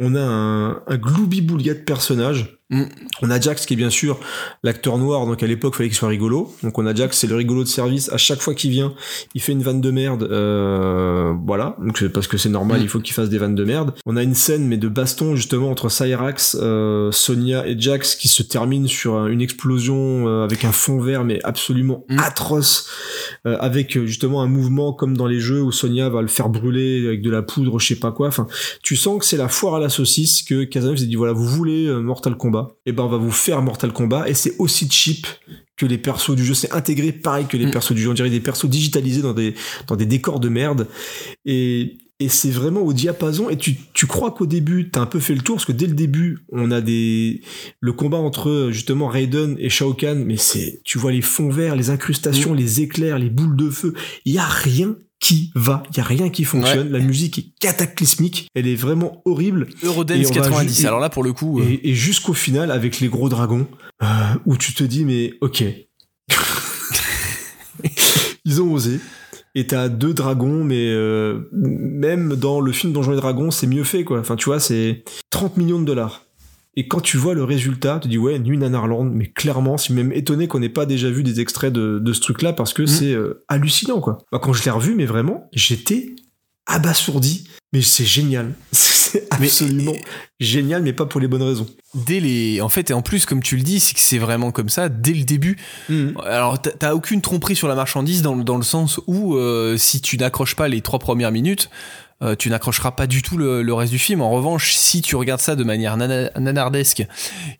on a un, un gloubi-boulga de personnages. Mm. On a Jax qui est bien sûr l'acteur noir, donc à l'époque fallait qu'il soit rigolo. Donc on a Jax, c'est le rigolo de service. À chaque fois qu'il vient, il fait une vanne de merde. Euh, voilà, donc parce que c'est normal, Mm. il faut qu'il fasse des vannes de merde. On a une scène mais de baston justement entre Cyrax, euh, Sonia et Jax qui se termine sur un- une explosion euh, avec un fond vert mais absolument Mm. atroce, euh, avec justement un mouvement comme dans les jeux où Sonia va le faire brûler avec de la poudre, je sais pas quoi. Enfin, tu sens que c'est la foire à la saucisse que Casanova s'est dit voilà, vous voulez Mortal Kombat, et ben on va vous faire Mortal Kombat et c'est aussi cheap que les persos du jeu, c'est intégré pareil que les Mm. persos du jeu, on dirait des persos digitalisés dans des dans des décors de merde. Et et c'est vraiment au diapason. Et tu, tu crois qu'au début t'as un peu fait le tour parce que dès le début on a des le combat entre justement Raiden et Shao Kahn mais c'est tu vois les fonds verts les incrustations les éclairs les boules de feu. Il y a rien qui va il y a rien qui fonctionne la musique est cataclysmique elle est vraiment horrible. Eurodance Et on va 90. ju- Alors là, pour le coup, euh, et, et jusqu'au final avec les gros dragons euh, où tu te dis mais ok. Ils ont osé. Et t'as deux dragons mais euh, même dans le film Donjons et Dragons c'est mieux fait quoi. Enfin tu vois c'est 30 millions de dollars et quand tu vois le résultat, tu te dis ouais, Nuit Nanarland, mais clairement, je suis même étonné qu'on n'ait pas déjà vu des extraits de, de ce truc-là parce que c'est euh, hallucinant quoi. Moi, quand je l'ai revu, mais vraiment, j'étais abasourdi. Mais c'est génial, c'est Mais- absolument génial, mais pas pour les bonnes raisons. dès les. En fait, et en plus, comme tu le dis, c'est que c'est vraiment comme ça dès le début. Alors, t'as- aucune tromperie sur la marchandise dans, le- dans le sens où euh, si tu n'accroches pas les trois premières minutes, euh, tu n'accrocheras pas du tout le, le reste du film. En revanche, si tu regardes ça de manière nana- nanardesque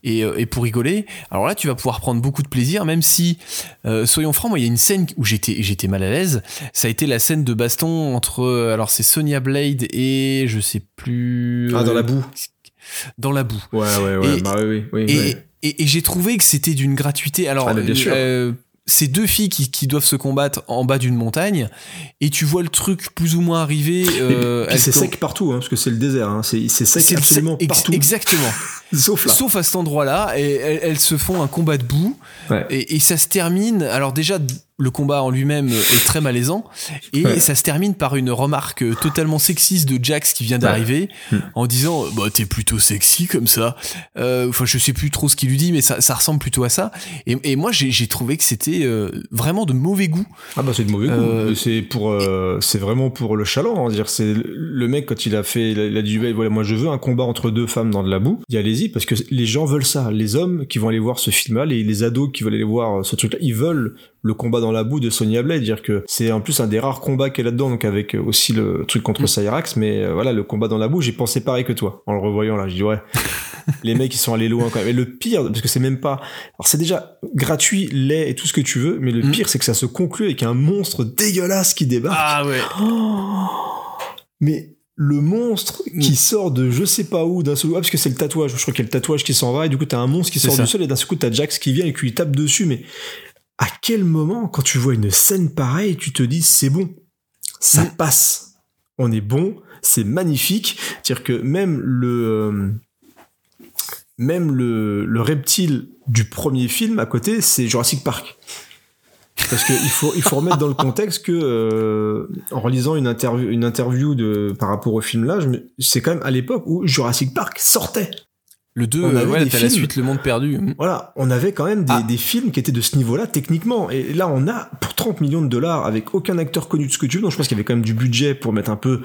et, euh, et pour rigoler, alors là, tu vas pouvoir prendre beaucoup de plaisir, même si, euh, soyons francs, moi, il y a une scène où j'étais j'étais mal à l'aise. Ça a été la scène de baston entre, euh, alors c'est Sonia Blade et je sais plus. Ah, dans la boue. Dans la boue. Ouais, ouais, ouais, Et- bah oui, oui. Et, ouais. et, j'ai trouvé que c'était d'une gratuité. Alors, Ah, bien sûr. euh, ces deux filles qui, qui doivent se combattre en bas d'une montagne, et tu vois le truc plus ou moins arriver. euh, c'est sec partout, hein, parce que c'est le désert, hein, c'est c'est sec absolument ex- partout, Exactement. sauf là. Sauf à cet endroit-là, et elles, elles se font un combat debout, Ouais. et, et ça se termine. Alors déjà, le combat en lui-même est très malaisant, et Ouais. ça se termine par une remarque totalement sexiste de Jax qui vient d'arriver, Hmm. en disant bah t'es plutôt sexy comme ça. Euh, Enfin, je sais plus trop ce qu'il lui dit, mais ça, ça ressemble plutôt à ça. Et, et moi, j'ai trouvé que c'était euh, vraiment de mauvais goût. Ah bah c'est de mauvais goût. Euh, C'est pour, euh, c'est vraiment pour le chaland. hein. Dire c'est le mec quand il a fait, il a, dit voilà moi je veux un combat entre deux femmes dans de la boue. Dit allez-y parce que les gens veulent ça. Les hommes qui vont aller voir ce film-là, les, les ados qui veulent aller voir ce truc-là, ils veulent le combat dans la boue de Sonya Blade. Dire que c'est en plus un des rares combats qu'elle a dedans, donc avec aussi le truc contre Mm. Cyrax. Mais euh, voilà le combat dans la boue, j'ai pensé pareil que toi en le revoyant là. J'ai dit ouais. les mecs ils sont allés loin quand même. Et le pire, parce que c'est même pas. Alors c'est déjà gratuit, laid et tout ce que tu veux, mais le Mm. pire c'est que ça se conclut avec un monstre dégueulasse qui débarque. Ah ouais. Oh mais le monstre qui Mm. sort de je sais pas où d'un seul coup, ah, parce que c'est le tatouage, je crois qu'il y a le tatouage qui s'en va, et du coup t'as un monstre qui sort du sol, et d'un seul coup t'as Jax qui vient et qui lui tape dessus, mais à quel moment, quand tu vois une scène pareille, tu te dis c'est bon, ça Mm. passe, on est bon, c'est magnifique, c'est-à-dire que même le... euh, même le, le reptile du premier film à côté, c'est Jurassic Park. Parce qu'il faut, il faut remettre dans le contexte que, euh, en relisant une interview, une interview de, par rapport au film là, c'est quand même à l'époque où Jurassic Park sortait. Le 2, On avait ouais, des t'as la suite Le Monde Perdu. Voilà, on avait quand même des, Ah. des films qui étaient de ce niveau-là techniquement. Et là, on a pour 30 millions de dollars avec aucun acteur connu de ce que tu veux. Donc je pense qu'il y avait quand même du budget pour mettre un peu.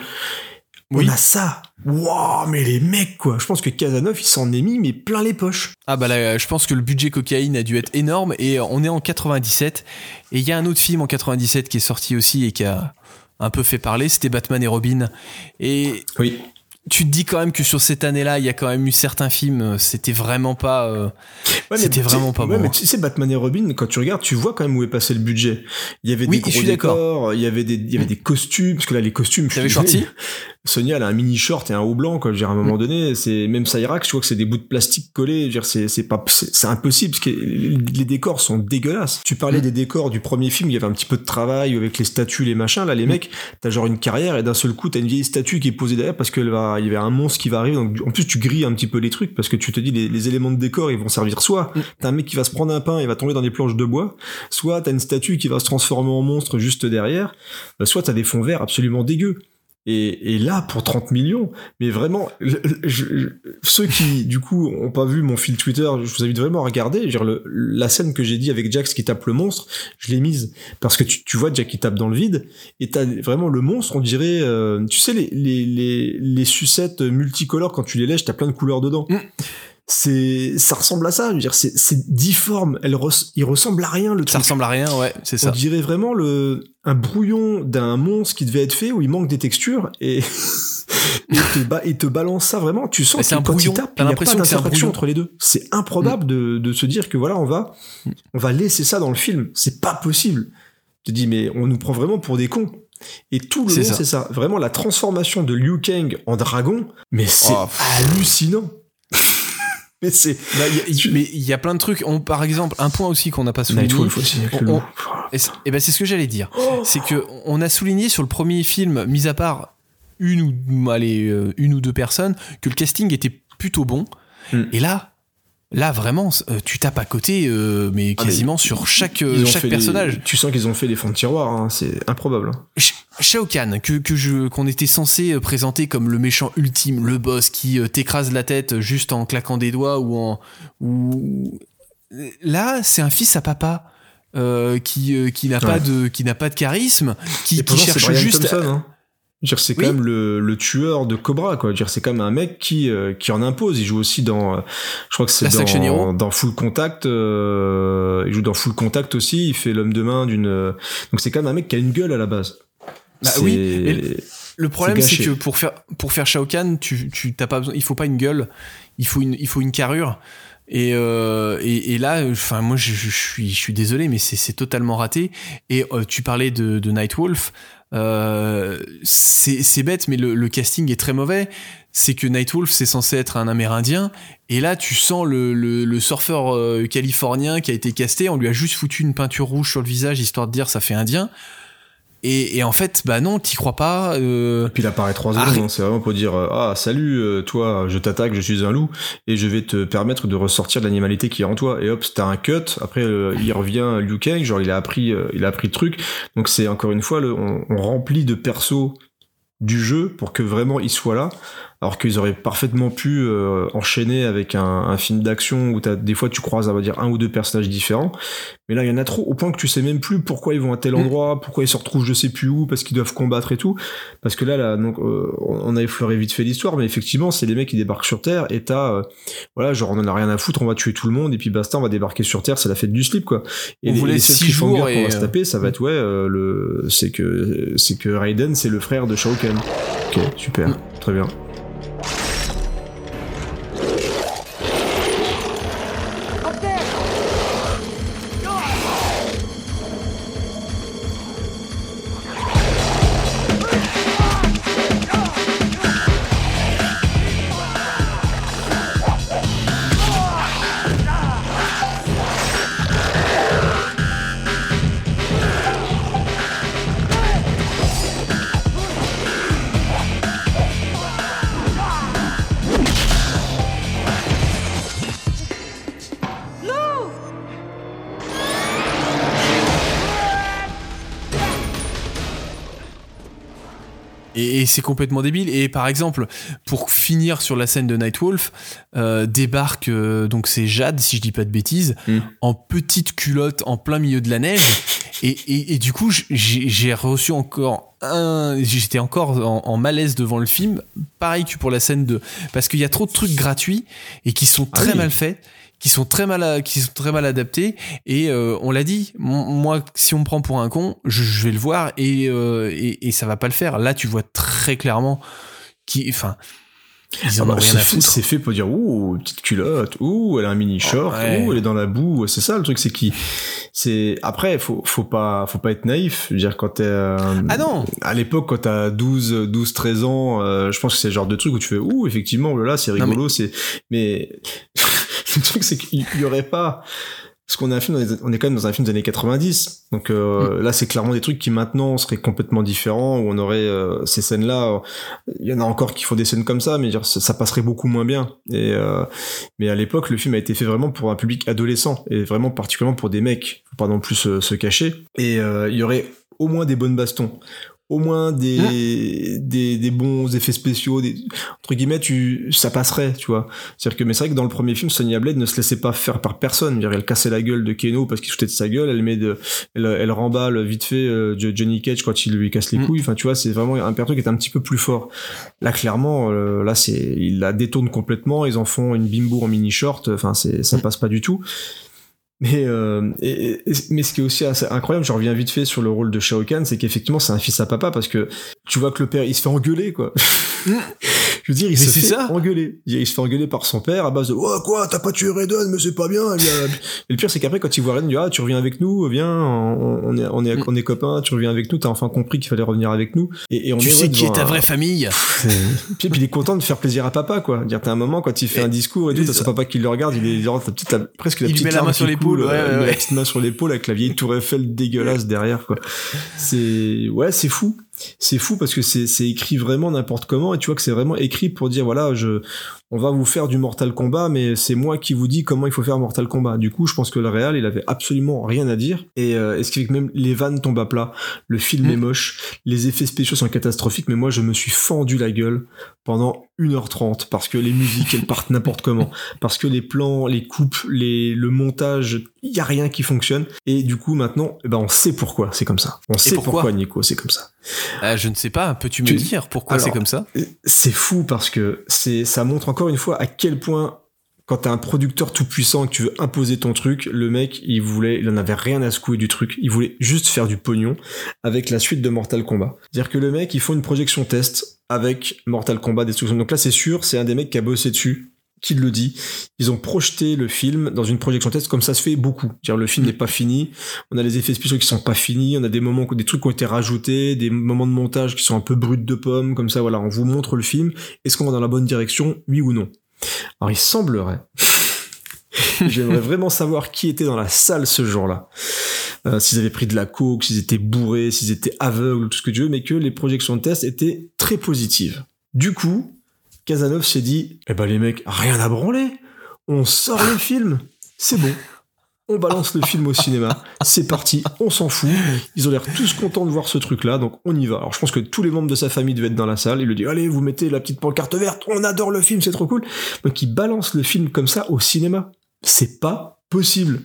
Oui. On a ça. Waouh, mais les mecs quoi. Je pense que Casanov il s'en est mis mais plein les poches. Ah bah là, je pense que le budget cocaïne a dû être énorme et on est en 97 et il y a un autre film en 97 qui est sorti aussi et qui a un peu fait parler, c'était Batman et Robin. Et Oui. Tu te dis quand même que sur cette année-là, il y a quand même eu certains films, euh, c'était vraiment pas. euh, Ouais, C'était vraiment pas ouais, bon, mais tu sais, Batman et Robin, quand tu regardes, tu vois quand même où est passé le budget. Il y avait Oui, des je gros décors, il y avait des, il y avait des costumes, parce que là, les costumes. T'avais je- Schwartzy Sonia elle a un mini short et un haut blanc quoi je veux dire, à un moment donné c'est même Cyrax tu vois que c'est des bouts de plastique collés je veux dire c'est c'est pas c'est impossible parce que les décors sont dégueulasses tu parlais des décors du premier film il y avait un petit peu de travail avec les statues les machins là les mecs t'as genre une carrière et d'un seul coup t'as une vieille statue qui est posée derrière parce que va il y avait un monstre qui va arriver donc en plus tu grilles un petit peu les trucs parce que tu te dis les, les éléments de décor ils vont servir soit t'as un mec qui va se prendre un pain et va tomber dans des planches de bois soit t'as une statue qui va se transformer en monstre juste derrière euh, soit t'as des fonds verts absolument dégueux et, et là, pour 30 millions, mais vraiment, je- je- ceux qui, du coup, ont pas vu mon fil Twitter, je vous invite vraiment à regarder. Dire, le- la scène que j'ai dit avec Jax qui tape le monstre, je l'ai mise parce que tu, tu vois Jack qui tape dans le vide et t'as vraiment le monstre, on dirait, euh, tu sais, les, les, les, les sucettes multicolores, quand tu les lèches, t'as plein de couleurs dedans. Mm. C'est, ça ressemble à ça. Je veux dire, c'est, c'est difforme. Elle res- il ressemble à rien, le Ça truc. ressemble à rien, ouais, c'est On ça. dirait vraiment le un brouillon d'un monstre qui devait être fait où il manque des textures et et te, ba- et te balance ça vraiment. Tu sens que un quand brouillon. il l'impression que c'est un entre les deux. C'est improbable de, de se dire que voilà on va on va laisser ça dans le film. C'est pas possible. Tu te dis mais on nous prend vraiment pour des cons. Et tout le ça. c'est ça. Vraiment, la transformation de Liu Kang en dragon, mais c'est Oh, hallucinant. Mais c'est. Bah, mais il y a plein de trucs. On, par exemple, un point aussi qu'on n'a pas souligné. On-. Et c'est ben, c'est ce que j'allais dire. C'est que on a souligné sur le premier film, mis à part une ou, allez, euh, une ou deux personnes, que le casting était plutôt bon. Mm. Et là, là vraiment, euh, tu tapes à côté, euh, mais Ah, mais quasiment sur chaque, euh, chaque personnage. Tu sens qu'ils ont fait les fonds de tiroir, hein, c'est improbable. hein. Sh- Shao Kahn, que, que je, qu'on était censé euh, présenter comme le méchant ultime, le boss qui t'écrase la tête juste en claquant des doigts ou en. Ou... Là, c'est un fils à papa. euh, qui, euh, qui n'a pas de qui n'a pas de charisme qui, cherche juste Thompson, hein. Dire, c'est Oui. quand même le, le tueur de Cobra, quoi. Dire, c'est quand même un mec qui, euh, qui en impose. Il joue aussi dans, euh, je crois que c'est dans, dans Full Contact, euh, il joue dans Full Contact aussi, il fait l'homme de main d'une, euh, donc c'est quand même un mec qui a une gueule à la base. Bah oui, et Le problème, C'est que pour faire pour faire Shao Kahn, tu tu t'as pas besoin, il faut pas une gueule, il faut une il faut une carrure. Et, euh, et, et là, enfin moi je, je suis je suis désolé, mais c'est c'est totalement raté. Et euh, tu parlais de, de Nightwolf, euh, c'est bête, mais le, le casting est très mauvais. C'est que Nightwolf c'est censé être un Amérindien, et là tu sens le, le, le surfeur euh, californien qui a été casté, on lui a juste foutu une peinture rouge sur le visage histoire de dire ça fait indien. Et, et en fait, bah non, t'y crois pas. euh, Puis il apparaît trois secondes, hein. c'est vraiment pour dire euh, ah salut euh, toi je t'attaque je suis un loup et je vais te permettre de ressortir de l'animalité qui est en toi et hop c'était un cut après euh, il revient Liu Kang genre il a appris il a appris le truc donc c'est encore une fois le, on, on remplit de persos du jeu pour que vraiment il soit là alors qu'ils auraient parfaitement pu euh, enchaîner avec un, un film d'action où t'as des fois tu croises on va dire un ou deux personnages différents mais là il y en a trop au point que tu sais même plus pourquoi ils vont à tel Mm. endroit pourquoi ils se retrouvent je sais plus où parce qu'ils doivent combattre et tout parce que là, là donc, euh, on a effleuré vite fait l'histoire, mais effectivement, c'est les mecs qui débarquent sur Terre et t'as, euh, voilà, genre on en a rien à foutre, on va tuer tout le monde et puis basta, on va débarquer sur Terre, c'est la fête du slip quoi. Et On les, voulait les six jours qu'on va se euh, taper, ça va être ouais, euh, le, c'est que c'est que Raiden, c'est le frère de Shao Kahn. Ok, super, très bien. Et, c'est complètement débile. Et par exemple, pour finir sur la scène de Nightwolf, euh, débarque euh, donc c'est Jade, si je dis pas de bêtises, Mm. en petite culotte en plein milieu de la neige. Et, et, et du coup, j'ai reçu encore un, j'étais encore en, en malaise devant le film. Pareil que pour la scène de, parce qu'il y a trop de trucs gratuits et qui sont Ah très oui. mal faits qui sont très mal à- qui sont très mal adaptés et euh, on l'a dit moi si on me prend pour un con je, je vais le voir et, euh, et et ça va pas le faire là tu vois très clairement qui enfin Ah bah, c'est fait- pour dire ouh petite culotte, ouh elle a un mini short, ouais. ouh elle est dans la boue. C'est ça le truc, c'est qui, c'est après faut faut pas faut pas être naïf. Je veux dire quand t'es euh, Ah non à l'époque quand t'as 12 12 13 ans, euh, je pense que c'est le genre de truc où tu fais ouh effectivement oh là c'est rigolo, c'est mais le truc c'est qu'il y aurait pas parce qu'on est un film dans les- on est quand même dans un film des années 90 donc euh, là c'est clairement des trucs qui maintenant seraient complètement différents où on aurait euh, ces scènes là il y en a encore qui font des scènes comme ça mais dire, ça, passerait beaucoup moins bien. Et euh, mais à l'époque le film a été fait vraiment pour un public adolescent et vraiment particulièrement pour des mecs faut pas non plus se, se cacher. Et euh, il y aurait au moins des bonnes bastons au moins des, des, des bons effets spéciaux, des, entre guillemets, tu, ça passerait, tu vois. C'est-à-dire que, mais c'est vrai que dans le premier film, Sonya Blade ne se laissait pas faire par personne. Dire, elle cassait la gueule de Keno parce qu'il foutait de sa gueule, elle met de, elle, elle remballe vite fait euh, Johnny Cage quand il lui casse les Mm. couilles. Enfin, tu vois, c'est vraiment un perso qui est un petit peu plus fort. Là, clairement, euh, là, c'est, il la détourne complètement, ils en font une bimbo en mini short, enfin, c'est, ça passe pas du tout. Mais, euh, et- et- mais ce qui est aussi assez incroyable, je reviens vite fait sur le rôle de Shao Kahn, c'est qu'effectivement c'est un fils à papa parce que tu vois que le père il se fait engueuler quoi. je veux dire, il Mais se fait ça. engueuler. Il se fait engueuler par son père à base de oh quoi t'as pas tué Raiden mais c'est pas bien. a- Et le pire c'est qu'après quand il voit Raiden il dit ah tu reviens avec nous viens on, on est on est Mm. on est copains tu reviens avec nous t'as enfin compris qu'il fallait revenir avec nous et, et on Tu est sais qui est ta un- vraie famille puis, puis il est content de faire plaisir à papa, quoi. Dire, t'as un moment quand il fait Et- un discours et tout, t'as son papa qui le regarde, il est petite, t'as presque la Il petite met la main sur qui l'épaule, ouais, euh, ouais, sur l'épaule avec la vieille tour Eiffel dégueulasse derrière, quoi. C'est, ouais, c'est fou. C'est fou parce que c'est, écrit vraiment n'importe comment et tu vois que c'est vraiment écrit pour dire, voilà, je, on va vous faire du Mortal Kombat, mais c'est moi qui vous dis comment il faut faire Mortal Kombat. Du coup, je pense que le Real, il avait absolument rien à dire. Et euh, est-ce que même les vannes tombent à plat, le film Mm. est moche, les effets spéciaux sont catastrophiques, mais moi je me suis fendu la gueule pendant 1h30 parce que les musiques elles partent n'importe comment, parce que les plans, les coupes, les, le montage, il y a rien qui fonctionne. Et du coup maintenant, eh ben on sait pourquoi c'est comme ça. On sait pourquoi pourquoi Nico c'est comme ça. Ah, Je ne sais pas, peux-tu me Tu- dire pourquoi c'est comme ça? C'est fou parce que c'est ça montre encore une fois à quel point quand t'as un producteur tout puissant et que tu veux imposer ton truc, le mec il voulait, il en avait rien à secouer du truc, il voulait juste faire du pognon avec la suite de Mortal Kombat. C'est-à-dire que le mec ils font une projection test avec Mortal Kombat Destruction. Donc là c'est sûr, c'est un des mecs qui a bossé dessus qui le dit. Ils ont projeté le film dans une projection test comme ça se fait beaucoup. C'est-à-dire le film n'est pas fini, on a les effets spéciaux qui sont pas finis, on a des moments, des trucs qui ont été rajoutés, des moments de montage qui sont un peu bruts de pommes, comme ça voilà, on vous montre le film. Est-ce qu'on va dans la bonne direction, oui ou non? Alors il semblerait. J'aimerais vraiment savoir qui était dans la salle ce jour-là. Euh, s'ils avaient pris de la coke, s'ils étaient bourrés, s'ils étaient aveugles, tout ce que tu veux, mais que les projections de test étaient très positives. Du coup, Casanov s'est dit, eh ben les mecs, rien à branler. On sort le film. C'est bon. On balance le film au cinéma. C'est parti. On s'en fout. Ils ont l'air tous contents de voir ce truc-là, donc on y va. Alors je pense que tous les membres de sa famille devaient être dans la salle. Il lui dit, allez, vous mettez la petite pancarte verte. On adore le film, c'est trop cool. Donc ils balancent le film comme ça au cinéma. C'est pas possible.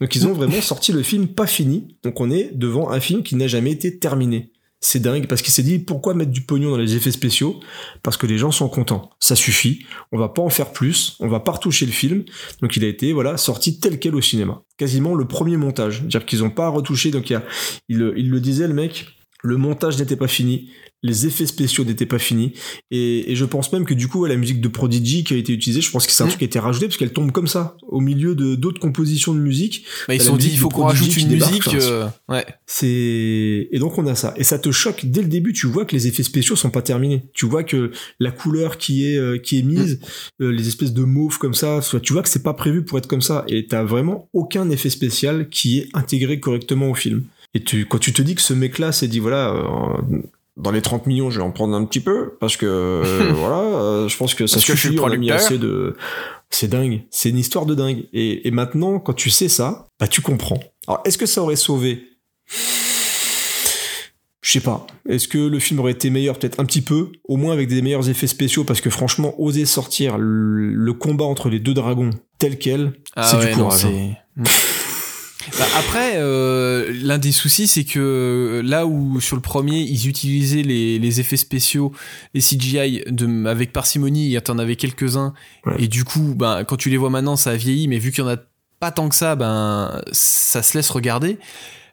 Donc ils ont vraiment sorti le film pas fini. Donc on est devant un film qui n'a jamais été terminé. C'est dingue parce qu'il s'est dit pourquoi mettre du pognon dans les effets spéciaux? Parce que les gens sont contents. Ça suffit. On va pas en faire plus. On va pas retoucher le film. Donc il a été voilà sorti tel quel au cinéma. Quasiment le premier montage. C'est-à-dire qu'ils ont pas retouché. Donc a, il le disait le mec. Le montage n'était pas fini, les effets spéciaux n'étaient pas finis, et, et je pense même que du coup, la musique de Prodigy qui a été utilisée, je pense que c'est un Mm. truc qui a été rajouté parce qu'elle tombe comme ça, au milieu de d'autres compositions de musique. Bah, Ils se sont dit, il faut qu'on rajoute une débarque, musique. euh, ouais. C'est et donc on a ça et ça te choque dès le début. Tu vois que les effets spéciaux sont pas terminés. Tu vois que la couleur qui est euh, qui est mise, euh, les espèces de mauve comme ça, soit tu vois que c'est pas prévu pour être comme ça et t'as vraiment aucun effet spécial qui est intégré correctement au film. Et tu quand tu te dis que ce mec-là s'est dit voilà. euh, dans les 30 millions, je vais en prendre un petit peu parce que euh, voilà, euh, je pense que ça Parce que je suis suffit. le on a mis producteur. assez de, c'est dingue, c'est une histoire de dingue. Et, et maintenant, quand tu sais ça, bah tu comprends. Alors, est-ce que ça aurait sauvé? Je sais pas. Est-ce que le film aurait été meilleur? Peut-être un petit peu, au moins avec des meilleurs effets spéciaux, parce que franchement, oser sortir le, le combat entre les deux dragons tel quel, c'est ouais, du courage. hein. Bah, après, euh, l'un des soucis, c'est que euh, là où sur le premier, ils utilisaient les, les effets spéciaux, les CGI de, avec parcimonie, il y en avait quelques-uns, Ouais. et du coup, ben, quand tu les vois maintenant, ça a vieilli, mais vu qu'il y en a pas tant que ça, ben, ça se laisse regarder.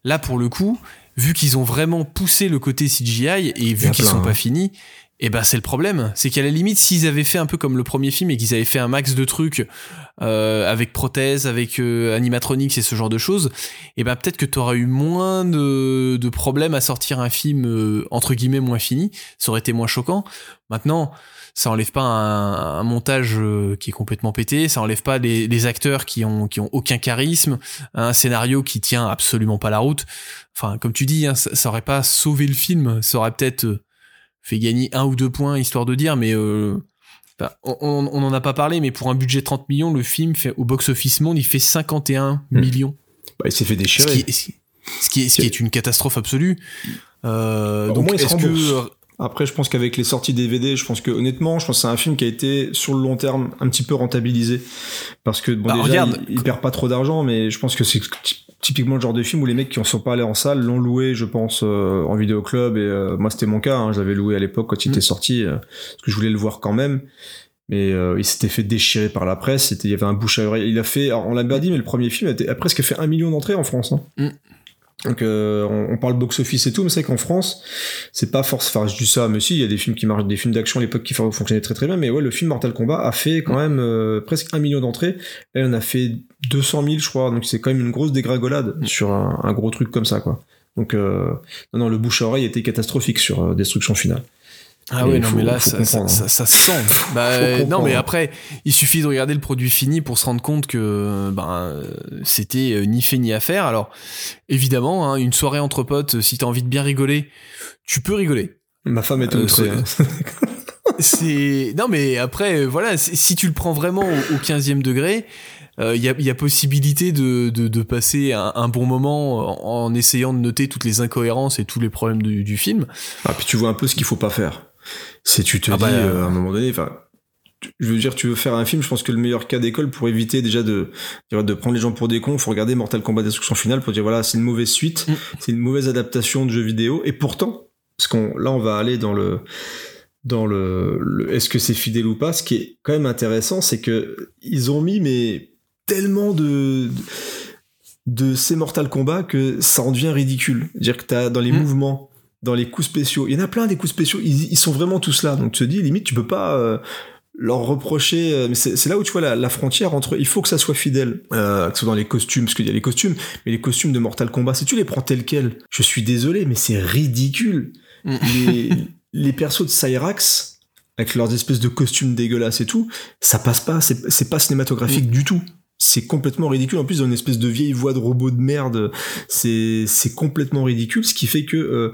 Là, pour le coup, vu qu'ils ont vraiment poussé le côté CGI et vu qu'ils plein, sont hein. pas finis, Et ben c'est le problème, c'est qu'à la limite s'ils avaient fait un peu comme le premier film et qu'ils avaient fait un max de trucs euh, avec prothèses, avec euh, animatronics et ce genre de choses, et ben peut-être que tu aurais eu moins de, de problèmes à sortir un film euh, entre guillemets moins fini, ça aurait été moins choquant. Maintenant, ça enlève pas un, montage euh, qui est complètement pété, ça enlève pas les, acteurs qui ont qui ont aucun charisme, un scénario qui tient absolument pas la route. Enfin, comme tu dis, hein, ça, ça aurait pas sauvé le film, ça aurait peut-être fait gagner un ou deux points histoire de dire, mais euh, on, on on a pas parlé, mais pour un budget de 30 millions, le film fait au box-office monde, il fait 51 Hmm. millions. Bah, il s'est fait Ce déchirer. qui, est, ce qui- ce qui est, ce qui est une catastrophe absolue. Euh, Au donc, moins, il se que Après, je pense qu'avec les sorties DVD, je pense que honnêtement, je pense que c'est un film qui a été sur le long terme un petit peu rentabilisé parce que bon Bah, déjà, regarde. il, il perd pas trop d'argent, mais je pense que c'est typiquement le genre de film où les mecs qui en sont pas allés en salle l'ont loué, je pense, euh, en vidéo club et euh, moi c'était mon cas, hein, je l'avais loué à l'époque quand il Mm. était sorti euh, parce que je voulais le voir quand même. Mais euh, il s'était fait déchirer par la presse. C'était, il y avait un bouche à oreille. Il a fait, alors, on l'a pas dit, mais le premier film a, été- a presque fait un million d'entrées en France. hein. Mm. Donc euh, on, on parle box office et tout, mais c'est qu'en France, c'est pas force. Enfin, je dis ça, mais si, il y a des films qui marchent, des films d'action à l'époque qui fon- fonctionnaient très très bien. Mais ouais, le film Mortal Kombat a fait quand même euh, presque un million d'entrées. Et on a fait 200 000, je crois. Donc c'est quand même une grosse dégringolade Mm. sur un, un gros truc comme ça, quoi. Donc euh, non, non, le bouche à oreille était catastrophique sur euh, Destruction Finale. Ah il non, faut- mais là, ça, ça, comprendre, ça, ça se sent. Bah, Faut euh, non, mais après, il suffit de regarder le produit fini pour se rendre compte que ben, euh, c'était euh, ni fait ni à faire. Alors, évidemment, hein, une soirée entre potes, si t'as envie de bien rigoler, tu peux rigoler. Ma femme est Euh, outrée. c'est- hein. C'est non, mais après, euh, voilà, si tu le prends vraiment au, au 15e degré, il y, a, y a possibilité de, de, de passer un, un bon moment en, en essayant de noter toutes les incohérences et tous les problèmes du, du film. Ah, puis tu vois un peu ce qu'il faut pas faire. C'est tu te Ah dis bah, euh, à un moment donné, enfin, je veux dire, tu veux faire un film, je pense que le meilleur cas d'école pour éviter déjà de de prendre les gens pour des cons, faut regarder Mortal Kombat Destruction Finale pour dire voilà, c'est une mauvaise suite, Mm. c'est une mauvaise adaptation de jeu vidéo, et pourtant, parce qu'on là on va aller dans le dans le, le- est-ce que c'est fidèle ou pas ce qui est quand même intéressant c'est que ils ont mis mais tellement de de ces Mortal Kombat que ça en devient ridicule dire que t'as dans les Mm. mouvements dans les coups spéciaux il y en a plein des coups spéciaux ils, ils sont vraiment tous là donc tu te dis limite tu peux pas euh, leur reprocher euh, mais c'est là où tu vois la, la frontière entre il faut que ça soit fidèle euh, que ce soit dans les costumes parce qu'il y a les costumes mais les costumes de Mortal Kombat si tu les prends tels quels je suis désolé mais c'est ridicule Mm. les, les persos de Cyrax, avec leurs espèces de costumes dégueulasses et tout, ça passe pas, c'est c'est pas cinématographique du tout. C'est complètement ridicule. En plus, dans une espèce de vieille voix de robot de merde, c'est complètement ridicule. Ce qui fait que, euh,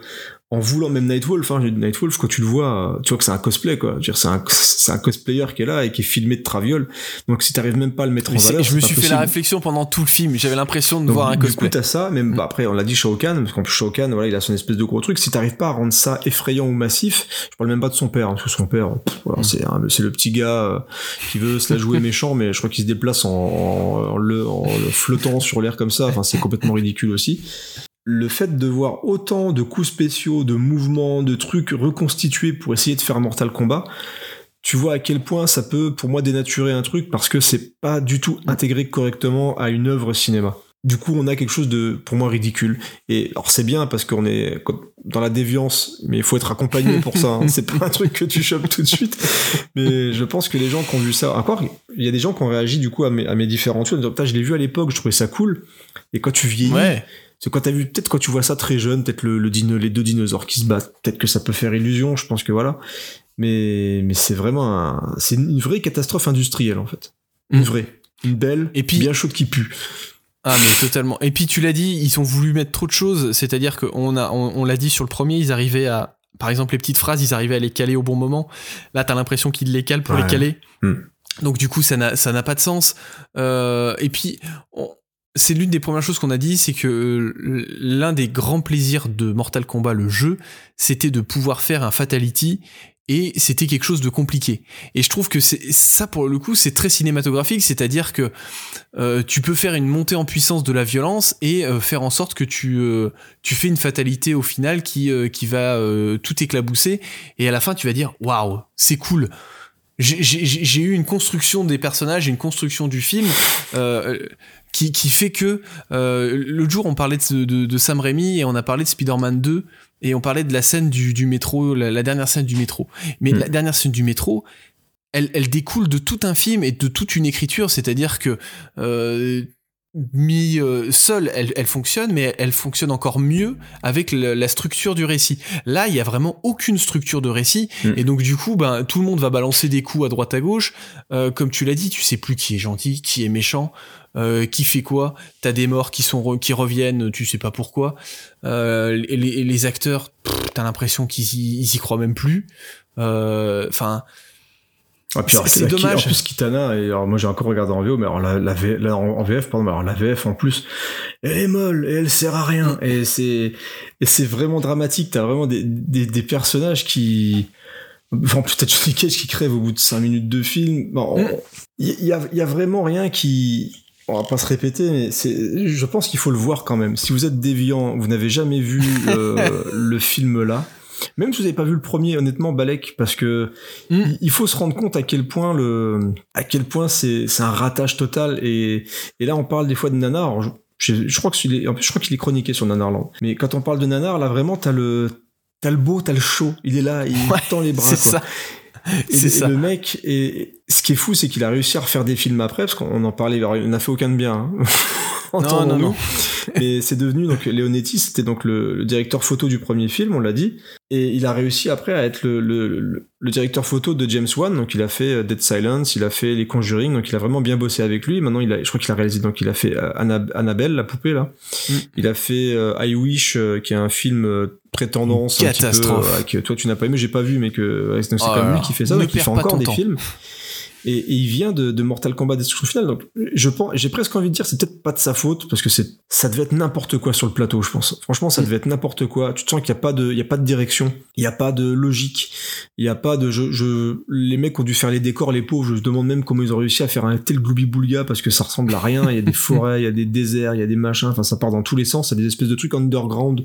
en voulant même Nightwolf, hein, Nightwolf, quand tu le vois, tu vois que c'est un cosplay, quoi. Je veux dire, C'est un, c'est un cosplayer qui est là et qui est filmé de traviole. Donc, si t'arrives même pas à le mettre Mais en valeur, je me suis fait la réflexion pendant tout le film. J'avais l'impression de Donc, voir un du cosplay. coup, t'as ça, même bah, après, on l'a dit Shao Kahn, parce qu'en plus Shao Kahn, voilà, il a son espèce de gros truc. Si t'arrives pas à rendre ça effrayant ou massif, je parle même pas de son père, hein, parce que son père, voilà, Mm. c'est le petit gars euh, qui veut se la jouer méchant, mais je crois qu'il se déplace en, en, en le, en le flottant sur l'air comme ça. Enfin, c'est complètement ridicule aussi. Le fait de voir autant de coups spéciaux, de mouvements, de trucs reconstitués pour essayer de faire un Mortal Kombat, tu vois à quel point ça peut, pour moi, dénaturer un truc parce que c'est pas du tout intégré correctement à une œuvre cinéma. Du coup, on a quelque chose de, pour moi, ridicule. Et alors, c'est bien parce qu'on est dans la déviance, mais il faut être accompagné pour ça. hein. C'est pas un truc que tu chopes tout de suite. Mais je pense que les gens qui ont vu ça, encore, il y a des gens qui ont réagi du coup à mes, à mes différents trucs. je l'ai vu à l'époque, je trouvais ça cool. Et quand tu vieillis, Ouais. C'est quand t'as vu, peut-être quand tu vois ça très jeune, peut-être le, le dino, les deux dinosaures qui se battent, peut-être que ça peut faire illusion, je pense que voilà. Mais, mais c'est vraiment un, c'est une vraie catastrophe industrielle, en fait. Une Mm. vraie. Une belle, Et puis- bien chaude qui pue. Ah mais totalement. Et puis tu l'as dit, ils ont voulu mettre trop de choses. C'est-à-dire qu'on a, on, on l'a dit sur le premier, ils arrivaient à, par exemple les petites phrases, ils arrivaient à les caler au bon moment. Là, t'as l'impression qu'ils les calent pour Ouais. les caler. Hmm. Donc du coup, ça n'a, ça n'a pas de sens. Euh, et puis, on- c'est l'une des premières choses qu'on a dit, c'est que euh, l'un des grands plaisirs de Mortal Kombat, le jeu, c'était de pouvoir faire un fatality. Et c'était quelque chose de compliqué. Et je trouve que ça pour le coup, c'est très cinématographique, c'est-à-dire que euh, tu peux faire une montée en puissance de la violence et euh, faire en sorte que tu fais une fatalité au final qui qui va tout éclabousser et à la fin tu vas dire waouh c'est cool j'ai- eu une construction des personnages une construction du film euh, qui, qui fait que euh, l'autre jour on parlait de, de, de Sam Raimi et on a parlé de Spider-Man 2 et on parlait de la scène du, du métro, la, la dernière scène du métro. Mais Mm. la dernière scène du métro, elle, elle découle de tout un film et de toute une écriture, c'est-à-dire que euh, mis euh, seule, elle, elle fonctionne, mais elle, fonctionne encore mieux avec le- la structure du récit. Là, il y a vraiment aucune structure de récit, Mm. et donc du coup, ben tout le monde va balancer des coups à droite à gauche. Euh, comme tu l'as dit, tu sais plus qui est gentil, qui est méchant. euh, qui fait quoi T'as des morts qui sont re- qui reviennent, tu sais pas pourquoi. Euh, les, les- acteurs, t'as l'impression qu'ils y, y croient même plus. Euh, Enfin, Ah, puis alors, C'est- la- dommage. En plus, Kitana, et alors moi j'ai encore regardé en VO, mais alors la, la, V- là, en, VF, pardon, mais alors la VF en plus, elle est molle et elle sert à rien. Et c'est, et c'est vraiment dramatique. T'as vraiment des, des, des personnages qui, enfin peut-être Johnny Cage qui crève au bout de 5 minutes de film. Bon, Mm. il y, a, il y a vraiment rien qui, on va pas se répéter, mais c'est, je pense qu'il faut le voir quand même. Si vous êtes déviant, vous n'avez jamais vu euh, le film là. Même si vous n'avez pas vu le premier, honnêtement, Balek, parce que Mm. il- faut se rendre compte à quel point le, à quel point c'est, c'est un ratage total. Et, et là, on parle des fois de Nanar. Alors, je, je, je crois que celui- en plus, je crois qu'il est chroniqué sur Nanarland. Mais quand on parle de Nanar, là, vraiment, t'as le, t'as le beau, t'as le chaud. Il est là, il Ouais, tend les bras. c'est quoi. ça. Et, C'est le- ça. le mec, et ce qui est fou, c'est qu'il a réussi à refaire des films après, parce qu'on en parlait, il n'a fait aucun de bien. Hein. Non, non, Entendons-nous. non. Mais c'est devenu donc Leonetti, c'était donc le, le directeur photo du premier film, on l'a dit, et il a réussi après à être le, le, le- le directeur photo de James Wan. Donc il a fait euh, Dead Silence, il a fait Les Conjuring, donc il a vraiment bien bossé avec lui. Maintenant il a, je crois qu'il a réalisé donc il a fait euh, Anna- Annabelle, la poupée là. Mm. Il a fait euh, I Wish, euh, qui est un film très tendance, Une un petit peu, catastrophe. euh, que toi tu n'as pas aimé, j'ai pas vu, mais que c'est Oh quand même lui qui fait ça, donc il fait encore des temps. films. Et, et il vient de, de Mortal Kombat Destruction Final. Donc, je pense, j'ai presque envie de dire, c'est peut-être pas de sa faute, parce que c'est, ça devait être n'importe quoi sur le plateau, je pense. Franchement, ça devait être n'importe quoi. Tu te sens qu'il n'y a pas de, il y a pas de direction, il n'y a pas de logique, il n'y a pas de, je, je, les mecs ont dû faire les décors, les pauvres. Je me demande même comment ils ont réussi à faire un tel gloubi-boulga, parce que ça ressemble à rien. Il y a des forêts, il y a des déserts, il y a des machins. Enfin, ça part dans tous les sens. Il y a des espèces de trucs underground,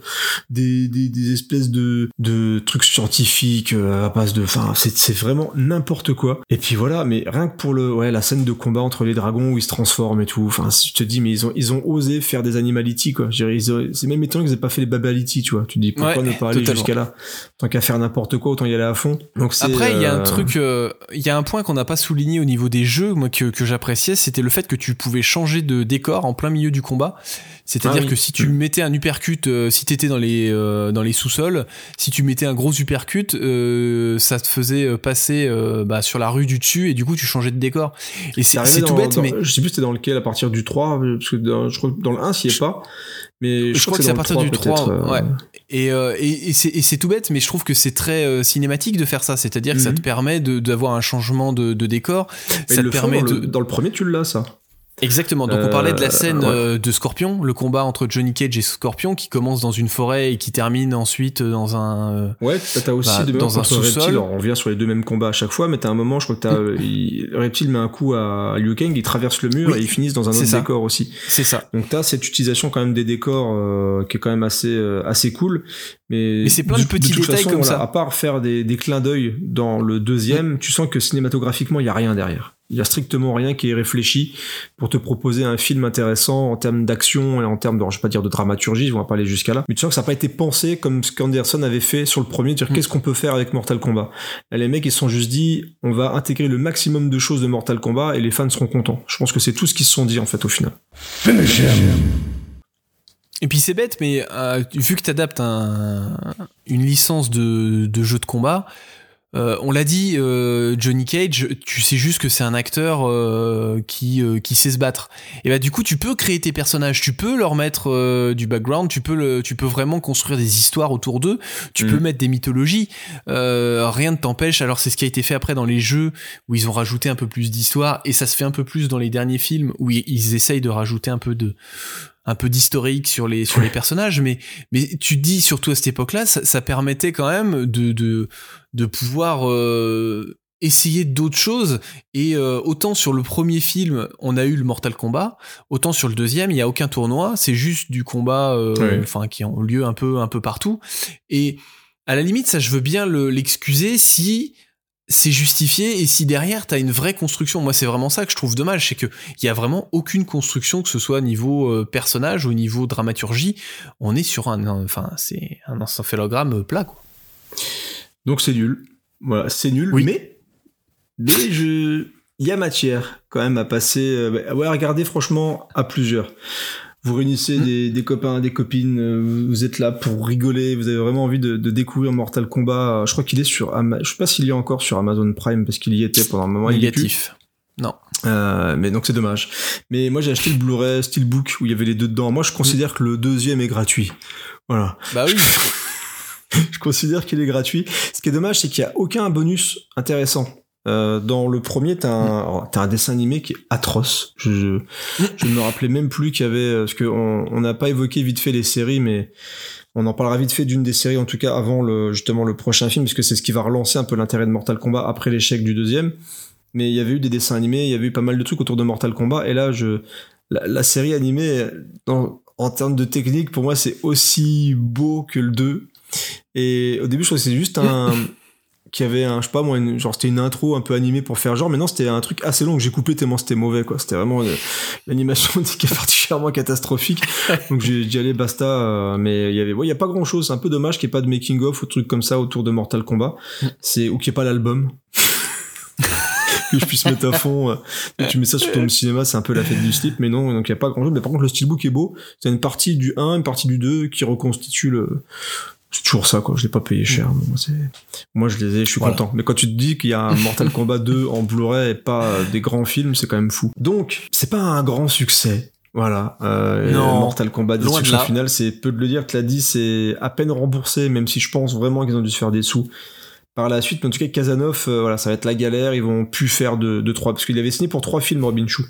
des, des, des espèces de, de trucs scientifiques euh, à base de, enfin, c'est vraiment n'importe quoi. Et puis voilà, mais rien que pour le, ouais, la scène de combat entre les dragons où ils se transforment et tout. Enfin, si je te dis, mais ils ont, ils ont osé faire des animality, quoi. C'est même étonnant qu'ils aient pas fait les babality, tu vois. Tu te dis, pourquoi Ouais, ne pas aller jusqu'à là? Tant qu'à faire n'importe quoi, autant y aller à fond. Donc Après, il y a un euh, truc, euh, il y a un point qu'on n'a pas souligné au niveau des jeux, moi que, que j'appréciais, c'était le fait que tu pouvais changer de décor en plein milieu du combat. C'est-à-dire Ah oui. que si tu mettais un uppercut, euh, si t'étais dans les euh, dans les sous-sols, si tu mettais un gros uppercut, euh, ça te faisait euh, passer euh, bah, sur la rue du dessus et du coup tu changeais de décor. Et c'est tout bête, dans- mais Je sais plus c'était dans lequel, à partir du 3, parce que dans, je crois que dans le 1, s'il y est pas. Mais je, je crois que c'est à partir du 3, 3, peut-être, euh, ouais. Et, euh, et, et c'est tout bête, mais je trouve que c'est très euh, cinématique de faire ça. C'est-à-dire que ça Mhm. te permet de- d'avoir un changement de, de décor. mais ça te le permet dans, de. le, dans le premier, tu l'as, ça. Exactement. Donc on Euh, parlait de la scène ouais. euh, de Scorpion, le combat entre Johnny Cage et Scorpion qui commence dans une forêt et qui termine ensuite dans un. euh, Ouais, t'as aussi Bah, de même dans un sous-sol. On revient sur les deux mêmes combats à chaque fois, mais t'as un moment, je crois que t'as, euh, il- Reptile met un coup à Liu Kang, il traverse le mur Oui, et ils finissent dans un autre ça. décor aussi. C'est ça. Donc t'as cette utilisation quand même des décors euh, qui est quand même assez euh, assez cool. Mais, Mais c'est plein de petits toute détails façon, comme voilà, ça. À part faire des, des clins d'œil dans le deuxième, tu sens que cinématographiquement il y a rien derrière. Il y a strictement rien qui est réfléchi pour te proposer un film intéressant en termes d'action et en termes de, je vais pas dire de dramaturgie, on va pas aller jusqu'à là. Mais tu sens que ça n'a pas été pensé comme ce qu'Anderson avait fait sur le premier, dire Mm. qu'est-ce qu'on peut faire avec Mortal Kombat. Là, les mecs ils se sont juste dit, on va intégrer le maximum de choses de Mortal Kombat et les fans seront contents. Je pense que c'est tout ce qu'ils se sont dit en fait au final. Finish him. Et puis c'est bête, mais euh, vu que t'adaptes un, une licence de, de jeu de combat, euh, on l'a dit, euh, Johnny Cage, tu sais juste que c'est un acteur euh, qui euh, qui sait se battre. Et bah du coup, tu peux créer tes personnages, tu peux leur mettre euh, du background, tu peux le, tu peux vraiment construire des histoires autour d'eux, tu Mm. peux mettre des mythologies. Euh, rien ne t'empêche. Alors c'est ce qui a été fait après dans les jeux où ils ont rajouté un peu plus d'histoire et ça se fait un peu plus dans les derniers films où ils, ils essayent de rajouter un peu de un peu d'historique sur les sur les personnages mais mais tu dis surtout à cette époque-là ça, ça permettait quand même de de de pouvoir euh, essayer d'autres choses. Et euh, autant sur le premier film on a eu le Mortal Kombat autant sur le deuxième il y a aucun tournoi. C'est juste du combat euh, enfin qui ont lieu un peu un peu partout. Et à la limite ça je veux bien le- l'excuser si c'est justifié et si derrière t'as une vraie construction, moi c'est vraiment ça que je trouve dommage, c'est que il y a vraiment aucune construction que ce soit niveau euh, personnage ou niveau dramaturgie, on est sur un, un- enfin c'est un encéphalogramme plat quoi. Donc c'est nul. Voilà, c'est nul, Oui. mais mais je il y a matière quand même à passer euh, bah, ouais, à regarder franchement à plusieurs. Vous réunissez Mm. des, des copains, des copines, euh, vous êtes là pour rigoler, vous avez vraiment envie de, de découvrir Mortal Kombat. Je crois qu'il est sur Ama- je sais pas s'il y est encore sur Amazon Prime parce qu'il y était pendant un moment, il y est. Négatif. Non. Euh, mais donc c'est dommage. Mais moi j'ai acheté le Blu-ray Steelbook où il y avait les deux dedans. Moi je considère que le deuxième est gratuit. Voilà. Bah oui. je considère qu'il est gratuit. Ce qui est dommage, c'est qu'il n'y a aucun bonus intéressant. Euh, dans le premier, t'as un, alors, t'as un dessin animé qui est atroce. Je, je, je ne me rappelais même plus qu'il y avait, euh, parce qu'on on n'a pas évoqué vite fait les séries, mais on en parlera vite fait d'une des séries, en tout cas avant le, justement le prochain film, parce que c'est ce qui va relancer un peu l'intérêt de Mortal Kombat après l'échec du deuxième. Mais il y avait eu des dessins animés, il y avait eu pas mal de trucs autour de Mortal Kombat, et là, je, la, la série animée, dans- en termes de technique, pour moi, c'est aussi beau que le 2. Et au début, je trouvais que c'était juste un. qui avait un, je sais pas moi, une- genre c'était une intro un peu animée pour faire genre, mais non, c'était un truc assez long j'ai coupé tellement c'était mauvais, quoi. C'était vraiment une- l'animation qui est particulièrement catastrophique. Donc j'ai dit, allez, basta. euh, mais il y avait, ouais, il y a pas grand chose. C'est un peu dommage qu'il n'y ait pas de making-of ou trucs comme ça autour de Mortal Kombat. C'est, ou qu'il n'y ait pas l'album. que je puisse mettre à fond. euh, tu mets ça sur ton cinéma, c'est un peu la fête du slip, mais non, donc il n'y a pas grand chose. Mais par contre, le steelbook est beau. C'est une partie du 1, une partie du 2 qui reconstitue le. C'est toujours ça, quoi. Je l'ai pas payé cher. mais Moi, je les ai, je suis Voilà. content. Mais quand tu te dis qu'il y a un Mortal Kombat 2 en Blu-ray et pas euh, des grands films, c'est quand même fou. Donc, c'est pas un grand succès. Voilà. Euh, Non. Mortal Kombat de Destruction là. Finale, c'est peu de le dire. Tu l'as dit, c'est à peine remboursé, même si je pense vraiment qu'ils ont dû se faire des sous par la suite. Mais en tout cas, Kazanov, euh, voilà, ça va être la galère. Ils vont plus faire de, de trois, parce qu'il avait signé pour trois films, Robin Chou.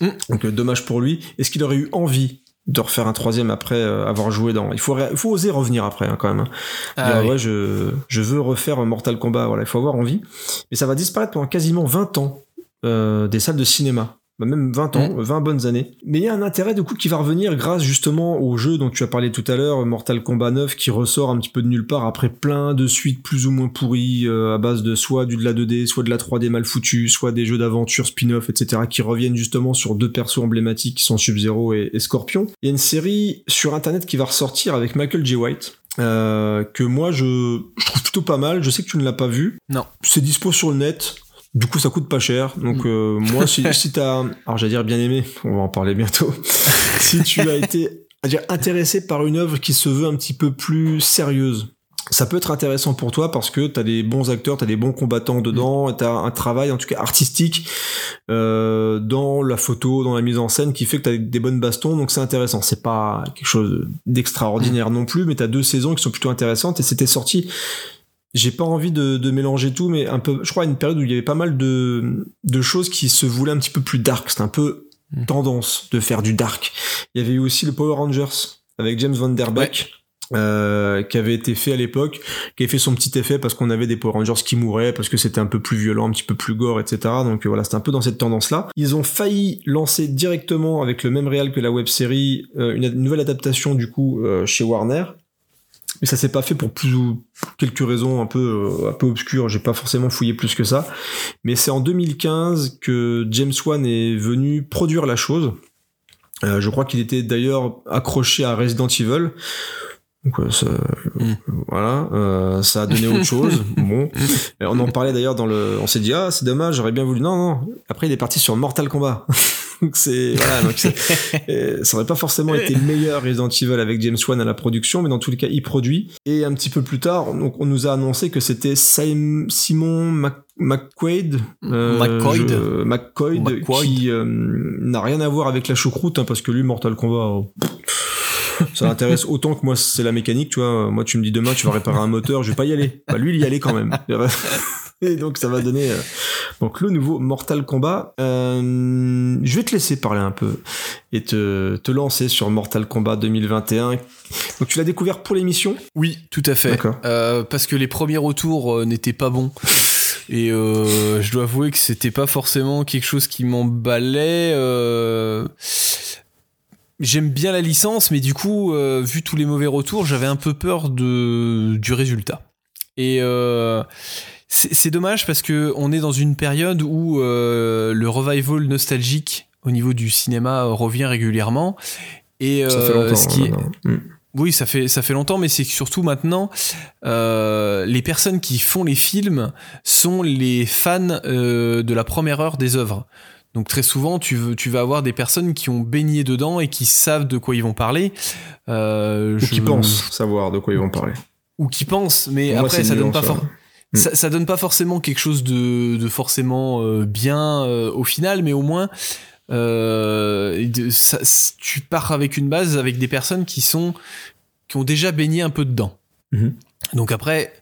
Mm. Donc, euh, dommage pour lui. Est-ce qu'il aurait eu envie de refaire un troisième après euh, avoir joué dans il faut il faut oser revenir après hein, quand même hein. Ah Dire, oui. ouais je je veux refaire Mortal Kombat voilà il faut avoir envie mais ça va disparaître pendant quasiment 20 ans euh, des salles de cinéma Bah, même 20 ans, Mm. 20 bonnes années. Mais il y a un intérêt du coup qui va revenir grâce justement au jeu dont tu as parlé tout à l'heure, Mortal Kombat 9, qui ressort un petit peu de nulle part après plein de suites plus ou moins pourries euh, à base de soit du de la 2D, soit de la 3D mal foutue, soit des jeux d'aventure spin-off, etc. qui reviennent justement sur deux persos emblématiques qui sont Sub-Zero et, et Scorpion. Il y a une série sur internet qui va ressortir avec Michael J. White. euh, que moi je, je trouve plutôt pas mal. Je sais que tu ne l'as pas vu. Non. C'est dispo sur le net. Du coup, ça coûte pas cher. Donc, Mm. euh, moi, si, si t'as, alors j'allais dire bien aimé, on va en parler bientôt. si tu as été, à dire, intéressé par une œuvre qui se veut un petit peu plus sérieuse, ça peut être intéressant pour toi parce que t'as des bons acteurs, t'as des bons combattants dedans, et t'as un travail en tout cas artistique euh, dans la photo, dans la mise en scène qui fait que t'as des bonnes bastons, donc c'est intéressant. C'est pas quelque chose d'extraordinaire non plus, mais t'as deux saisons qui sont plutôt intéressantes et c'était sorti. J'ai pas envie de, de mélanger tout, mais un peu, je crois, à une période où il y avait pas mal de, de choses qui se voulaient un petit peu plus dark. C'était un peu Mm. tendance de faire du dark. Il y avait eu aussi le Power Rangers avec James Van Der Beek. euh, qui avait été fait à l'époque, qui avait fait son petit effet parce qu'on avait des Power Rangers qui mouraient, parce que c'était un peu plus violent, un petit peu plus gore, etc. Donc euh, voilà, c'était un peu dans cette tendance-là. Ils ont failli lancer directement avec le même réal que la web série une, une nouvelle adaptation du coup euh, chez Warner, mais ça s'est pas fait pour plus ou quelques raisons un peu euh, un peu obscures. J'ai pas forcément fouillé plus que ça, mais c'est en 2015 que James Wan est venu produire la chose. Euh, je crois qu'il était d'ailleurs accroché à Resident Evil. Donc euh, ça, Mm. voilà, euh, ça a donné autre chose. bon, on en parlait d'ailleurs dans le. On s'est dit ah c'est dommage, j'aurais bien voulu. Non non. Après il est parti sur Mortal Kombat. donc c'est voilà, donc euh, ça aurait pas forcément été le meilleur Resident Evil avec James Wan à la production, mais dans tous les cas il produit. Et un petit peu plus tard, donc on nous a annoncé que c'était Sim- Simon Mac- McQuaid, euh, McQuaid. je- McQuaid, McQuaid. qui euh, n'a rien à voir avec la choucroute, hein, parce que lui Mortal Kombat. oh, ça l'intéresse autant que moi c'est la mécanique tu vois moi tu me dis demain tu vas réparer un moteur je vais pas y aller bah lui il y allait quand même et donc ça va donner euh, donc le nouveau Mortal Kombat Euh, je vais te laisser parler un peu et te, te lancer sur Mortal Kombat 2021 donc tu l'as découvert pour l'émission? Oui, tout à fait. Euh, parce que les premiers retours n'étaient pas bons. Et je dois avouer que c'était pas forcément quelque chose qui m'emballait. J'aime bien la licence, mais du coup, vu tous les mauvais retours, j'avais un peu peur de, du résultat. Et euh, c'est dommage parce que on est dans une période où euh, le revival nostalgique au niveau du cinéma revient régulièrement. Et Ça fait euh, longtemps. ce qui est-. Mm. oui, ça fait ça fait longtemps, mais c'est que surtout maintenant, euh, les personnes qui font les films sont les fans de la première heure des œuvres. Donc très souvent, tu, veux, tu vas avoir des personnes qui ont baigné dedans et qui savent de quoi ils vont parler. Euh, Ou je- qui pensent savoir de quoi ils vont parler. Ou qui pensent, mais moi, après ça donne pas for- hein. Ça, ça donne pas forcément quelque chose de, de forcément euh, bien euh, au final, mais au moins euh, ça- tu pars avec une base avec des personnes qui sont qui ont déjà baigné un peu dedans. Mhm. Donc après,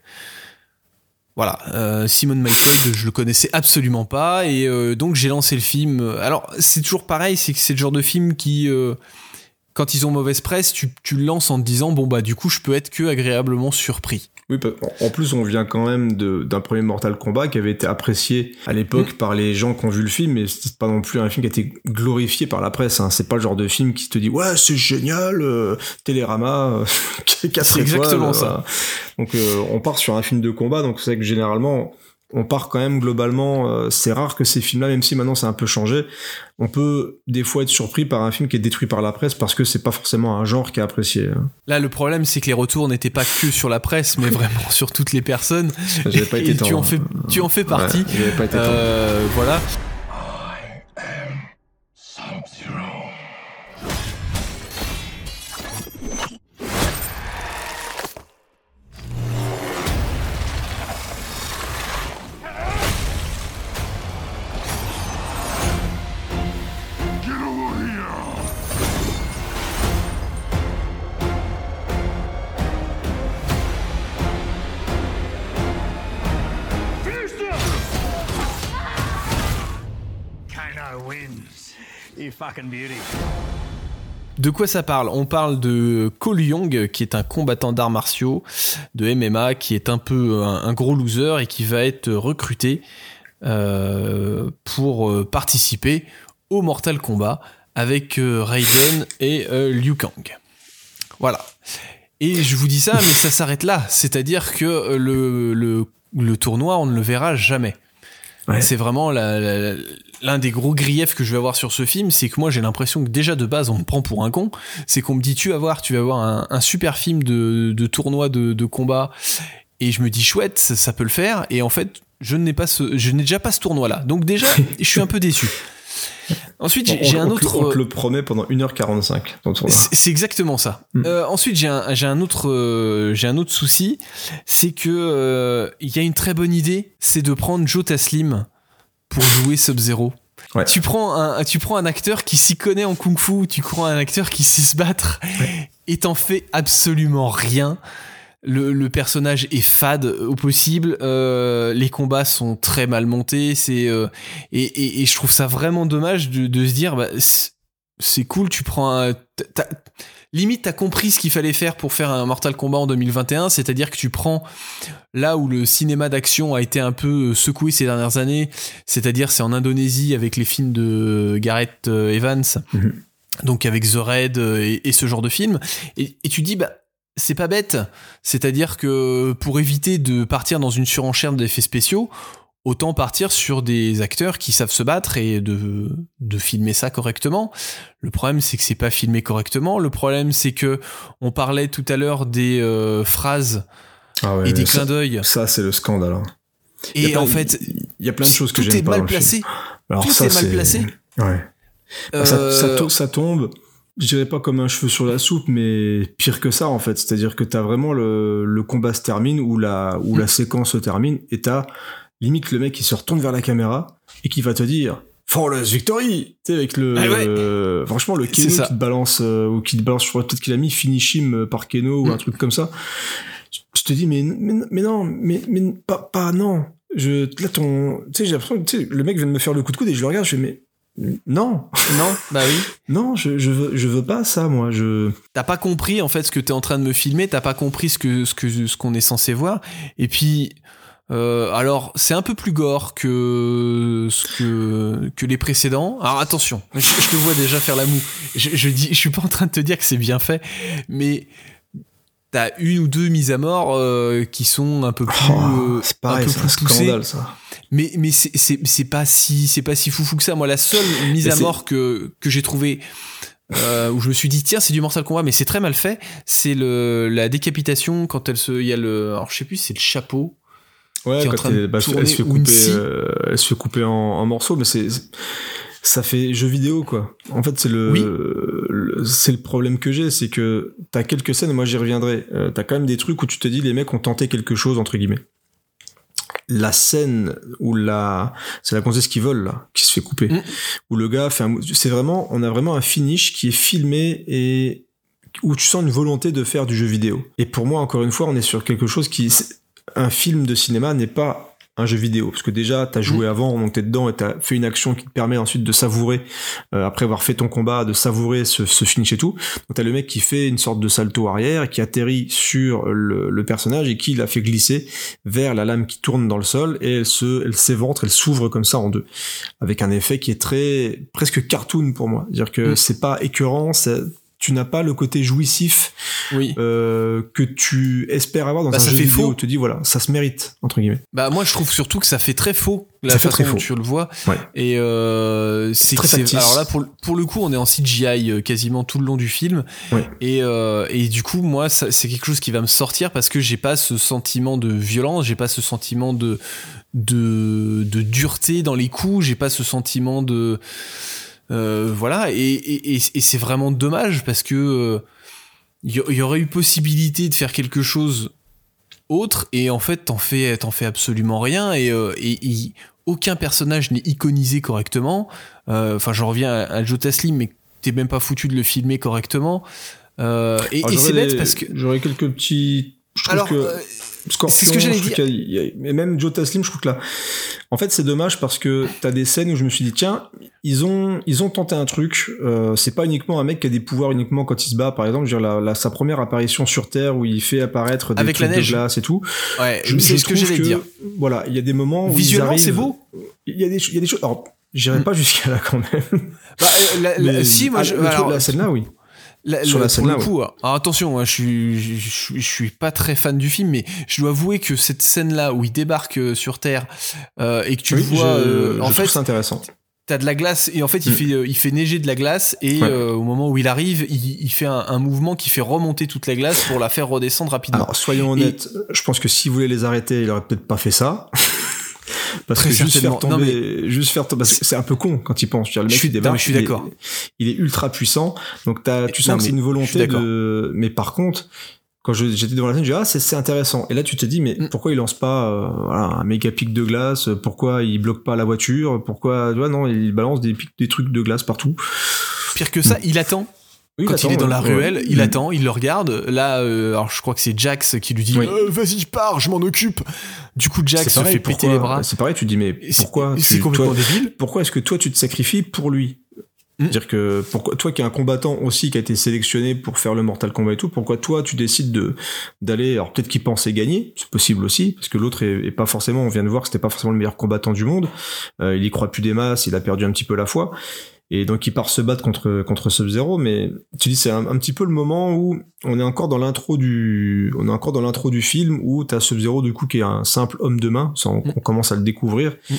voilà, Simon Michael, je le connaissais absolument pas et donc j'ai lancé le film. Alors c'est toujours pareil, c'est que c'est le genre de film qui quand ils ont mauvaise presse, tu, tu le lances en te disant bon bah du coup je peux être que agréablement surpris. Oui, en plus, on vient quand même d'un premier Mortal Kombat qui avait été apprécié à l'époque Mm. par les gens qui ont vu le film, mais c'est pas non plus un film qui a été glorifié par la presse. Hein. C'est pas le genre de film qui te dit ouais c'est génial, euh, Télérama, euh, C'est étoiles, exactement ça. voilà. Donc euh, on part sur un film de combat, donc c'est que généralement on part quand même globalement. euh, c'est rare que ces films-là, même si maintenant c'est un peu changé, on peut des fois être surpris par un film qui est détruit par la presse parce que c'est pas forcément un genre qui est apprécié. hein. Là, le problème, c'est que les retours n'étaient pas que sur la presse, mais vraiment sur toutes les personnes. J'avais pas été Et temps, tu en hein. fais, tu en fais partie. Ouais, j'avais pas été temps. Euh, voilà. Kano wins. De quoi ça parle? On parle de Cole Young, qui est un combattant d'arts martiaux, de MMA, qui est un peu un, un gros loser et qui va être recruté euh, pour euh, participer au Mortal Kombat avec euh, Raiden et euh, Liu Kang. Voilà. Et je vous dis ça, mais ça s'arrête là. C'est-à-dire que euh, le tournoi, on ne le verra jamais. Ouais. C'est vraiment la- la- l'un des gros griefs que je vais avoir sur ce film, c'est que moi j'ai l'impression que déjà de base on me prend pour un con. C'est qu'on me dit tu vas voir, tu vas voir un, un super film de, de tournoi de, de combat, et je me dis chouette, ça, ça peut le faire. Et en fait, je n'ai pas ce, je n'ai déjà pas ce tournoi là. Donc déjà, je suis un peu déçu. Ensuite, j'ai un autre. On te le promet pendant 1h45 dans le tournoi. C'est exactement ça. Mm. Euh, ensuite, j'ai un, un autre, euh, j'ai un autre souci, c'est que euh, il y a une très bonne idée, c'est de prendre Joe Taslim pour jouer Sub-Zero. Ouais. Tu prends un, tu prends un acteur qui s'y connaît en kung-fu, tu prends un acteur qui sait se battre, et t'en fais absolument rien. Le, le personnage est fade au possible, euh, les combats sont très mal montés, c'est euh, et, et, et je trouve ça vraiment dommage de, de se dire bah, c'est- cool, tu prends un, t'as- limite t'as compris ce qu'il fallait faire pour faire un Mortal Kombat en 2021, c'est-à-dire que tu prends là où le cinéma d'action a été un peu secoué ces dernières années, c'est-à-dire c'est en Indonésie avec les films de Gareth euh, Evans, Mhm. donc avec The Raid euh, et, et ce genre de films, et, et tu dis bah c'est pas bête, c'est-à-dire que pour éviter de partir dans une surenchère d'effets spéciaux, autant partir sur des acteurs qui savent se battre et de, de filmer ça correctement. Le problème, c'est que c'est pas filmé correctement. Le problème, c'est que on parlait tout à l'heure des euh, phrases Ah ouais, et des clins d'œil. ça, c'est le scandale. hein. Et plein- en fait, il y a plein de choses que tout j'aime est pas mal dans le film. placé. Alors tout ça, est mal placé. Ouais. Ah, Ça, ça Euh, ça tombe, je dirais pas comme un cheveu sur la soupe, mais pire que ça en fait. C'est-à-dire que t'as vraiment le, le combat se termine ou la, ou Mm. la séquence se termine et t'as limite le mec qui se retourne vers la caméra et qui va te dire Flawless victory Tu sais, avec le. Ah ouais. euh, franchement, le Keno qui te balance, euh, ou qui te balance, je crois peut-être qu'il a mis finish him euh, par Keno ou Mm. un truc comme ça. Je te dis, mais, mais, mais non, mais, mais pas, pas, non. Je, là, ton, tu sais, j'ai l'impression que, tu sais, le mec vient de me faire le coup de coude et je le regarde, je fais, mais, non, non, bah oui. non, je, je veux, je veux pas ça, moi. Je, T'as pas compris en fait ce que t'es en train de me filmer, t'as pas compris ce que ce que ce qu'on est censé voir. Et puis euh, alors c'est un peu plus gore que ce que que les précédents. Alors attention, je, je te vois déjà faire la moue. Je, je dis, je suis pas en train de te dire que c'est bien fait, mais t'as une ou deux mises à mort euh, qui sont un peu plus, Oh, euh, c'est pareil, peu c'est un plus poussées. scandale ça. Mais, mais c'est, c'est, pas si, c'est pas si foufou que ça. Moi, la seule mise à mort que, que j'ai trouvée, euh, où je me suis dit, tiens, c'est du Mortal Kombat, mais c'est très mal fait, c'est le, la décapitation quand elle se, il y a le, alors je sais plus, c'est le chapeau. Ouais, qui est en quand train de elle, bah, elle se- elle se fait couper, euh, elle se fait couper en, en morceaux, mais c'est ça fait jeu vidéo quoi. En fait, c'est le, Oui. le- c'est le problème que j'ai, c'est que t'as quelques scènes, moi j'y reviendrai. euh, t'as quand même des trucs où tu te dis les mecs ont tenté quelque chose entre guillemets. La scène où la, c'est la gonzesse qui vole là, qui se fait couper, Mm. où le gars fait un, c'est vraiment, on a vraiment un finish qui est filmé et où tu sens une volonté de faire du jeu vidéo. Et pour moi, encore une fois, on est sur quelque chose qui, un film de cinéma n'est pas un jeu vidéo. Parce que déjà t'as joué avant donc t'es dedans et t'as fait une action qui te permet ensuite de savourer euh, après avoir fait ton combat de savourer ce, ce finish et tout. Donc t'as le mec qui fait une sorte de salto arrière qui atterrit sur le, le personnage et qui l'a fait glisser vers la lame qui tourne dans le sol et elle se elle s'éventre elle s'ouvre comme ça en deux. Avec un effet qui est très presque cartoon pour moi. Dire que Mm. c'est pas écœurant c'est tu n'as pas le côté jouissif Oui. euh, que tu espères avoir dans Bah, un ça jeu fait vidéo faux. où tu te dis voilà ça se mérite entre guillemets Bah moi je trouve surtout que ça fait très faux la Ça fait façon très dont faux. tu le vois Ouais. et euh, c'est alors là pour le- pour le coup on est en CGI euh, quasiment tout le long du film Ouais. et euh, et du coup moi c'est quelque chose qui va me sortir parce que j'ai pas ce sentiment de violence j'ai pas ce sentiment de de de dureté dans les coups j'ai pas ce sentiment de voilà et et, c'est vraiment dommage parce que euh, il y, y aurait eu possibilité de faire quelque chose autre et en fait t'en fais t'en fais absolument rien et, euh, et, et aucun personnage n'est iconisé correctement. Euh, enfin j'en reviens à, à Joe Taslim mais t'es même pas foutu de le filmer correctement. Euh, et, c'est bête parce que j'aurais quelques petits je trouve alors que euh, Scorpion, c'est ce que j'allais je trouve qu'il y a- mais même Joe Taslim, je trouve que là, en fait, c'est dommage parce que t'as des scènes où je me suis dit, tiens, ils ont, ils ont tenté un truc. euh, c'est pas uniquement un mec qui a des pouvoirs uniquement quand il se bat, par exemple. Je veux dire, la, la- sa première apparition sur Terre où il fait apparaître des Avec la trucs neige. de glace et tout. ouais Je, c'est je ce que j'allais dire Voilà, il y a des moments où visuellement arrivent- c'est beau Il y a des, il y a des choses. Alors, j'irai Mm. pas jusqu'à là quand même. Bah, euh, la- la- Mais- si moi ah, je, alors, la scène là, oui. La- Sur la scène là, coup, alors, attention, hein, je, suis, je, je- je suis pas très fan du film, mais je dois avouer que cette scène-là où il débarque euh, sur Terre euh, et que tu Oui, le vois, je- euh, en fait, ça intéressant. t'as de la glace et en fait il Mm. fait il fait neiger de la glace et Ouais. euh, au moment où il arrive, il, il fait un, un mouvement qui fait remonter toute la glace pour la faire redescendre rapidement. Alors, soyons honnêtes, je pense que s'il voulait les arrêter, il aurait peut-être pas fait ça. Parce Très que juste faire. Non, tomber, juste faire tomber, c'est un peu con quand il pense. Je Le Je mec, suis- non, je suis d'accord. Il, est ultra puissant. Donc, t'as, tu Non, sens que c'est une volonté de, mais par contre, quand j'étais devant la scène, j'ai dit, ah, c'est, c'est intéressant. Et là, tu te dis, mais Mm. pourquoi il lance pas, euh, voilà, un méga pic de glace? Pourquoi il bloque pas la voiture? Pourquoi, tu vois, non, il balance des pics, des trucs de glace partout. Pire que ça, il attend. Oui, Quand attend, il est dans la ruelle, Ouais. il attend, il le regarde. Là, euh, alors je crois que c'est Jax qui lui dit Oui. Euh, Vas-y, pars, je m'en occupe. Du coup, Jax se pareil, fait péter les bras. C'est pareil, tu te dis, mais pourquoi C'est complètement toi- débile. pourquoi est-ce que toi tu te sacrifies pour lui? Mm. dire que pourquoi toi qui es un combattant aussi qui a été sélectionné pour faire le Mortal Kombat et tout, pourquoi toi tu décides de d'aller alors peut-être qu'il pensait gagner, c'est possible aussi parce que l'autre est, est pas forcément, on vient de voir que c'était pas forcément le meilleur combattant du monde, Euh, il y croit plus des masses, il a perdu un petit peu la foi. Et donc il part se battre contre contre Sub-Zero, mais tu dis c'est un, un petit peu le moment où on est encore dans l'intro du on est encore dans l'intro du film où t'as Sub-Zero du coup qui est un simple homme de main, ça, on, Mm. on commence à le découvrir Mm.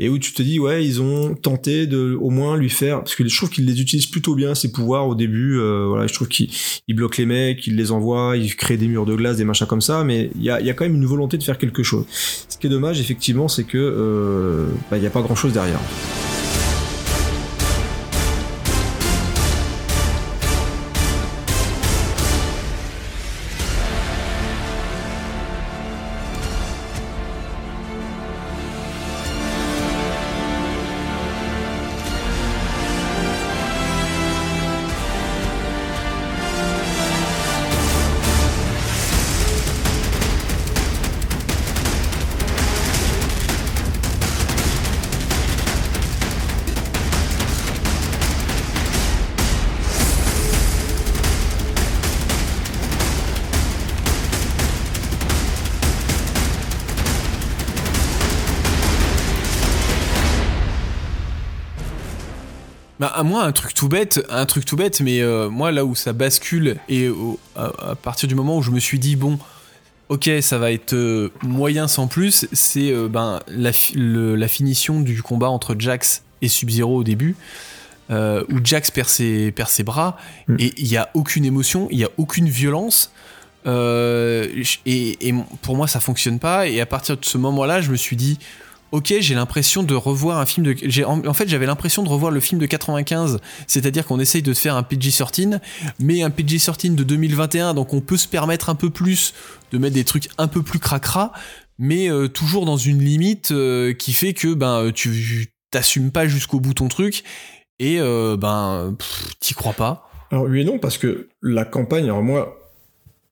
et où tu te dis ouais ils ont tenté de au moins lui faire parce que je trouve qu'ils les utilisent plutôt bien ces pouvoirs au début euh, voilà je trouve qu'ils ils bloquent les mecs ils les envoient ils créent des murs de glace des machins comme ça mais il y a, il y a quand même une volonté de faire quelque chose ce qui est dommage effectivement c'est que euh, bah, il y a pas grand chose derrière à moi, un truc tout bête, un truc tout bête, mais euh, moi, là où ça bascule, et au- à, à partir du moment où je me suis dit, bon, ok, ça va être euh, moyen sans plus, c'est euh, ben, la, fi- le- la finition du combat entre Jax et Sub-Zero au début, où Jax perd ses, perd ses bras, Mm. et il n'y a aucune émotion, il n'y a aucune violence. et, et pour moi, ça fonctionne pas. Et à partir de ce moment-là, je me suis dit, ok, j'ai l'impression de revoir un film de. En, fait, j'avais l'impression de revoir le film de 95, c'est-à-dire qu'on essaye de faire un PG-13, mais un PG-13 de 2021, donc on peut se permettre un peu plus de mettre des trucs un peu plus cracra, mais euh, toujours dans une limite euh, qui fait que ben tu t'assumes pas jusqu'au bout ton truc et euh, ben t'y crois pas. Alors oui et non, parce que la campagne, alors moi,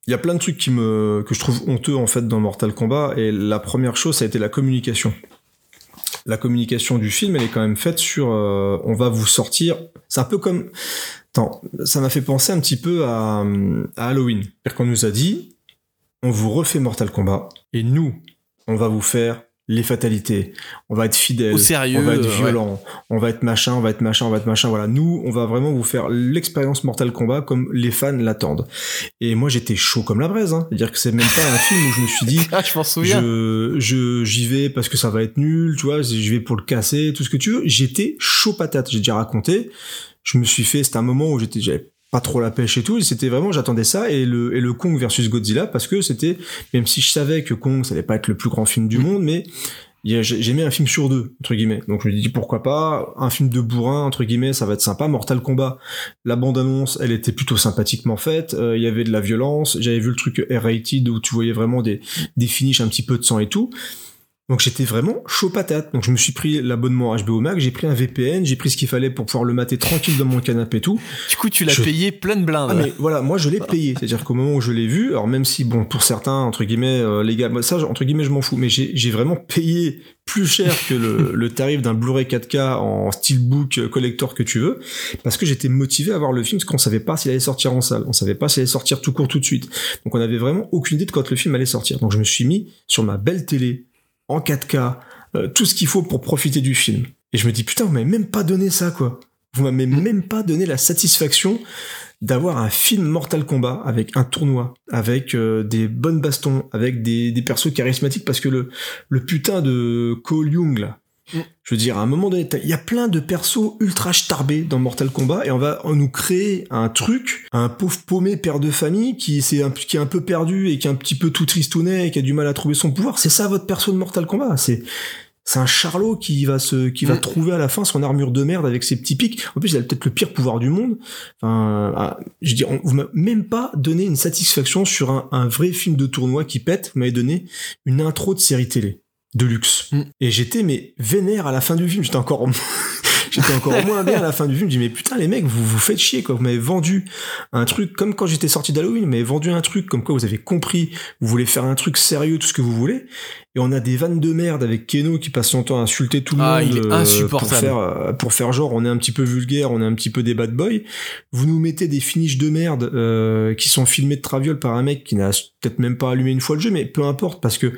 il y a plein de trucs que je trouve honteux en fait dans Mortal Kombat, et la première chose, ça a été la communication. La communication du film, elle est quand même faite sur, euh, on va vous sortir, c'est un peu comme, attends, ça m'a fait penser un petit peu à, à Halloween. C'est-à-dire qu'on nous a dit, on vous refait Mortal Kombat, et nous, on va vous faire les fatalités, on va être fidèles, Au sérieux, on va être euh, ouais. violent, on va être machin, on va être machin, on va être machin. Voilà, nous, on va vraiment vous faire l'expérience Mortal Kombat comme les fans l'attendent. Et moi, j'étais chaud comme la braise. Hein. C'est-à-dire que c'est même pas un film où je me suis dit, Ah, je m'en souviens. je, je, j'y vais parce que ça va être nul, tu vois, j'y vais pour le casser, tout ce que tu veux. J'étais chaud patate. J'ai déjà raconté. Je me suis fait, c'était un moment où j'étais, j'avais pas trop la pêche et tout. C'était vraiment, j'attendais ça et le, et le Kong versus Godzilla parce que c'était, même si je savais que Kong, ça allait pas être le plus grand film du monde, mais j'aimais un film sur deux entre guillemets. Donc je me dis pourquoi pas un film de bourrin entre guillemets ça va être sympa. Mortal Kombat la bande annonce elle était plutôt sympathiquement faite. Euh, il y avait de la violence. J'avais vu le truc R-rated où tu voyais vraiment des des finishes un petit peu de sang et tout donc j'étais vraiment chaud patate. Donc je me suis pris l'abonnement HBO Max j'ai pris un VPN j'ai pris ce qu'il fallait pour pouvoir le mater tranquille dans mon canapé et tout. Du coup, tu l'as Je- payé plein de blindes. ah mais voilà, moi je l'ai payé, c'est-à-dire qu'au moment où je l'ai vu, alors même si bon pour certains entre guillemets euh, les gars, ça entre guillemets je m'en fous, mais j'ai vraiment payé plus cher que le, le tarif d'un Blu-ray 4K en steelbook euh, collector que tu veux, parce que j'étais motivé à voir le film parce qu'on savait pas s'il allait sortir en salle, on savait pas s'il allait sortir tout court tout de suite, donc on avait vraiment aucune idée de quand le film allait sortir, donc je me suis mis sur ma belle télé en 4K, euh, tout ce qu'il faut pour profiter du film, et je me dis putain vous m'avez même pas donné ça quoi. Vous m'avez même pas donné la satisfaction d'avoir un film Mortal Kombat avec un tournoi, avec euh, des bonnes bastons, avec des, des persos charismatiques, parce que le, le putain de Cole Young, là, Mm. je veux dire, à un moment donné, il y a plein de persos ultra starbés dans Mortal Kombat, et on va on nous créer un truc, un pauvre paumé père de famille qui, c'est un, qui est un peu perdu et qui est un petit peu tout tristounet et qui a du mal à trouver son pouvoir. C'est ça votre perso de Mortal Kombat, c'est... C'est un charlot qui va se, qui va Mm. trouver à la fin son armure de merde avec ses petits pics. En plus, il a peut-être le pire pouvoir du monde. Enfin, ah, je veux dire, on, vous m'avez même pas donné une satisfaction sur un, un vrai film de tournoi qui pète. Vous m'avez donné une intro de série télé de luxe. Mm. Et j'étais mais vénère à la fin du film. J'étais encore, j'étais encore moins bien à la fin du film. Je dis mais putain les mecs, vous vous faites chier quoi. Vous m'avez vendu un truc comme quand j'étais sorti d'Halloween. Vous m'avez vendu un truc comme quoi vous avez compris. Vous voulez faire un truc sérieux, tout ce que vous voulez. Et on a des vannes de merde avec Keno qui passe son temps à insulter tout le Ah, monde. il est euh, insupportable. Pour faire, euh, pour faire genre, on est un petit peu vulgaire, on est un petit peu des bad boys. Vous nous mettez des finishes de merde euh, qui sont filmés de traviole par un mec qui n'a peut-être même pas allumé une fois le jeu, mais peu importe parce que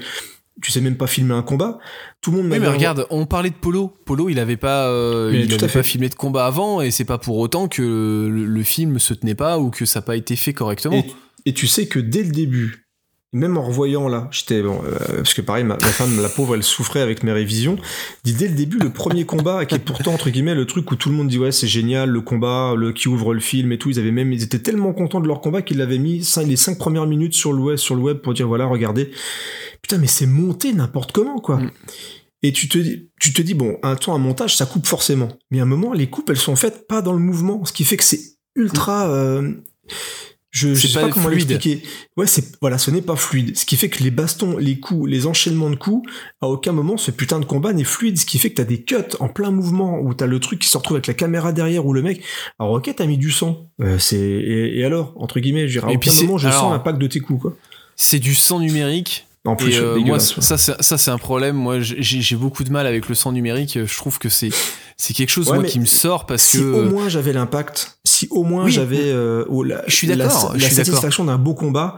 tu sais même pas filmer un combat. Tout le monde Oui, mais regarde, on parlait de Polo. Polo, il avait pas, euh, il avait pas filmé de combat avant, et c'est pas pour autant que le, le film se tenait pas ou que ça n'a pas été fait correctement. Et, et tu sais que dès le début, même en revoyant là, j'étais bon, euh, parce que pareil, ma, ma femme, la pauvre, elle souffrait avec mes révisions. Dit dès le début, le premier combat, qui est pourtant entre guillemets le truc où tout le monde dit ouais c'est génial, le combat, le qui ouvre le film et tout. Ils avaient même, ils étaient tellement contents de leur combat qu'ils l'avaient mis cinq- les cinq premières minutes sur le web, sur le web pour dire voilà regardez, putain mais c'est monté n'importe comment quoi. Mm. Et tu te dis, tu te dis bon, un temps un montage, ça coupe forcément. Mais à un moment, les coupes, elles sont faites pas dans le mouvement, ce qui fait que c'est ultra. euh, je, je sais pas pas comment l'expliquer. Ouais, c'est voilà, ce n'est pas fluide. Ce qui fait que les bastons, les coups, les enchaînements de coups, à aucun moment ce putain de combat n'est fluide. Ce qui fait que t'as des cuts en plein mouvement où t'as le truc qui se retrouve avec la caméra derrière ou le mec. Alors ok, t'as mis du sang. Euh, c'est et, et alors entre guillemets, je dirais, à aucun moment je alors- sens l'impact de tes coups quoi. C'est du sang numérique. En plus, Et euh, moi, ça, c'est- ça, c'est un problème. Moi, j'ai beaucoup de mal avec le sang numérique. Je trouve que c'est c'est quelque chose Ouais, moi qui me sort parce si que au moins j'avais l'impact, si au moins Oui. j'avais euh, oh, la, Je suis d'accord, la, satisfaction d'un beau combat,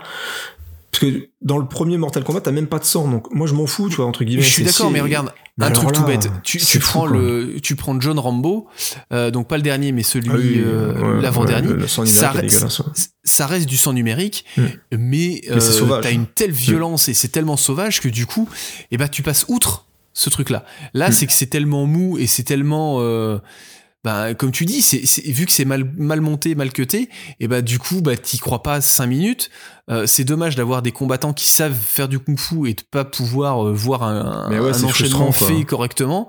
Parce que dans le premier Mortal Kombat, t'as même pas de sang, donc moi je m'en fous, tu vois, entre guillemets. Je suis d'accord, mais regarde, Mais un truc tout bête. Tu, prends le, tu prends John Rambo, euh, donc pas le dernier, mais celui Ah oui, euh, ouais, l'avant-dernier. ouais, ça, reste, ça du sang numérique, Mm. mais, euh, t'as une telle violence et c'est tellement sauvage que du coup, eh ben tu passes outre ce truc-là. Là, Mm. c'est que c'est tellement mou et c'est tellement bah, comme tu dis, c'est, c'est- vu que c'est mal, mal monté, mal cuté, et bah du coup, bah t'y crois pas 5 minutes. Euh, c'est dommage d'avoir des combattants qui savent faire du kung-fu et de pas pouvoir euh, voir un, ouais, enchaînement fait correctement.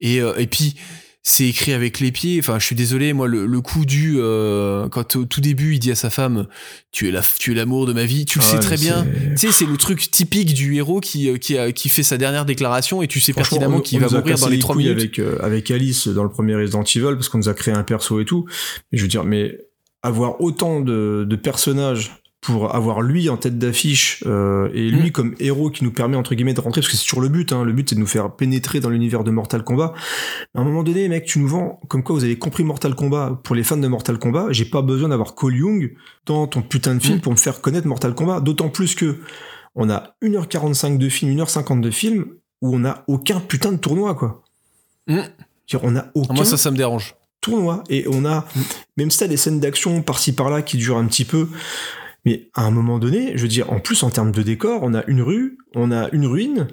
Et, euh, et puis c'est écrit avec les pieds. Enfin, je suis désolé, moi le, le coup du euh, quand au tout début il dit à sa femme, tu es la, tu es l'amour de ma vie. Tu le Ah sais très bien. Tu sais, c'est le truc typique du héros qui euh, qui, a- qui fait sa dernière déclaration et tu sais pertinemment qu'il va mourir dans les 3 couilles minutes. Avec, euh, avec Alice dans le premier Resident Evil, parce qu'on nous a créé un perso et tout. Mais je veux dire, mais avoir autant de, de personnages pour avoir lui en tête d'affiche euh, et lui Mm. comme héros qui nous permet entre guillemets de rentrer parce que c'est toujours le but hein, le but c'est de nous faire pénétrer dans l'univers de Mortal Kombat à un moment donné mec tu nous vends comme quoi vous avez compris Mortal Kombat pour les fans de Mortal Kombat j'ai pas besoin d'avoir Cole Young dans ton putain de film Mm. pour me faire connaître Mortal Kombat d'autant plus que on a 1h45 de film 1h50 de film où on a aucun putain de tournoi quoi Mm. C'est-à-dire, on a aucun Moi ça ça me dérange. tournoi et on a même si t'as des scènes d'action par-ci par-là qui durent un petit peu mais à un moment donné je veux dire en plus en termes de décor on a une rue on a une ruine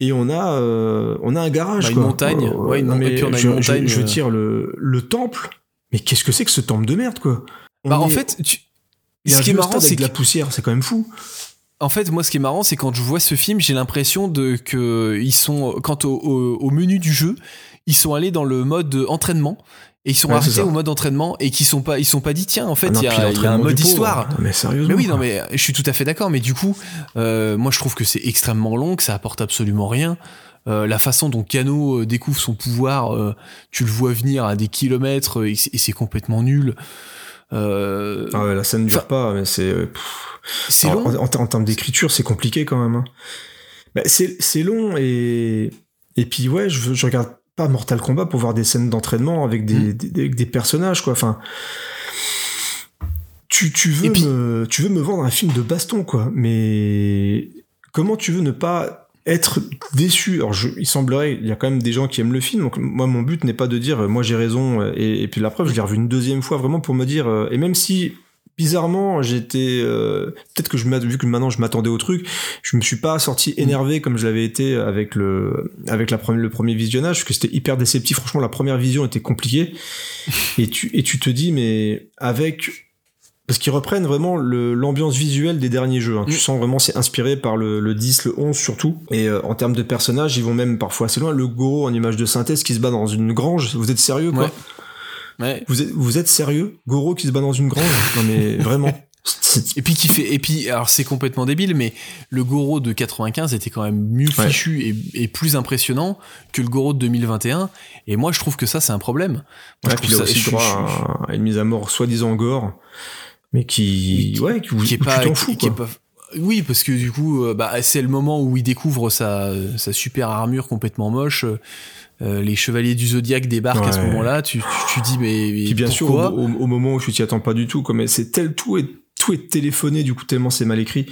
et on a euh, on a un garage Bah, une quoi. montagne. Euh, Ouais, non, et mais puis on a je, une montagne, je veux euh. dire le le temple mais qu'est-ce que c'est que ce temple de merde quoi? On Bah en fait, tu- il y a ce qui est marrant, c'est avec de que la poussière c'est quand même fou En fait, moi, ce qui est marrant, c'est quand je vois ce film, j'ai l'impression de que ils sont, quant au, au- au menu du jeu, ils sont allés dans le mode entraînement et ils sont Ouais, arrêtés au mode entraînement et qui sont pas, ils sont pas dit tiens, en fait, Ah il y, a- il y a un mode histoire. Non, mais sérieusement Mais oui, non, mais je suis tout à fait d'accord. Mais du coup, euh, moi, je trouve que c'est extrêmement long, que ça apporte absolument rien. Euh, la façon dont Kano euh, découvre son pouvoir, euh, tu le vois venir à des kilomètres euh, et c'est complètement nul. Euh, ah ouais, la scène dure Enfin, pas mais c'est euh, c'est long. En, en- en termes d'écriture, c'est compliqué quand même. hein. Bah, c'est c'est long et et puis ouais, je, je regarde pas Mortal Kombat pour voir des scènes d'entraînement avec des, Mm. des, des- des personnages quoi. Enfin, tu, tu veux puis- me tu veux me vendre un film de baston quoi, mais comment tu veux ne pas être déçu? Alors, je, il semblerait, il y a quand même des gens qui aiment le film. Donc, moi, mon but n'est pas de dire, euh, moi, j'ai raison. euh, Et, et puis la preuve, je l'ai revu une deuxième fois vraiment pour me dire. euh, Et même si bizarrement, j'étais euh, peut-être que je vu que maintenant je m'attendais au truc, je me suis pas sorti énervé comme je l'avais été avec le avec la première le premier visionnage parce que c'était hyper déceptif. Franchement, la première vision était compliquée et tu et tu te dis mais avec parce qu'ils reprennent vraiment l'ambiance visuelle des derniers jeux. hein. Tu Mm. sens vraiment c'est inspiré par le, le 10, le 11 surtout. Et euh, en termes de personnages, ils vont même parfois assez loin. Le Goro en image de synthèse qui se bat dans une grange. Vous êtes sérieux quoi? Ouais. Ouais. vous, êtes, vous êtes sérieux? Goro qui se bat dans une grange? Non mais vraiment. Et puis qui fait et puis alors c'est complètement débile mais le Goro de 95 était quand même mieux Ouais. fichu et, et plus impressionnant que le Goro de 2021 et moi je trouve que ça c'est un problème. Moi, Ouais, je puis ça- aussi je- droit je- à, à une mise à mort soi-disant gore, mais qui, qui- ouais, qui, qui est où pas tu t'en qui- fous, qui est quoi. pas oui parce que du coup euh, bah, c'est le moment où il découvre sa sa super armure complètement moche euh, les chevaliers du zodiaque débarquent à ce moment-là tu, tu, tu dis mais, mais Puis bien sûr, pourquoi au, au- au moment où tu t'y attends pas du tout, comme c'est tel tout est tout est téléphoné du coup tellement c'est mal écrit.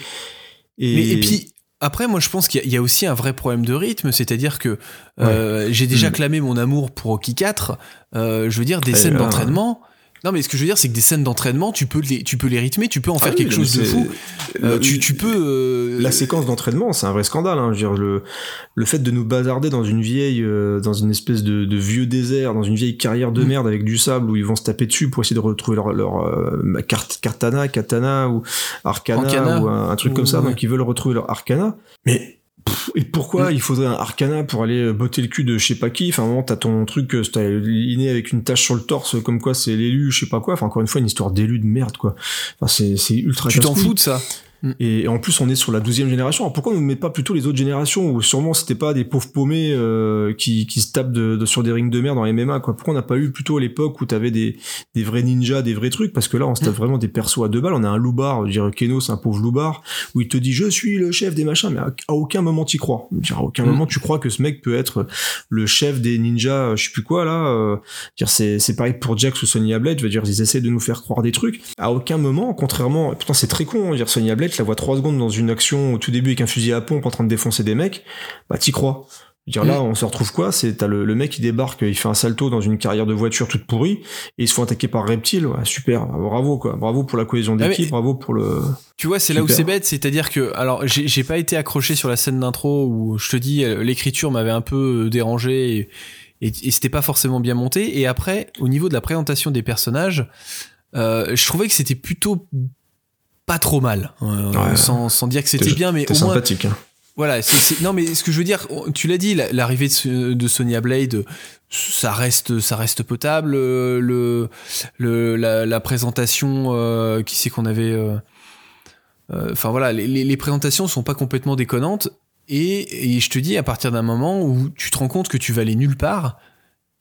Et, Mais, et puis après, moi, je pense qu'il y, y a aussi un vrai problème de rythme, c'est-à-dire que euh, j'ai déjà Mm. clamé mon amour pour Rocky 4. euh, je veux dire, des Et scènes là, d'entraînement. Non, mais ce que je veux dire, c'est que des scènes d'entraînement, tu peux les, tu peux les rythmer, tu peux en Ah faire oui, quelque chose de fou. Euh, le- tu, tu peux. euh, La séquence d'entraînement, c'est un vrai scandale. Hein. Je veux dire, le, le fait de nous bazarder dans une vieille, euh, dans une espèce de, de vieux désert, dans une vieille carrière de Mm. merde avec du sable où ils vont se taper dessus pour essayer de retrouver leur, leur euh, carte, katana, katana ou arcana, Arcana. ou un, un truc comme ça. Ouais. Donc ils veulent retrouver leur arcana. Mais pff, et pourquoi Mm. il faudrait un arcana pour aller botter le cul de je sais pas qui? Enfin, à un moment, t'as ton truc, euh, t'as liné avec une tache sur le torse, comme quoi c'est l'élu, je sais pas quoi. Enfin, encore une fois, une histoire d'élu de merde, quoi. Enfin, c'est c'est ultra tu t'en fous de ça. Et en plus, on est sur la douzième génération. Alors pourquoi on ne met pas plutôt les autres générations où sûrement c'était pas des pauvres paumés euh, qui, qui se tapent de, de- sur des rings de merde en MMA quoi Pourquoi on n'a pas eu plutôt à l'époque où t'avais des, des vrais ninjas, des vrais trucs? Parce que là, on se tape vraiment des persos à deux balles. On a un loupard, je dirais Keno, c'est un pauvre loupard où il te dit je suis le chef des machins, mais à, à aucun moment t'y crois. Dire, à aucun Mm. moment tu crois que ce mec peut être le chef des ninjas, je sais plus quoi là. euh, dire, c'est c'est pareil pour Jax ou Sonya Blade. Je veux dire, ils essaient de nous faire croire des trucs. À aucun moment, contrairement, pourtant c'est très con. hein, dire, Sonya Blade, je la vois trois secondes dans une action au tout début avec un fusil à pompe en train de défoncer des mecs, bah t'y crois. Je veux dire, là, on se retrouve quoi? C'est t'as le, le mec qui débarque, il fait un salto dans une carrière de voiture toute pourrie, et ils se font attaquer par reptiles. Ouais, super, bravo quoi, bravo pour la cohésion Ah, d'équipe, mais- bravo pour le. Tu vois, c'est là où c'est bête, c'est-à-dire que, alors, j'ai pas été accroché sur la scène d'intro où je te dis, l'écriture m'avait un peu euh, dérangé et, et, et c'était pas forcément bien monté. Et après, au niveau de la présentation des personnages, euh, je trouvais que c'était plutôt pas trop mal, euh, Ouais. sans, sans dire que c'était bien, mais au moins, sympathique. hein. voilà, c'est- c'est- non mais ce que je veux dire, tu l'as dit, la- l'arrivée de, de Sonya Blade, ça reste, ça reste potable. euh, Le, le, la, la présentation, euh, qui c'est qu'on avait, euh, euh, enfin voilà, les, les, les présentations sont pas complètement déconnantes. Et, et je te dis, à partir d'un moment où tu te rends compte que tu vas aller nulle part,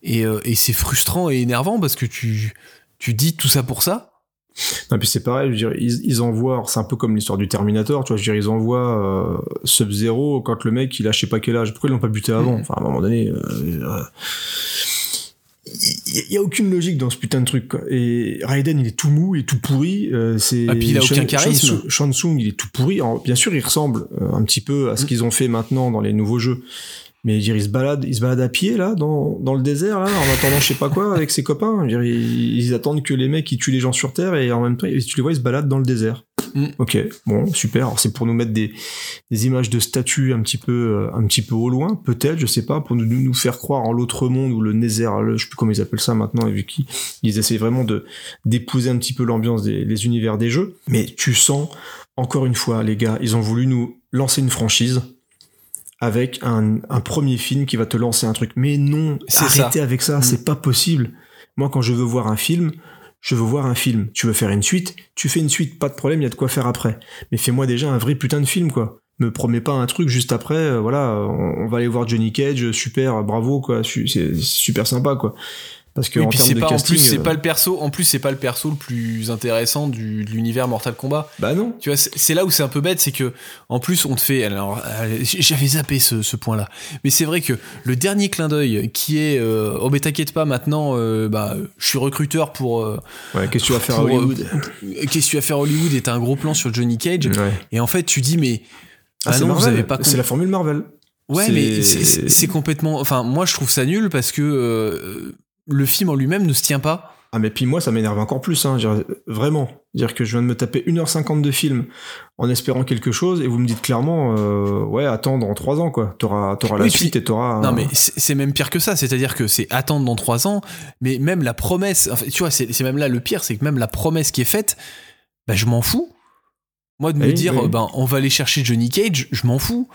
et, euh, et c'est frustrant et énervant parce que tu, tu dis tout ça pour ça. Non, puis c'est pareil, je veux dire, ils, ils envoient, c'est un peu comme l'histoire du Terminator, tu vois, je veux dire, ils envoient euh, Sub-Zero quand le mec, il a je sais pas quel âge. Pourquoi ils l'ont pas buté avant? Mhm. Enfin, à un moment donné, euh, il y a aucune logique dans ce putain de truc. Quoi. Et Raiden, il est tout mou, il est tout pourri. euh, c'est Ah, puis il a aucun charisme. Shang Tsung, il est tout pourri. Alors, bien sûr, il ressemble euh, un petit peu à ce Mhm. qu'ils ont fait maintenant dans les nouveaux jeux. Mais dire, il se balade, il se balade à pied là, dans, dans le désert là, en attendant je sais pas quoi avec ses copains. Dire, ils, ils attendent que les mecs ils tuent les gens sur Terre et en même temps, tu les vois, ils se baladent dans le désert. Mm. Ok, bon, super. Alors c'est pour nous mettre des, des images de statues un petit peu, euh, un petit peu au loin, peut-être, je sais pas, pour nous, nous faire croire en l'autre monde ou le Nether, le- je sais plus comment ils appellent ça maintenant, et vu qu'ils ils essaient vraiment de d'épouser un petit peu l'ambiance des les univers des jeux. Mais tu sens, encore une fois, les gars, ils ont voulu nous lancer une franchise avec un, un premier film qui va te lancer un truc. Mais non, C'est arrêtez ça. avec ça, Mm. c'est pas possible. Moi, quand je veux voir un film, je veux voir un film. Tu veux faire une suite, tu fais une suite, pas de problème, il y a de quoi faire après. Mais fais-moi déjà un vrai putain de film, quoi. Me promets pas un truc juste après, euh, voilà, on, on va aller voir Johnny Cage, super, bravo, quoi, c'est super sympa, quoi. Parce que Oui, en puis c'est pas en plus, c'est euh, pas le perso. En plus, c'est pas le perso le plus intéressant du, de l'univers Mortal Kombat. bah non. Tu vois, c'est là où c'est un peu bête, c'est que en plus on te fait. Alors, euh, j'avais zappé ce, ce point-là, mais c'est vrai que le dernier clin d'œil qui est, euh, oh mais t'inquiète pas, maintenant, euh, bah, je suis recruteur pour. euh, Ouais, qu'est-ce que tu vas faire à Hollywood? Qu'est-ce que tu vas faire à Hollywood Et t'as un gros plan sur Johnny Cage. Ouais. Et en fait, tu dis mais. Ah, Ah, non, vous avez pas. C'est la formule Marvel. Ouais, mais c'est complètement. Enfin, moi, je trouve ça nul parce que euh, le film en lui-même ne se tient pas. Ah mais puis moi ça m'énerve encore plus, hein, dire, vraiment. Dire que je viens de me taper 1h50 de film en espérant quelque chose et vous me dites clairement euh, ouais attends dans 3 ans quoi. T'auras t'auras la suite et t'auras. Non, mais c'est même pire que ça. C'est-à-dire que c'est attendre dans trois ans, mais même la promesse. En tu vois, c'est c'est même là le pire, c'est que même la promesse qui est faite, bah, je m'en fous. Moi, de me Oui, dire, oui. euh, ben, on va aller chercher Johnny Cage, je m'en fous.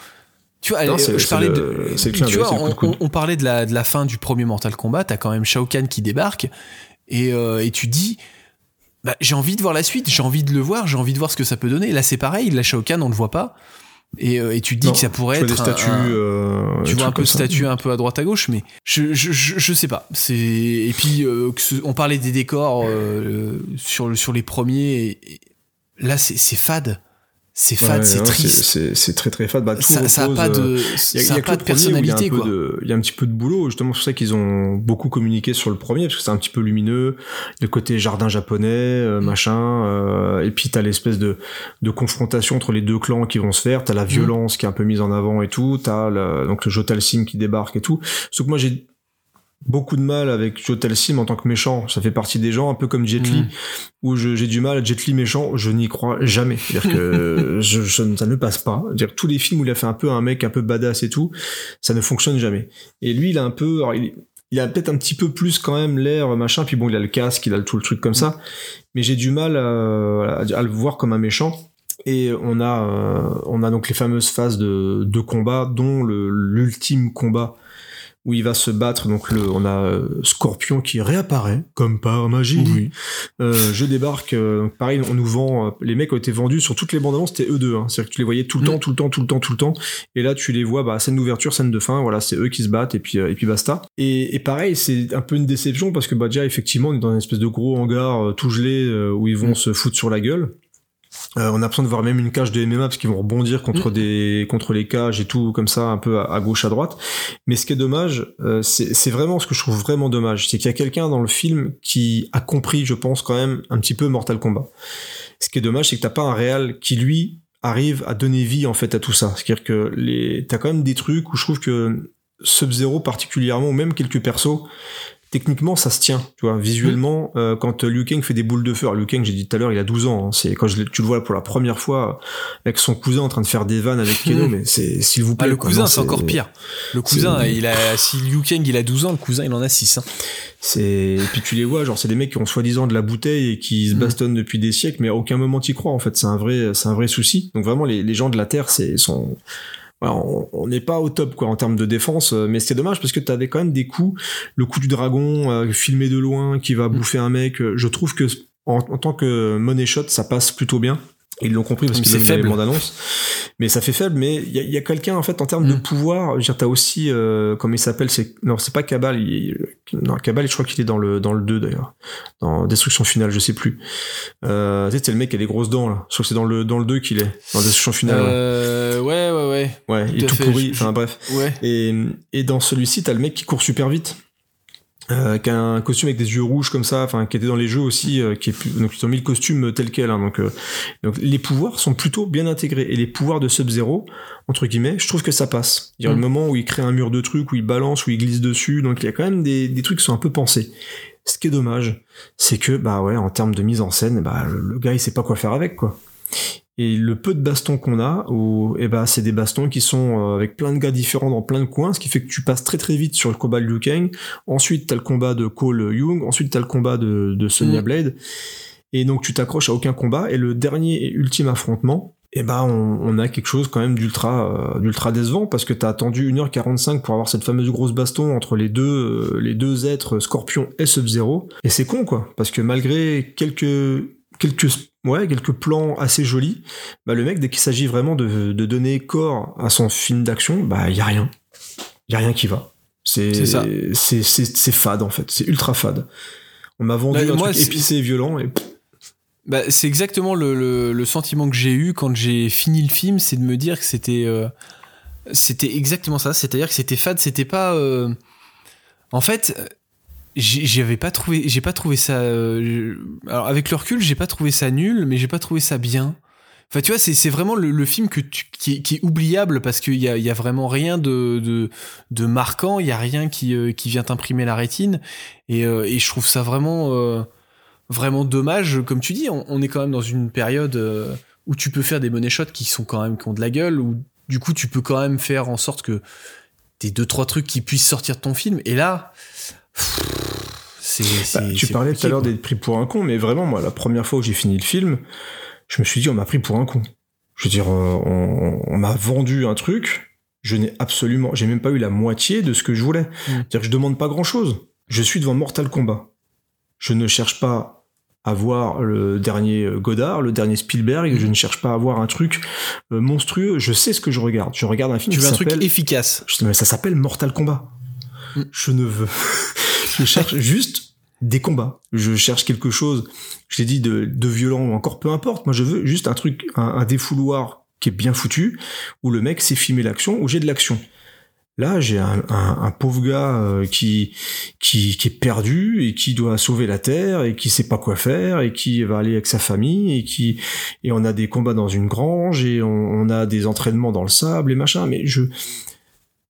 Tu vois, Non, euh, je parlais de. c'est le clin Tu vois, on, coude. on- on parlait de la, de la fin du premier Mortal Kombat. T'as quand même Shao Kahn qui débarque, et, euh, et tu dis. Bah, j'ai envie de voir la suite, j'ai envie de le voir, j'ai envie de voir ce que ça peut donner. Là, c'est pareil, la Shao Kahn, on le voit pas. Et, euh, et tu te dis Non, que ça pourrait être. des un- statues. un- euh, tu vois un peu statue un peu à droite à gauche mais je je, je, je sais pas c'est et puis euh, ce- on parlait des décors sur le- sur les premiers et- et là c'est c'est fade c'est fade Ouais, c'est triste C'est c'est très très fade. Bah, tout ça, ça a pas euh, de Il y a, ça y a a pas de il y personnalité Il y a un petit peu de boulot, justement, c'est pour ça qu'ils ont beaucoup communiqué sur le premier, parce que c'est un petit peu lumineux, le côté jardin japonais, euh, Mm. machin, euh, et puis t'as l'espèce de, de confrontation entre les deux clans qui vont se faire, t'as la Mm. violence qui est un peu mise en avant et tout, t'as donc le Jotal Sim qui débarque et tout. Sauf que moi j'ai beaucoup de mal avec Jotal Sim en tant que méchant, ça fait partie des gens, un peu comme Jet Li, Mm. où j'ai du mal, Jet Li méchant, je n'y crois jamais. C'est-à-dire que je, je- ça ne passe pas. C'est-à-dire tous les films où il a fait un peu un mec un peu badass et tout, ça ne fonctionne jamais. Et lui, il a un peu, alors, il, il a peut-être un petit peu plus quand même l'air machin, puis bon, il a le casque, il a tout le truc comme ça, mais j'ai du mal à, à- à le voir comme un méchant. Et on a, euh, on a donc les fameuses phases de, de combat, dont l'ultime combat où il va se battre. Donc le, on a euh, Scorpion qui réapparaît comme par magie. Oui. Euh, je débarque. euh, donc pareil, on nous vend. euh, les mecs ont été vendus sur toutes les bandes annonces. C'était eux deux. Hein. C'est-à-dire que tu les voyais tout le Mm. temps, tout le temps, tout le temps, tout le temps. Et là, tu les vois. Bah, scène d'ouverture, scène de fin. Voilà, c'est eux qui se battent et puis euh, et puis basta. Et, et pareil, c'est un peu une déception parce que bah déjà effectivement, on est dans une espèce de gros hangar euh, tout gelé euh, où ils vont Mm. se foutre sur la gueule. Euh, on a l'impression de voir même une cage de MMA parce qu'ils vont rebondir contre Mm. des contre les cages et tout comme ça un peu à, à gauche à droite. Mais ce qui est dommage, euh, c'est c'est vraiment ce que je trouve vraiment dommage, c'est qu'il y a quelqu'un dans le film qui a compris, je pense quand même un petit peu Mortal Kombat. Ce qui est dommage, c'est que t'as pas un réal qui lui arrive à donner vie en fait à tout ça. C'est-à-dire que les, t'as quand même des trucs où je trouve que Sub-Zero particulièrement, ou même quelques persos, techniquement ça se tient, tu vois, visuellement, euh, quand Liu Kang fait des boules de feu, alors Liu Kang j'ai dit tout à l'heure il a 12 ans, hein, c'est quand je, tu le vois pour la première fois avec son cousin en train de faire des vannes avec Keno, mais c'est s'il vous Ah, plaît. le quoi, cousin, c'est encore pire. Le cousin, il a, si Liu Kang il a 12 ans, le cousin il en a 6. Hein. C'est et puis tu les vois, genre c'est des mecs qui ont soi-disant de la bouteille et qui se Mm. bastonnent depuis des siècles, mais à aucun moment t'y crois en fait. C'est un vrai, c'est un vrai souci. Donc vraiment les, les gens de la terre, c'est sont on n'est pas au top quoi en termes de défense, euh, mais c'est dommage parce que t'avais quand même des coups, le coup du dragon euh, filmé de loin qui va Mm. bouffer un mec. euh, Je trouve que en, en tant que money shot, ça passe plutôt bien. Ils l'ont compris parce qu'ils c'est faible. bande annonce. Mais ça fait faible. Mais il y a, quelqu'un en fait en termes de Mm. pouvoir. Je veux dire, t'as aussi euh, comment il s'appelle C'est non, c'est pas Cabal. Il, non, Cabal, je crois qu'il est dans le dans le 2 d'ailleurs, dans Destruction finale, je sais plus. Euh, tu sais, c'est le mec qui a des grosses dents là. Je crois que c'est dans le dans le 2 qu'il est dans Destruction finale. Euh, ouais, ouais, ouais. ouais, il est tout fait. pourri. Enfin bref. Ouais. Et, et dans celui-ci, t'as le mec qui court super vite. Euh, qui a un costume avec des yeux rouges comme ça, enfin qui était dans les jeux aussi, euh, qui est plus, donc ils ont mis le costume tel quel. hein, donc, euh, donc les pouvoirs sont plutôt bien intégrés et les pouvoirs de Sub-Zero entre guillemets, je trouve que ça passe. Il y a Mm. le moment où il crée un mur de trucs, où il balance, où il glisse dessus, donc il y a quand même des, des trucs qui sont un peu pensés. Ce qui est dommage, c'est que bah ouais, en termes de mise en scène, bah le, le gars il sait pas quoi faire avec quoi. Et le peu de bastons qu'on a, où, eh ben, c'est des bastons qui sont euh, avec plein de gars différents dans plein de coins, ce qui fait que tu passes très très vite sur le combat de Liu Kang. Ensuite, t'as le combat de Cole Young. Ensuite, t'as le combat de, de Sonya Mm. Blade. Et donc, tu t'accroches à aucun combat. Et le dernier et ultime affrontement, eh ben, on, on a quelque chose quand même d'ultra, euh, d'ultra décevant parce que t'as attendu 1h45 pour avoir cette fameuse grosse baston entre les deux, euh, les deux êtres Scorpion et Sub-Zero. Et c'est con, quoi. Parce que malgré quelques, quelques, ouais, quelques plans assez jolis, bah, le mec, dès qu'il s'agit vraiment de, de donner corps à son film d'action, bah, y a rien. Y a rien qui va. C'est, C'est fade, en fait. C'est ultra fade. On m'a vendu Bah, un moi, truc c'est- épicé et violent et Bah, c'est exactement le, le- le sentiment que j'ai eu quand j'ai fini le film, c'est de me dire que c'était euh, c'était exactement ça, c'est-à-dire que c'était fade, c'était pas euh, en fait j'avais pas trouvé j'ai pas trouvé ça euh, alors avec le recul, j'ai pas trouvé ça nul, mais j'ai pas trouvé ça bien. Enfin, tu vois, c'est c'est vraiment le, le film que tu, qui, est, qui est oubliable parce qu'il y a, il y a vraiment rien de, de, de marquant, il y a rien qui, euh, qui vient t'imprimer la rétine. Et, euh, et je trouve ça vraiment, euh, vraiment dommage. Comme tu dis, on, on est quand même dans une période euh, où tu peux faire des money shots qui sont quand même qui ont de la gueule, où du coup tu peux quand même faire en sorte que t'aies deux trois trucs qui puissent sortir de ton film. Et là, Bah, tu parlais tout à l'heure d'être pris pour un con, mais vraiment, moi, la première fois où j'ai fini le film, je me suis dit, on m'a pris pour un con. Je veux dire, euh, on, on m'a vendu un truc, je n'ai absolument, j'ai même pas eu la moitié de ce que je voulais. C'est-à-dire que je demande pas grand-chose. Je suis devant Mortal Kombat. Je ne cherche pas à voir le dernier euh, Godard, le dernier Spielberg, je ne cherche pas à voir un truc euh, monstrueux, je sais ce que je regarde. Je regarde un film Tu qui veux un truc efficace. je- mais ça s'appelle Mortal Kombat. Mm. Je ne veux. Je cherche juste des combats. Je cherche quelque chose, je t'ai dit, de, de violent ou encore peu importe. Moi, je veux juste un truc, un, défouloir qui est bien foutu, où le mec sait filmer l'action, où j'ai de l'action. Là, j'ai un pauvre gars euh, qui, qui, qui est perdu et qui doit sauver la Terre et qui sait pas quoi faire et qui va aller avec sa famille et qui et on a des combats dans une grange et on, on a des entraînements dans le sable et machin. Mais je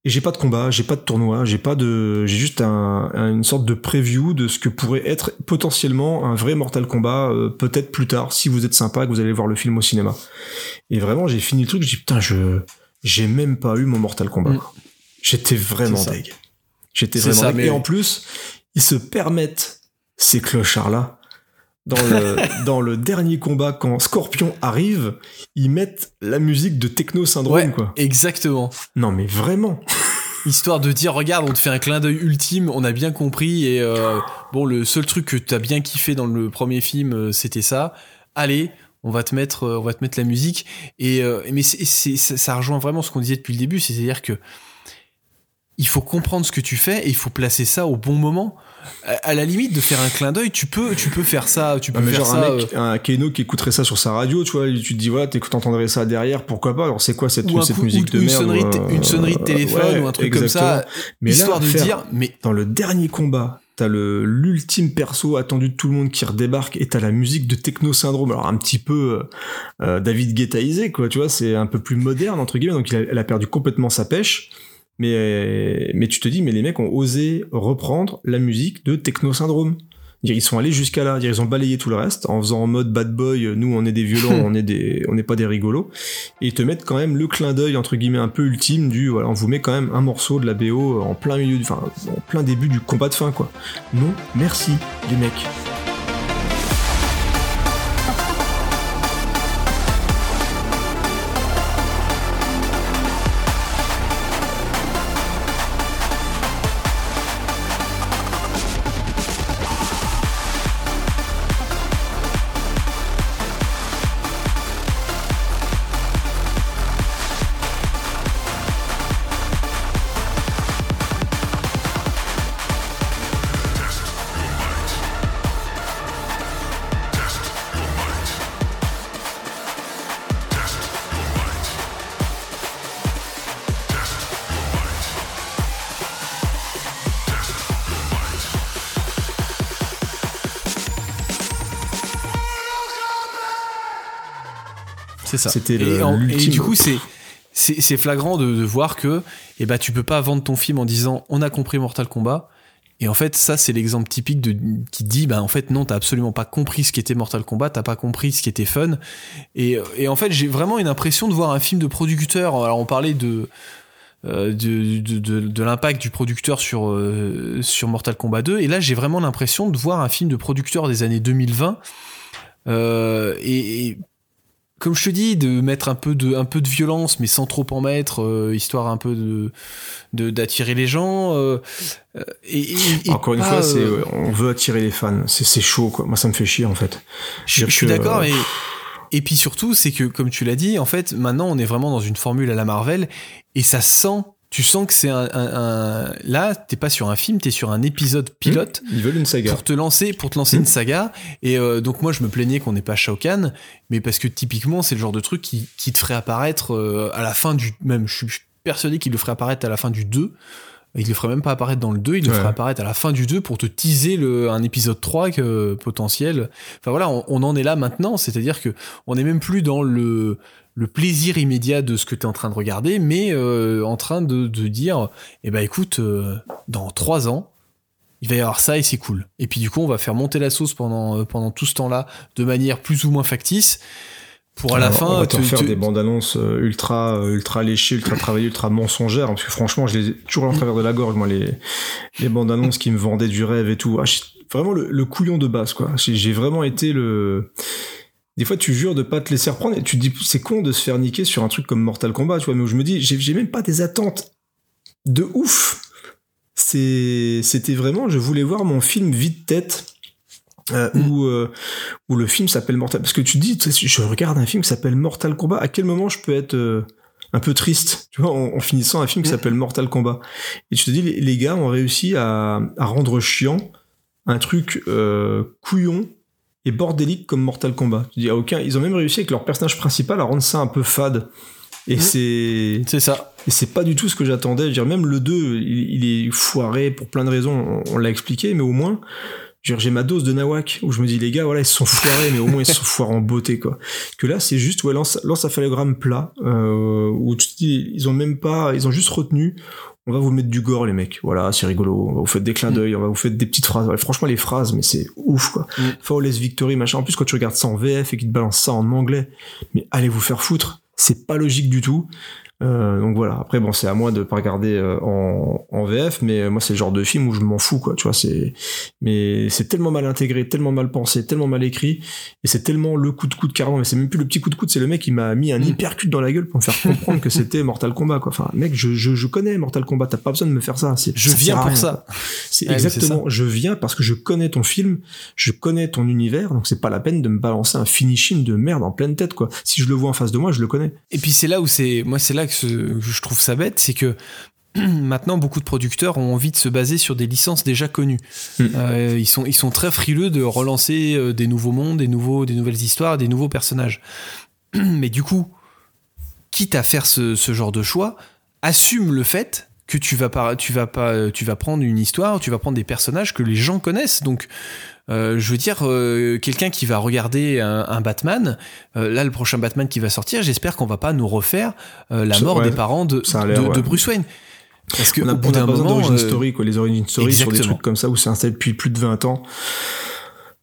et j'ai pas de combat, j'ai pas de tournoi, j'ai pas de, j'ai juste un, un- une sorte de preview de ce que pourrait être potentiellement un vrai Mortal Kombat, euh, peut-être plus tard, si vous êtes sympa, que vous allez voir le film au cinéma. Et vraiment, j'ai fini le truc, j'ai dit putain, je, j'ai même pas eu mon Mortal Kombat. Mm. J'étais vraiment deg. J'étais vraiment ça, deg. mais- Et en plus, ils se permettent ces clochards là. Dans le, dans le dernier combat, quand Scorpion arrive, ils mettent la musique de Techno Syndrome, Ouais, quoi. exactement. Non, mais vraiment. Histoire de dire, regarde, on te fait un clin d'œil ultime, on a bien compris, et euh, bon, le seul truc que t'as bien kiffé dans le premier film, euh, c'était ça. Allez, on va te mettre, euh, on va te mettre la musique. Et euh, mais ça, ça rejoint vraiment ce qu'on disait depuis le début, c'est-à-dire que il faut comprendre ce que tu fais et il faut placer ça au bon moment. À, la limite de faire un clin d'œil, tu peux, tu peux faire ça, tu peux mais faire genre ça. un mec, un Keno qui écouterait ça sur sa radio, tu vois, tu te dis voilà, t'entendrais ça derrière, pourquoi pas? Alors c'est quoi cette, ou un cette coup- musique ou de une merde sonnerie, de- euh, une sonnerie de téléphone ouais, ou un truc comme ça. Mais là, histoire de faire- dire, mais dans le dernier combat, t'as le l'ultime perso attendu de tout le monde qui redébarque et t'as la musique de Techno Syndrome. Alors un petit peu euh, euh, David Guettaisé, quoi, tu vois, c'est un peu plus moderne entre guillemets, donc il a- elle a perdu complètement sa pêche. Mais, mais tu te dis, mais les mecs ont osé reprendre la musique de Techno Syndrome. Ils sont allés jusqu'à là, ils ont balayé tout le reste en faisant en mode bad boy, nous on est des violents, on est des, on n'est pas des rigolos, et ils te mettent quand même le clin d'œil entre guillemets un peu ultime du, voilà, on vous met quand même un morceau de la BO en plein milieu, du- enfin en plein début du combat de fin quoi. Non, merci les mecs. Ça. C'était et, en- du coup, c'est c'est flagrant de, de voir que eh ben tu peux pas vendre ton film en disant on a compris Mortal Kombat. Et en fait, ça c'est l'exemple typique de qui dit bah en fait non, t'as absolument pas compris ce qu'était Mortal Kombat, t'as pas compris ce qui était fun. Et, et en fait, j'ai vraiment une impression de voir un film de producteur. Alors on parlait de euh, de, de, de, de l'impact du producteur sur, euh, sur Mortal Kombat 2. Et là, j'ai vraiment l'impression de voir un film de producteur des années 2020. Euh, et, et comme je te dis, de mettre un peu de, un peu de violence, mais sans trop en mettre, euh, histoire un peu de de- d'attirer les gens. euh, euh, et, et- et Encore une fois, c'est, euh, on veut attirer les fans. C'est, c'est chaud quoi. Moi ça me fait chier en fait. Je, je suis d'accord, et, et puis surtout, c'est que, comme tu l'as dit, en fait, maintenant, on est vraiment dans une formule à la Marvel, et ça sent, tu sens que c'est un, un, un- Là, t'es pas sur un film, t'es sur un épisode pilote Ils veulent une saga. pour te lancer, pour te lancer une saga. Et euh, donc, moi, je me plaignais qu'on n'ait pas Shao Kahn, mais parce que typiquement, c'est le genre de truc qui, qui te ferait apparaître euh, à la fin du. Même, je suis je suis persuadé qu'il le ferait apparaître à la fin du 2. Il le ferait même pas apparaître dans le 2, il le Ouais. ferait apparaître à la fin du 2 pour te teaser le, un épisode 3 que, potentiel. Enfin voilà, on, on en est là maintenant, c'est-à-dire que on n'est même plus dans le, le plaisir immédiat de ce que tu es en train de regarder, mais euh, en train de, de dire, eh ben écoute, euh, dans 3 ans, il va y avoir ça et c'est cool. Et puis du coup, on va faire monter la sauce pendant, euh, pendant tout ce temps-là de manière plus ou moins factice. Pour à la fin, on va te te- faire te- des bandes annonces euh, ultra, ultra léchées, ultra travaillées, ultra mensongères. Parce que franchement, je les ai toujours en travers de la gorge, moi, les, les bandes annonces qui me vendaient du rêve et tout. Ah, vraiment le, le couillon de base, quoi. J'ai vraiment été le. Des fois, tu jures de pas te laisser reprendre et tu te dis, c'est con de se faire niquer sur un truc comme Mortal Kombat, tu vois. Mais où je me dis, j'ai même pas des attentes de ouf. C'était vraiment, je voulais voir mon film vide tête. Euh, Mm. où, euh, où le film s'appelle Mortal parce que tu te dis je regarde un film qui s'appelle Mortal Kombat à quel moment je peux être euh, un peu triste tu vois en, en finissant un film qui Mm. s'appelle Mortal Kombat et tu te dis les, les gars ont réussi à, à rendre chiant un truc couillon et bordélique comme Mortal Kombat tu dis aucun ils ont même réussi avec leur personnage principal à rendre ça un peu fade et Mm. c'est c'est ça. et c'est pas du tout ce que j'attendais. Je veux dire, même le 2, il, il est foiré pour plein de raisons, on, on l'a expliqué, mais au moins, j'ai ma dose de Nawak, où je me dis, les gars, voilà, ils se sont foirés, mais au moins ils se sont foirés en beauté, quoi. Que là, c'est juste, ouais, lance, lance un phallogramme plat, euh, où tu te dis, ils ont même pas, ils ont juste retenu, on va vous mettre du gore, les mecs. Voilà, c'est rigolo. On va vous faire des clins d'œil, on va vous faire des petites phrases. Ouais, franchement, les phrases, mais c'est ouf, quoi. Mm. Flawless Victory, machin. En plus, quand tu regardes ça en VF et qu'ils te balancent ça en anglais, mais allez vous faire foutre. C'est pas logique du tout. Euh, donc voilà. Après bon, c'est à moi de pas regarder euh, en, en VF, mais euh, moi c'est le genre de film où je m'en fous quoi. Tu vois, c'est mais c'est tellement mal intégré, tellement mal pensé, tellement mal écrit, et c'est tellement le coup de coude carrément. Mais c'est même plus le petit coup de coude, c'est le mec qui m'a mis un Mm. hypercute dans la gueule pour me faire comprendre que c'était Mortal Kombat quoi. Enfin mec, je, je, je connais Mortal Kombat. T'as pas besoin de me faire ça. Je ça viens pour rien, ça. Ouais, c'est exactement. Je viens parce que je connais ton film, je connais ton univers, donc c'est pas la peine de me balancer un finishing de merde en pleine tête quoi. Si je le vois en face de moi, je le connais. Et puis c'est là où c'est, moi c'est là que, ce- que je trouve ça bête, c'est que maintenant beaucoup de producteurs ont envie de se baser sur des licences déjà connues. Mm. Euh, ils sont ils sont très frileux de relancer euh, des nouveaux mondes, des nouveaux des nouvelles histoires, des nouveaux personnages. Mais du coup, quitte à faire ce, ce genre de choix, assume le fait que tu vas pas, tu vas pas, tu vas prendre une histoire, tu vas prendre des personnages que les gens connaissent. Donc, euh, je veux dire, euh, quelqu'un qui va regarder un, un Batman, euh, là, le prochain Batman qui va sortir, j'espère qu'on va pas nous refaire la mort ouais, des parents de, ouais. Bruce Wayne. Parce que On a, au bout d'un moment, d'origine story, quoi. Les origin story sur des trucs comme ça où c'est installé depuis plus de 20 ans.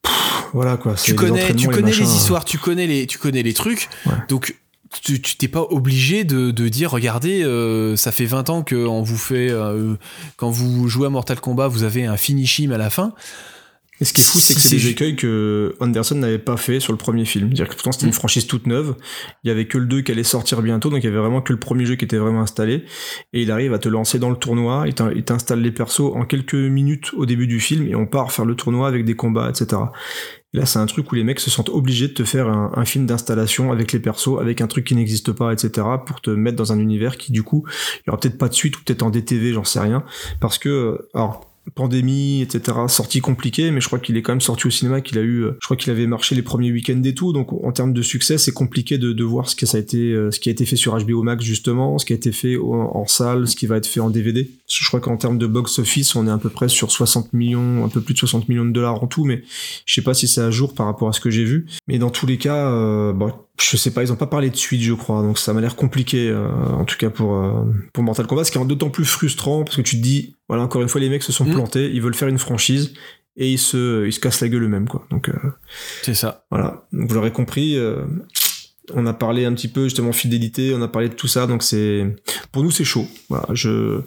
Pff, voilà, quoi. tu connais, tu connais les, machins. histoires, tu connais les, tu connais les trucs. Ouais. Donc, tu tu t'es pas obligé de, de dire, regardez, euh, ça fait 20 ans que on vous fait, euh, quand vous jouez à Mortal Kombat, vous avez un finishim à la fin. Et ce qui est fou, c'est que c'est des écueils que Anderson n'avait pas fait sur le premier film. C'est-à-dire que pourtant c'était Mm. une franchise toute neuve. Il y avait que le 2 qui allait sortir bientôt, donc il y avait vraiment que le premier jeu qui était vraiment installé. Et il arrive à te lancer dans le tournoi, il t'in- il t'installe les persos en quelques minutes au début du film, et on part faire le tournoi avec des combats, etc. Et là, c'est un truc où les mecs se sentent obligés de te faire un, un film d'installation avec les persos, avec un truc qui n'existe pas, etc., pour te mettre dans un univers qui, du coup, il y aura peut-être pas de suite ou peut-être en DTV, j'en sais rien, parce que, euh, alors, pandémie, etc., sortie compliquée, mais je crois qu'il est quand même sorti au cinéma, qu'il a eu, euh, je crois qu'il avait marché les premiers week-ends et tout, donc en termes de succès, c'est compliqué de, de voir ce que ça a été, euh, ce qui a été fait sur HBO Max justement, ce qui a été fait en, salle, ce qui va être fait en DVD. Je crois qu'en termes de box-office, on est à peu près sur 60 millions, un peu plus de 60 millions de dollars en tout, mais je sais pas si c'est à jour par rapport à ce que j'ai vu. Mais dans tous les cas, euh, bon, je sais pas, ils ont pas parlé de suite, je crois, donc ça m'a l'air compliqué, euh, en tout cas pour euh, pour Mortal Kombat, ce qui est d'autant plus frustrant parce que tu te dis, voilà, encore une fois, les mecs se sont Mm. plantés, ils veulent faire une franchise et ils se ils se cassent la gueule eux-mêmes, quoi. Donc euh, C'est ça. voilà, donc vous l'aurez compris. On a parlé un petit peu justement fidélité, on a parlé de tout ça, donc c'est pour nous c'est chaud. Voilà, je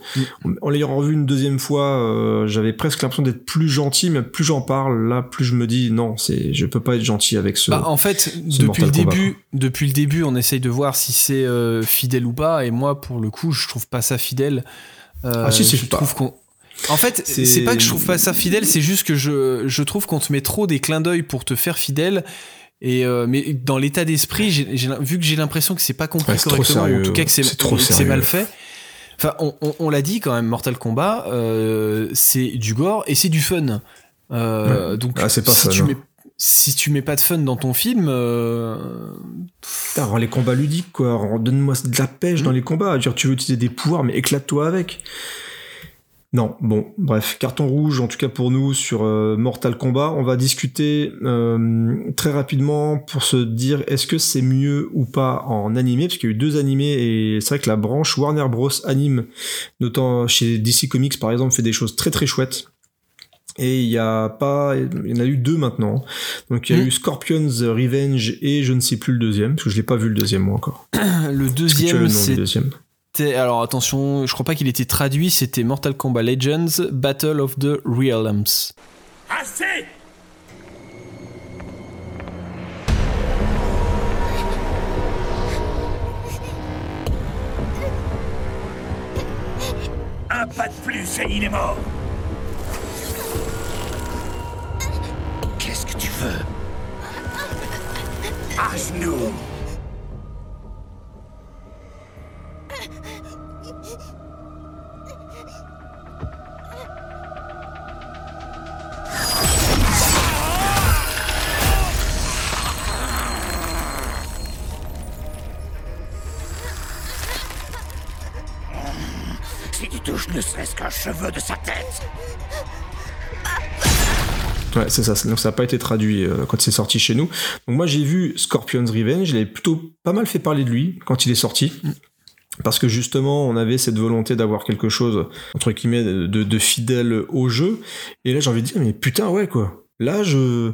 en l'ayant revu une deuxième fois, euh, j'avais presque l'impression d'être plus gentil, mais plus j'en parle, là plus je me dis non, c'est je peux pas être gentil avec ce. Bah, en fait, depuis le début, depuis le début, on essaye de voir si c'est euh, fidèle ou pas. Et moi, pour le coup, je trouve pas ça fidèle. Euh, Ah, si, c'est je pas- trouve qu'on. En fait, C'est- c'est pas que je trouve pas ça fidèle, c'est juste que je, je trouve qu'on te met trop des clins d'œil pour te faire fidèle. Et euh, mais dans l'état d'esprit, j'ai- vu que j'ai l'impression que c'est pas compris Ouais, correctement, ou en tout cas que c'est mal fait. Enfin, on, on- on l'a dit quand même, Mortal Kombat, euh, c'est du gore et c'est du fun. Euh, Donc, Ah, c'est pas si fun, tu hein. mets si tu mets pas de fun dans ton film, Putain, rends les combats ludiques, quoi. Donne-moi de la pêche Mm. dans les combats. Dire, tu veux utiliser des pouvoirs, mais éclate-toi avec. Non, bon, bref, carton rouge en tout cas pour nous sur euh, Mortal Kombat. On va discuter euh, très rapidement pour se dire est-ce que c'est mieux ou pas en animé, parce qu'il y a eu deux animés et c'est vrai que la branche Warner Bros anime, notamment chez DC Comics par exemple, fait des choses très très chouettes. Et il y a pas, il y en a eu deux maintenant. Donc il y a Mm. eu Scorpion's Revenge et je ne sais plus le deuxième, parce que je l'ai pas vu le deuxième moi encore. le deuxième, deuxième? Alors attention, je crois pas qu'il était traduit, c'était Mortal Kombat Legends Battle of the Realms. Assez! Un pas de plus et il est mort. Qu'est-ce que tu veux? À genoux cheveu de sa tête Ouais, c'est ça. Donc ça n'a pas été traduit euh, quand c'est sorti chez nous. Donc moi j'ai vu Scorpion's Revenge. Il avait plutôt pas mal fait parler de lui quand il est sorti. Parce que justement, on avait cette volonté d'avoir quelque chose, entre guillemets, de, de fidèle au jeu. Et là, j'ai envie de dire, mais putain, ouais, quoi. Là, je...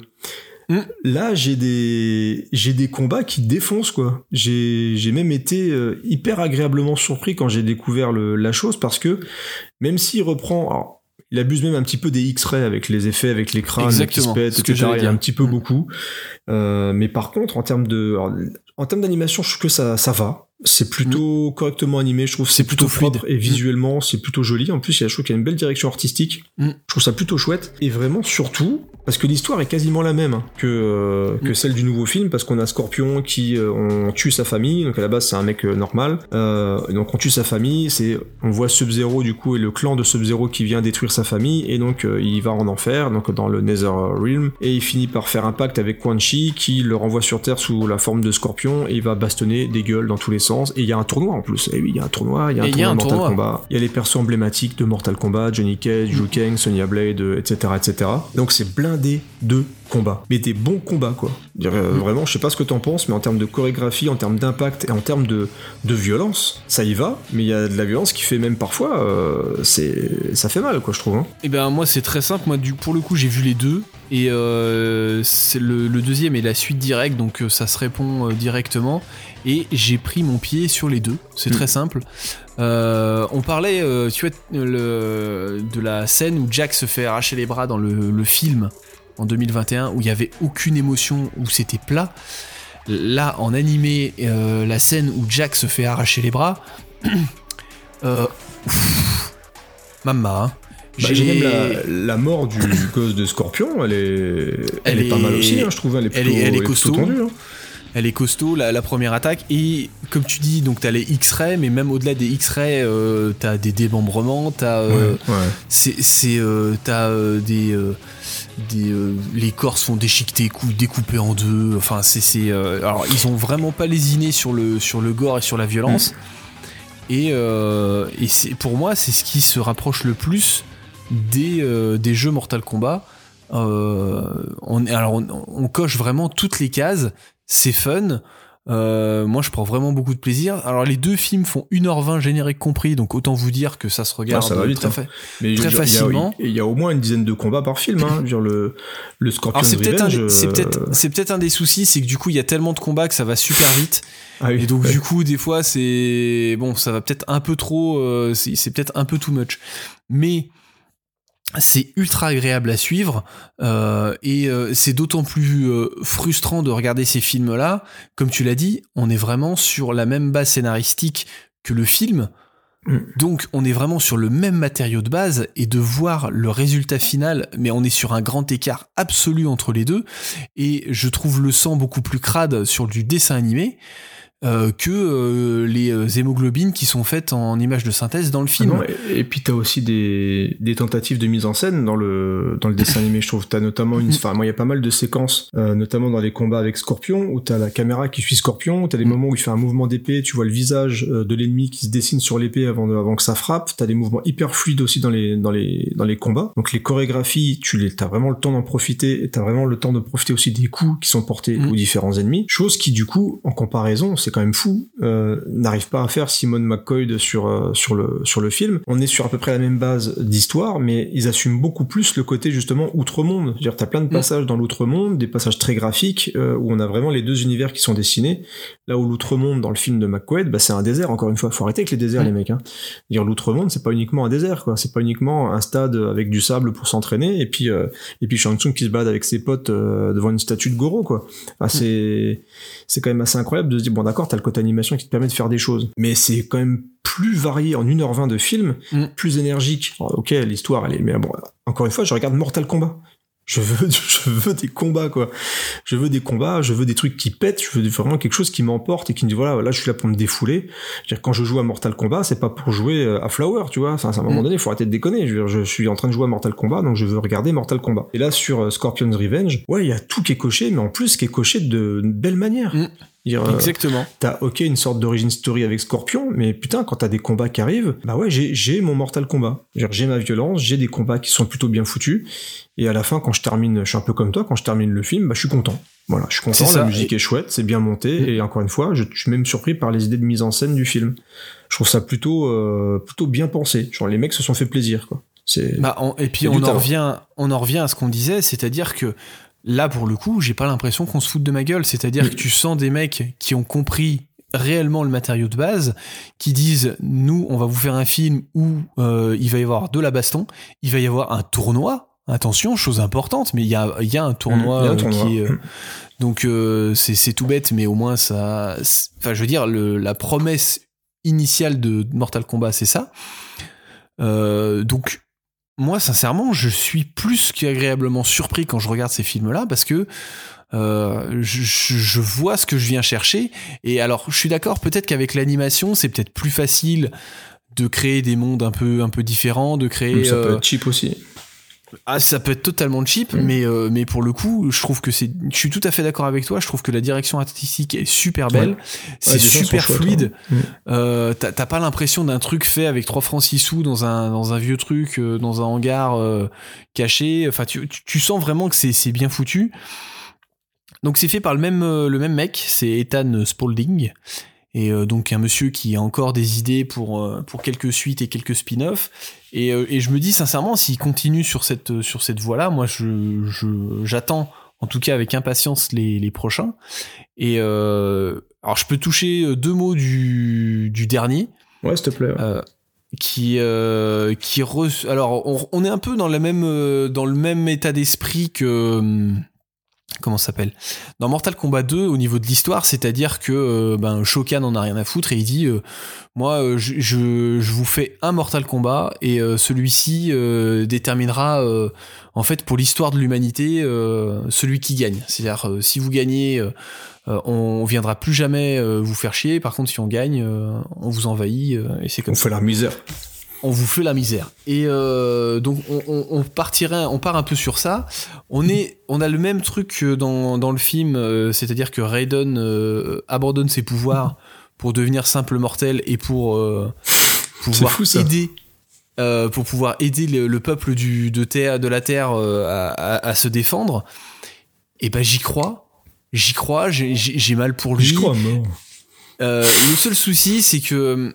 Mm. Là, j'ai des, j'ai des combats qui défoncent, quoi. J'ai, j'ai même été euh, hyper agréablement surpris quand j'ai découvert le, la chose parce que même s'il reprend, alors, il abuse même un petit peu des X-rays avec les effets, avec les crânes qui se pètent, etc. Il y a un petit peu Mm. beaucoup. Euh, mais par contre, en termes de, alors, en termes d'animation, je trouve que ça, ça va. C'est plutôt correctement animé. Je trouve c'est Mm. Plutôt fluide. et visuellement, c'est plutôt joli. En plus, il y a, je trouve qu'il y a une belle direction artistique. Mm. Je trouve ça plutôt chouette. Et vraiment, surtout, parce que l'histoire est quasiment la même hein, que, euh, que Mm. celle du nouveau film, parce qu'on a Scorpion qui euh, on tue sa famille, donc à la base c'est un mec euh, normal, euh, donc on tue sa famille, c'est on voit Sub-Zero du coup et le clan de Sub-Zero qui vient détruire sa famille, et donc il va en enfer, donc dans le Nether Realm, et il finit par faire un pacte avec Quan Chi qui le renvoie sur Terre sous la forme de Scorpion, et il va bastonner des gueules dans tous les sens, et il y a un tournoi en plus, et oui il y a un tournoi, il y a un y a tournoi un Mortal tournoi. Kombat, il y a les persos emblématiques de Mortal Kombat, Johnny Cage, Liu Kang, Sonya Blade, euh, etc., etc. Donc c'est blindé de combats, mais des bons combats quoi. Euh, Vraiment, je sais pas ce que t'en penses, mais en termes de chorégraphie, en termes d'impact et en termes de, de violence, ça y va. Mais il y a de la violence qui fait même parfois, euh, c'est ça fait mal quoi, je trouve. hein. Et ben moi c'est très simple, moi du, pour le coup j'ai vu les deux et euh, c'est le, le deuxième est la suite directe donc ça se répond directement et j'ai pris mon pied sur les deux, c'est Mm. très simple. Euh, on parlait tu vois le, de la scène où Jack se fait arracher les bras dans le, le film en 2021 où il y avait aucune émotion, où c'était plat. Là en animé euh, la scène où Jack se fait arracher les bras, euh, mamma. hein. Bah, j'ai même la, la mort du, gosse de Scorpion, elle est, elle, Elle est, pas mal aussi, hein, je trouve. Elle est elle plutôt, est- elle est plutôt costaud. tendue, hein. Elle est costaud, la, la première attaque. Et comme tu dis, donc t'as les X-rays, mais même au-delà des X-rays, euh, t'as des démembrements, t'as euh, Ouais, ouais. c'est c'est euh, t'as des des les corps déchiqueter, cou- découpés en deux. Enfin, c'est c'est alors ils ont vraiment pas lésiné sur le sur le gore et sur la violence. Et, euh, et c'est pour moi c'est ce qui se rapproche le plus des des jeux Mortal Kombat. Euh, on, alors on, on coche vraiment toutes les cases, c'est fun. Euh, moi, je prends vraiment beaucoup de plaisir. Alors, les deux films font 1h20 générique compris, donc autant vous dire que ça se regarde Ah, ça va vite, très hein. Mais Très dire, facilement. Il y, a au moins une dizaine de combats par film. Hein. Le, le Scorpion Alors, c'est peut-être un, c'est euh, peut-être, c'est peut-être un des soucis, c'est que du coup, il y a tellement de combats que ça va super vite. ah oui, Et donc, ouais. du coup, des fois, c'est bon, ça va peut-être un peu trop, euh, c'est, c'est peut-être un peu too much. Mais c'est ultra agréable à suivre euh, et euh, c'est d'autant plus euh, frustrant de regarder ces films-là. Comme tu l'as dit, on est vraiment sur la même base scénaristique que le film. Mm. Donc on est vraiment sur le même matériau de base et de voir le résultat final, mais on est sur un grand écart absolu entre les deux et je trouve le sang beaucoup plus crade sur du dessin animé euh, que euh, les euh, hémoglobines qui sont faites en images de synthèse dans le Ah film. non, et, et puis t'as aussi des, des tentatives de mise en scène dans le dans le dessin animé. Je trouve t'as notamment une, enfin moi il y a pas mal de séquences, euh, notamment dans les combats avec Scorpion, où t'as la caméra qui suit Scorpion, t'as des Mm. moments où il fait un mouvement d'épée, tu vois le visage euh, de l'ennemi qui se dessine sur l'épée avant de- avant que ça frappe. T'as des mouvements hyper fluides aussi dans les dans les dans les combats. Donc les chorégraphies, tu les t'as vraiment le temps d'en profiter, et t'as vraiment le temps de profiter aussi des coups qui sont portés Mm. aux différents ennemis. Chose qui du coup, en comparaison, c'est quand même fou, euh, n'arrive pas à faire Simone McCoy sur euh, sur le sur le film. On est sur à peu près la même base d'histoire, mais ils assument beaucoup plus le côté justement outre-monde. C'est-à-dire t'as plein de passages dans l'outre-monde, des passages très graphiques euh, où on a vraiment les deux univers qui sont dessinés. Là où l'outre-monde dans le film de McCoy, bah, c'est un désert. Encore une fois, faut arrêter avec les déserts Mm. les mecs. Hein. Dire l'outre-monde, c'est pas uniquement un désert, quoi. C'est pas uniquement un stade avec du sable pour s'entraîner et puis et puis Shang Tsung qui se balade avec ses potes devant une statue de Goro, quoi. C'est c'est quand même assez incroyable de se dire bon d'accord, t'as le côté animation qui te permet de faire des choses, mais c'est quand même plus varié en 1h20 de film, Mm. plus énergique. Alors, ok, l'histoire elle est, mais bon, encore une fois, je regarde Mortal Kombat. Je veux, je veux des combats, quoi. Je veux des combats, je veux des trucs qui pètent, je veux vraiment quelque chose qui m'emporte et qui me dit, voilà, là, je suis là pour me défouler. Je veux dire, quand je joue à Mortal Kombat, c'est pas pour jouer euh, à Flower, tu vois. Enfin, à un moment Mm. donné, faut arrêter de déconner. Je, veux dire, je suis en train de jouer à Mortal Kombat, donc je veux regarder Mortal Kombat. Et là, sur euh, Scorpion's Revenge, ouais, il y a tout qui est coché, mais en plus, qui est coché de belle manière. Mm. Dire, euh, Exactement. T'as ok une sorte d'origine story avec Scorpion, mais putain quand t'as des combats qui arrivent, bah ouais j'ai j'ai mon Mortal Kombat. J'ai ma violence, j'ai des combats qui sont plutôt bien foutus, et à la fin quand je termine, je suis un peu comme toi, quand je termine le film, bah je suis content. Voilà, je suis content, ça, la musique est chouette, c'est bien monté, Mm. et encore une fois, je, je suis même surpris par les idées de mise en scène du film. Je trouve ça plutôt euh, plutôt bien pensé. Genre les mecs se sont fait plaisir quoi. C'est Bah, on- et puis on en revient, on en revient à ce qu'on disait, c'est-à-dire que là pour le coup, j'ai pas l'impression qu'on se fout de ma gueule. C'est-à-dire Mm. que tu sens des mecs qui ont compris réellement le matériau de base, qui disent nous on va vous faire un film où euh, il va y avoir de la baston, il va y avoir un tournoi. Attention, chose importante, mais il y a, il y a un tournoi, Mm, il y a un euh, tournoi. qui est, euh, Mm. donc euh, c'est tout bête, mais au moins ça. Enfin, je veux dire, le, la promesse initiale de Mortal Kombat, c'est ça. Euh, donc moi, sincèrement, je suis plus qu'agréablement surpris quand je regarde ces films-là parce que euh, je, je- vois ce que je viens chercher. Et alors, je suis d'accord, peut-être qu'avec l'animation, c'est peut-être plus facile de créer des mondes un peu, un peu différents, de créer. ça peut être cheap aussi. Ah, ça peut être totalement cheap, Mm. mais euh, mais pour le coup, je trouve que c'est. Je suis tout à fait d'accord avec toi. Je trouve que la direction artistique est super belle. Ouais. C'est super fluide. hein. Mm. Euh, T'as pas l'impression d'un truc fait avec 3 francs 6 sous dans un dans un vieux truc euh, dans un hangar caché. Enfin, tu, tu, sens vraiment que c'est c'est bien foutu. Donc c'est fait par le même le même mec, c'est Ethan Spaulding. Et euh, donc un monsieur qui a encore des idées pour euh, pour quelques suites et quelques spin-offs. Et, euh, et je me dis sincèrement, s'il continue sur cette sur cette voie-là, moi je je- j'attends en tout cas avec impatience les, les prochains. Et euh, alors je peux toucher deux mots du du dernier Ouais, s'il te plaît. ouais. euh, qui euh, qui re- alors on, on est un peu dans la même dans le même état d'esprit que hum, comment ça s'appelle? Dans Mortal Kombat 2 au niveau de l'histoire c'est-à-dire que euh, ben Shokan en a rien à foutre et il dit euh, moi euh, je, je, je vous fais un Mortal Kombat et celui-ci déterminera en fait pour l'histoire de l'humanité celui qui gagne c'est-à-dire si vous gagnez on viendra plus jamais vous faire chier. Par contre, si on gagne, on vous envahit et c'est comme On ça. fait la misère. On vous fait la misère. Et euh, donc on, on, on partirait, on part un peu sur ça. On est, on a le même truc que dans, dans le film, euh, c'est-à-dire que Raiden euh, abandonne ses pouvoirs pour devenir simple mortel et pour euh, pouvoir fou, aider. pour pouvoir aider le, le peuple du, de, terre, de la Terre à, à- à se défendre, et ben j'y crois, j'y crois, j'ai- mal pour lui. Je crois. Euh, le seul souci, c'est que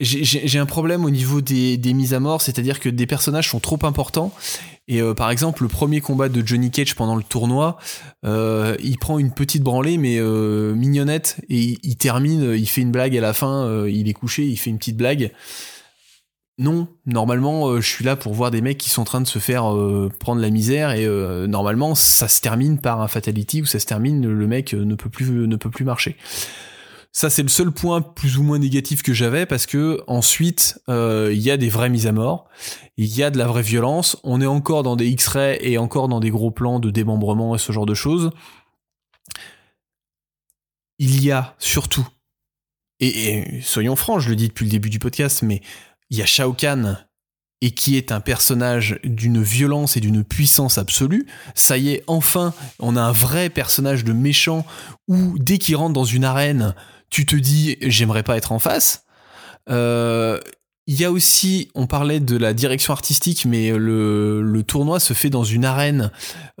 j'ai- un problème au niveau des, des mises à mort, c'est-à-dire que des personnages sont trop importants. Et euh, par exemple, le premier combat de Johnny Cage pendant le tournoi, euh, il prend une petite branlée, mais euh, mignonnette, et il, il termine, il fait une blague à la fin, euh, il est couché, il fait une petite blague. Non, normalement, je suis là pour voir des mecs qui sont en train de se faire prendre la misère, et normalement, ça se termine par un fatality, ou ça se termine, le mec ne peut plus, ne peut plus marcher. Ça, c'est le seul point plus ou moins négatif que j'avais parce que ensuite, euh, il y a des vraies mises à mort, il y a de la vraie violence. On est encore dans des X-rays et encore dans des gros plans de démembrement et ce genre de choses. Il y a surtout, et, soyons francs, je le dis depuis le début du podcast, mais il y a Shao Kahn et qui est un personnage d'une violence et d'une puissance absolue. Ça y est, enfin, on a un vrai personnage de méchant où dès qu'il rentre dans une arène, tu te dis j'aimerais pas être en face. Euh, il y a aussi, on parlait de la direction artistique, mais le, le tournoi se fait dans une arène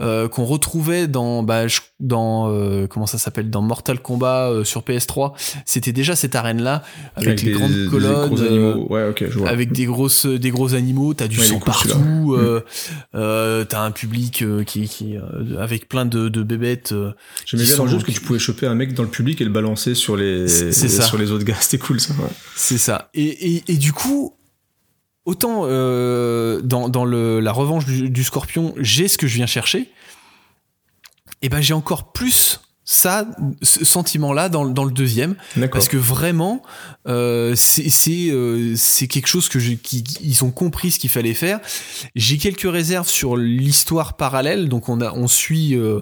euh, qu'on retrouvait dans, bah, dans euh, comment ça s'appelle, dans Mortal Kombat euh, sur PS3. C'était déjà cette arène-là avec, les des- grandes des colonnes, euh. Ouais, je vois. avec des grosses des gros animaux t'as du Ouais, sang partout Mm. euh, euh, t'as un public euh, qui qui euh, avec plein de, de bébêtes euh, J'aimais bien dans le jeu que tu pouvais choper un mec dans le public et le balancer sur les, sur les autres gars. C'était cool ça. ouais. c'est ça et, et, et du coup autant euh, dans, dans le, la revanche du, du scorpion j'ai ce que je viens chercher et ben j'ai encore plus ça ce sentiment là dans, le- dans le deuxième. Parce que vraiment, euh, c'est euh, c'est quelque chose que je, qui, ils ont compris ce qu'il fallait faire. J'ai quelques réserves sur l'histoire parallèle. Donc on a on suit euh,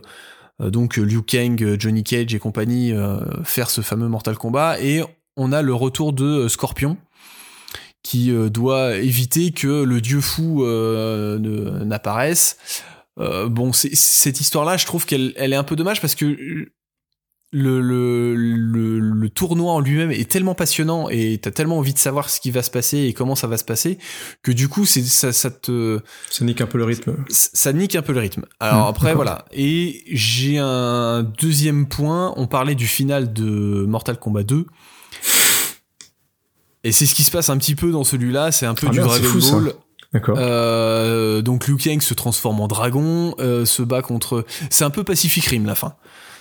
donc Liu Kang, Johnny Cage et compagnie euh, faire ce fameux Mortal Kombat et on a le retour de Scorpion qui euh, doit éviter que le dieu fou euh, n'apparaisse. Euh, bon, c'est- cette histoire-là, je trouve qu'elle elle est un peu dommage parce que le, le, le, le tournoi en lui-même est tellement passionnant et t'as tellement envie de savoir ce qui va se passer et comment ça va se passer que du coup c'est ça, ça te Ça nique un peu le rythme. ça nique un peu le rythme. Alors Mmh, après voilà et j'ai un deuxième point. On parlait du final de Mortal Kombat 2 et c'est ce qui se passe un petit peu dans celui-là. C'est un peu Ah du merde, Dragon fou. Ball. D'accord. Euh, donc Liu Kang se transforme en dragon, euh, se bat contre. C'est un peu Pacific Rim la fin.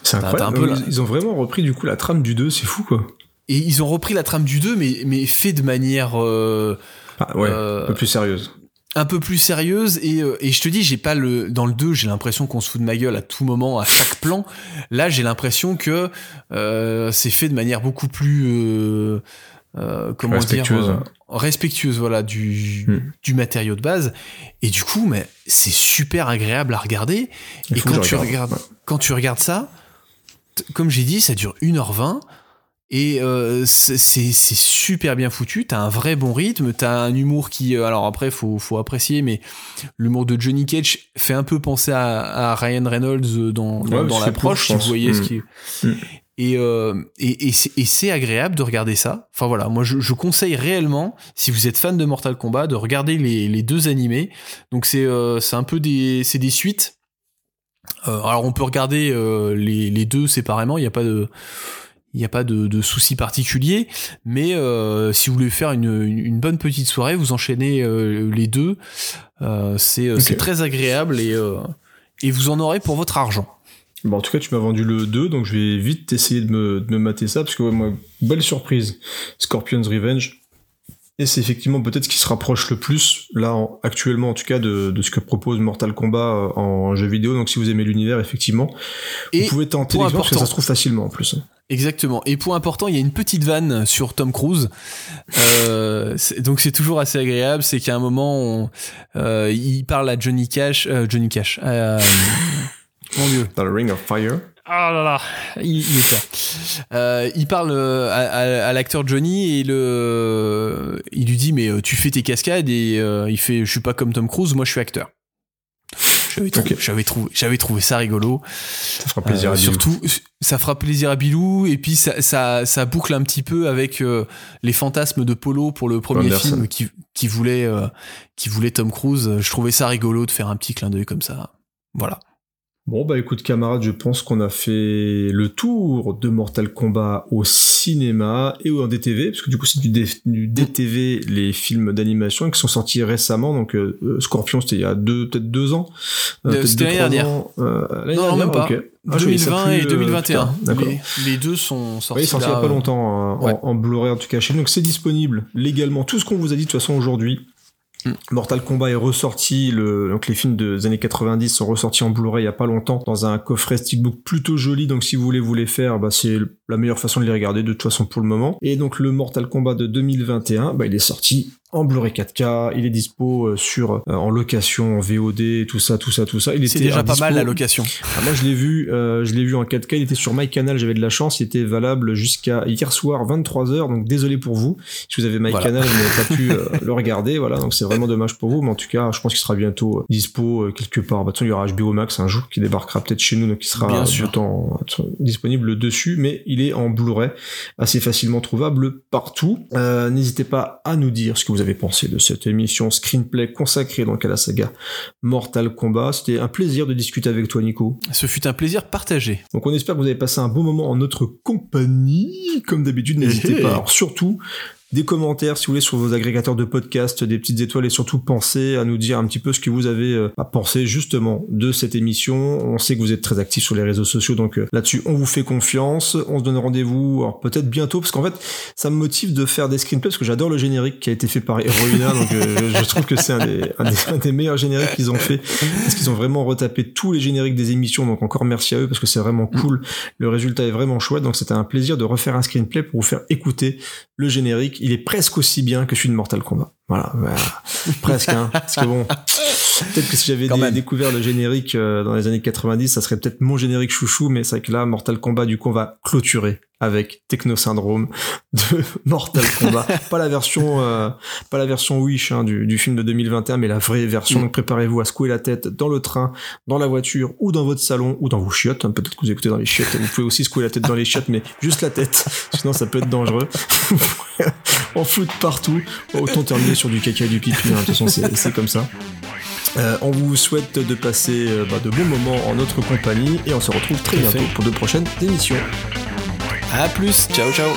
c'est incroyable. peu ils, ont vraiment repris du coup la trame du 2, c'est fou quoi. Et ils ont repris la trame du 2, mais, mais fait de manière euh, Ah, ouais, un peu plus sérieuse. un peu plus sérieuse. Et, et je te dis, j'ai pas le. Dans le 2, j'ai l'impression qu'on se fout de ma gueule à tout moment, à chaque plan. Là, j'ai l'impression que c'est fait de manière beaucoup plus. Euh, euh, comment Respectueuse. dire, respectueuse, voilà, du, Hmm. du matériau de base. Et du coup, mais c'est super agréable à regarder. Il Et quand tu regarde. regardes, Ouais. quand tu regardes ça, comme j'ai dit, ça dure 1h20. Et euh, c'est super bien foutu, t'as un vrai bon rythme, t'as un humour qui... alors après, faut, faut apprécier, mais l'humour de Johnny Cage fait un peu penser à, à Ryan Reynolds dans, dans, Ouais, dans c'est l'approche, si vous voyez ce qui... Mm. Et, euh, et, et c'est- et c'est agréable de regarder ça. Enfin voilà, moi je, je conseille réellement, si vous êtes fan de Mortal Kombat, de regarder les, les deux animés. Donc c'est euh, c'est un peu des, c'est des suites. Euh, alors on peut regarder euh, les, les deux séparément, il n'y a pas de... Il n'y a pas de, de souci particulier, mais euh, si vous voulez faire une, une- bonne petite soirée, vous enchaînez euh, les deux. Euh, c'est Ok. c'est très agréable et, euh, et vous en aurez pour votre argent. Bon, en tout cas, tu m'as vendu le 2, donc je vais vite essayer de me, de me mater ça, parce que ouais, moi, belle surprise. Scorpion's Revenge. Et c'est effectivement peut-être ce qui se rapproche le plus, là, en- actuellement en tout cas, de, de ce que propose Mortal Kombat euh, en jeu vidéo. Donc si vous aimez l'univers, effectivement, Et vous pouvez tenter l'expérience, parce que ça se trouve facilement en plus. Exactement. Et point important, il y a une petite vanne sur Tom Cruise. Euh, c'est- donc c'est toujours assez agréable. C'est qu'à un moment, on, euh, il parle à Johnny Cash. euh, Johnny Cash. Mon Dieu. Dans le Ring of Fire. Ah là là, il, il est là. Euh, il parle euh, à, à- à l'acteur Johnny et le, il lui dit mais euh, tu fais tes cascades et euh, il fait je suis pas comme Tom Cruise, moi je suis acteur. J'avais trouvé, trouvé, ça rigolo. Ça fera plaisir Euh, à Bilou. surtout, ça fera plaisir à Bilou et puis ça, ça, ça boucle un petit peu avec les fantasmes de Polo pour le premier Anderson. film qui, qui voulait, qui voulait Tom Cruise. Je trouvais ça rigolo de faire un petit clin d'œil comme ça. Voilà. Bon bah écoute camarades, je pense qu'on a fait le tour de Mortal Kombat au cinéma et en DTV, parce que du coup c'est du, D- du DTV les films d'animation qui sont sortis récemment, donc euh, euh, Scorpion c'était il y a deux peut-être deux ans, Euh, peut-être c'était deux, l'année dernière. ans, euh, Non, non, même pas. ok. Ah, je voyais ça 2020 plus, et euh, 2021. plus tard, D'accord. les, les deux sont sortis. Oui, il est sorti il y a pas euh, longtemps hein, ouais. en, en Blu-ray en tout cas chez nous. Donc c'est disponible légalement. Tout ce qu'on vous a dit de toute façon aujourd'hui. Mm. Mortal Kombat est ressorti, le, donc les films des années 90 sont ressortis en Blu-ray il y a pas longtemps dans un coffret steelbook plutôt joli. Donc si vous voulez vous les faire, bah, c'est la meilleure façon de les regarder de toute façon pour le moment. Et donc le Mortal Kombat de 2021, bah, il est sorti en Blu-ray 4K, il est dispo euh, sur euh, en location, en VOD, tout ça, tout ça, tout ça. Il était déjà pas mal la location. ah, moi je l'ai vu, euh, je l'ai vu en 4K, il était sur MyCanal, j'avais de la chance, il était valable jusqu'à hier soir 23h, donc désolé pour vous. Si vous avez MyCanal, vous n'avez pas pu euh, le regarder, voilà, donc c'est vraiment dommage pour vous, mais en tout cas, je pense qu'il sera bientôt euh, dispo euh, quelque part. Bah, de toute façon, il y aura HBO Max un jour qui débarquera peut-être chez nous, donc il sera Bien sûr. euh, disponible dessus, mais il est en Blu-ray, assez facilement trouvable partout. Euh, N'hésitez pas à nous dire ce que vous avez pensé de cette émission screenplay consacrée donc à la saga Mortal Kombat. C'était un plaisir de discuter avec toi, Nico. Ce fut un plaisir partagé. Donc on espère que vous avez passé un bon moment en notre compagnie. Comme d'habitude, n'hésitez Hey. pas. Alors surtout, des commentaires si vous voulez sur vos agrégateurs de podcasts, des petites étoiles et surtout pensez à nous dire un petit peu ce que vous avez euh, à penser justement de cette émission. On sait que vous êtes très actifs sur les réseaux sociaux, donc euh, là-dessus on vous fait confiance. On se donne rendez-vous alors peut-être bientôt parce qu'en fait ça me motive de faire des screenplays parce que j'adore le générique qui a été fait par Heroina, donc euh, je trouve que c'est un un, un des meilleurs génériques qu'ils ont fait parce qu'ils ont vraiment retapé tous les génériques des émissions. Donc encore merci à eux parce que c'est vraiment cool. Le résultat est vraiment chouette, donc c'était un plaisir de refaire un screenplay pour vous faire écouter le générique. Il est presque aussi bien que celui de Mortal Kombat. Voilà, presque. Hein, parce que bon, peut-être que si j'avais dé- découvert le générique euh, dans les années 90, ça serait peut-être mon générique chouchou. Mais c'est vrai que là, Mortal Kombat, du coup, on va clôturer avec Techno Syndrome de Mortal Kombat. pas la version, euh, pas la version Wish hein, du, du film de 2021, mais la vraie version. Mm. Donc préparez-vous à secouer la tête dans le train, dans la voiture ou dans votre salon ou dans vos chiottes. hein. Peut-être que vous écoutez dans les chiottes. Vous pouvez aussi secouer la tête dans les chiottes, mais juste la tête. Sinon, ça peut être dangereux. En foot partout. Autant terminer sur du caca et du pipi. hein. De toute façon, c'est comme ça. Euh, on vous souhaite de passer euh, bah, de bons moments en notre compagnie et on se retrouve très bientôt pour de prochaines émissions. À plus. Ciao, ciao.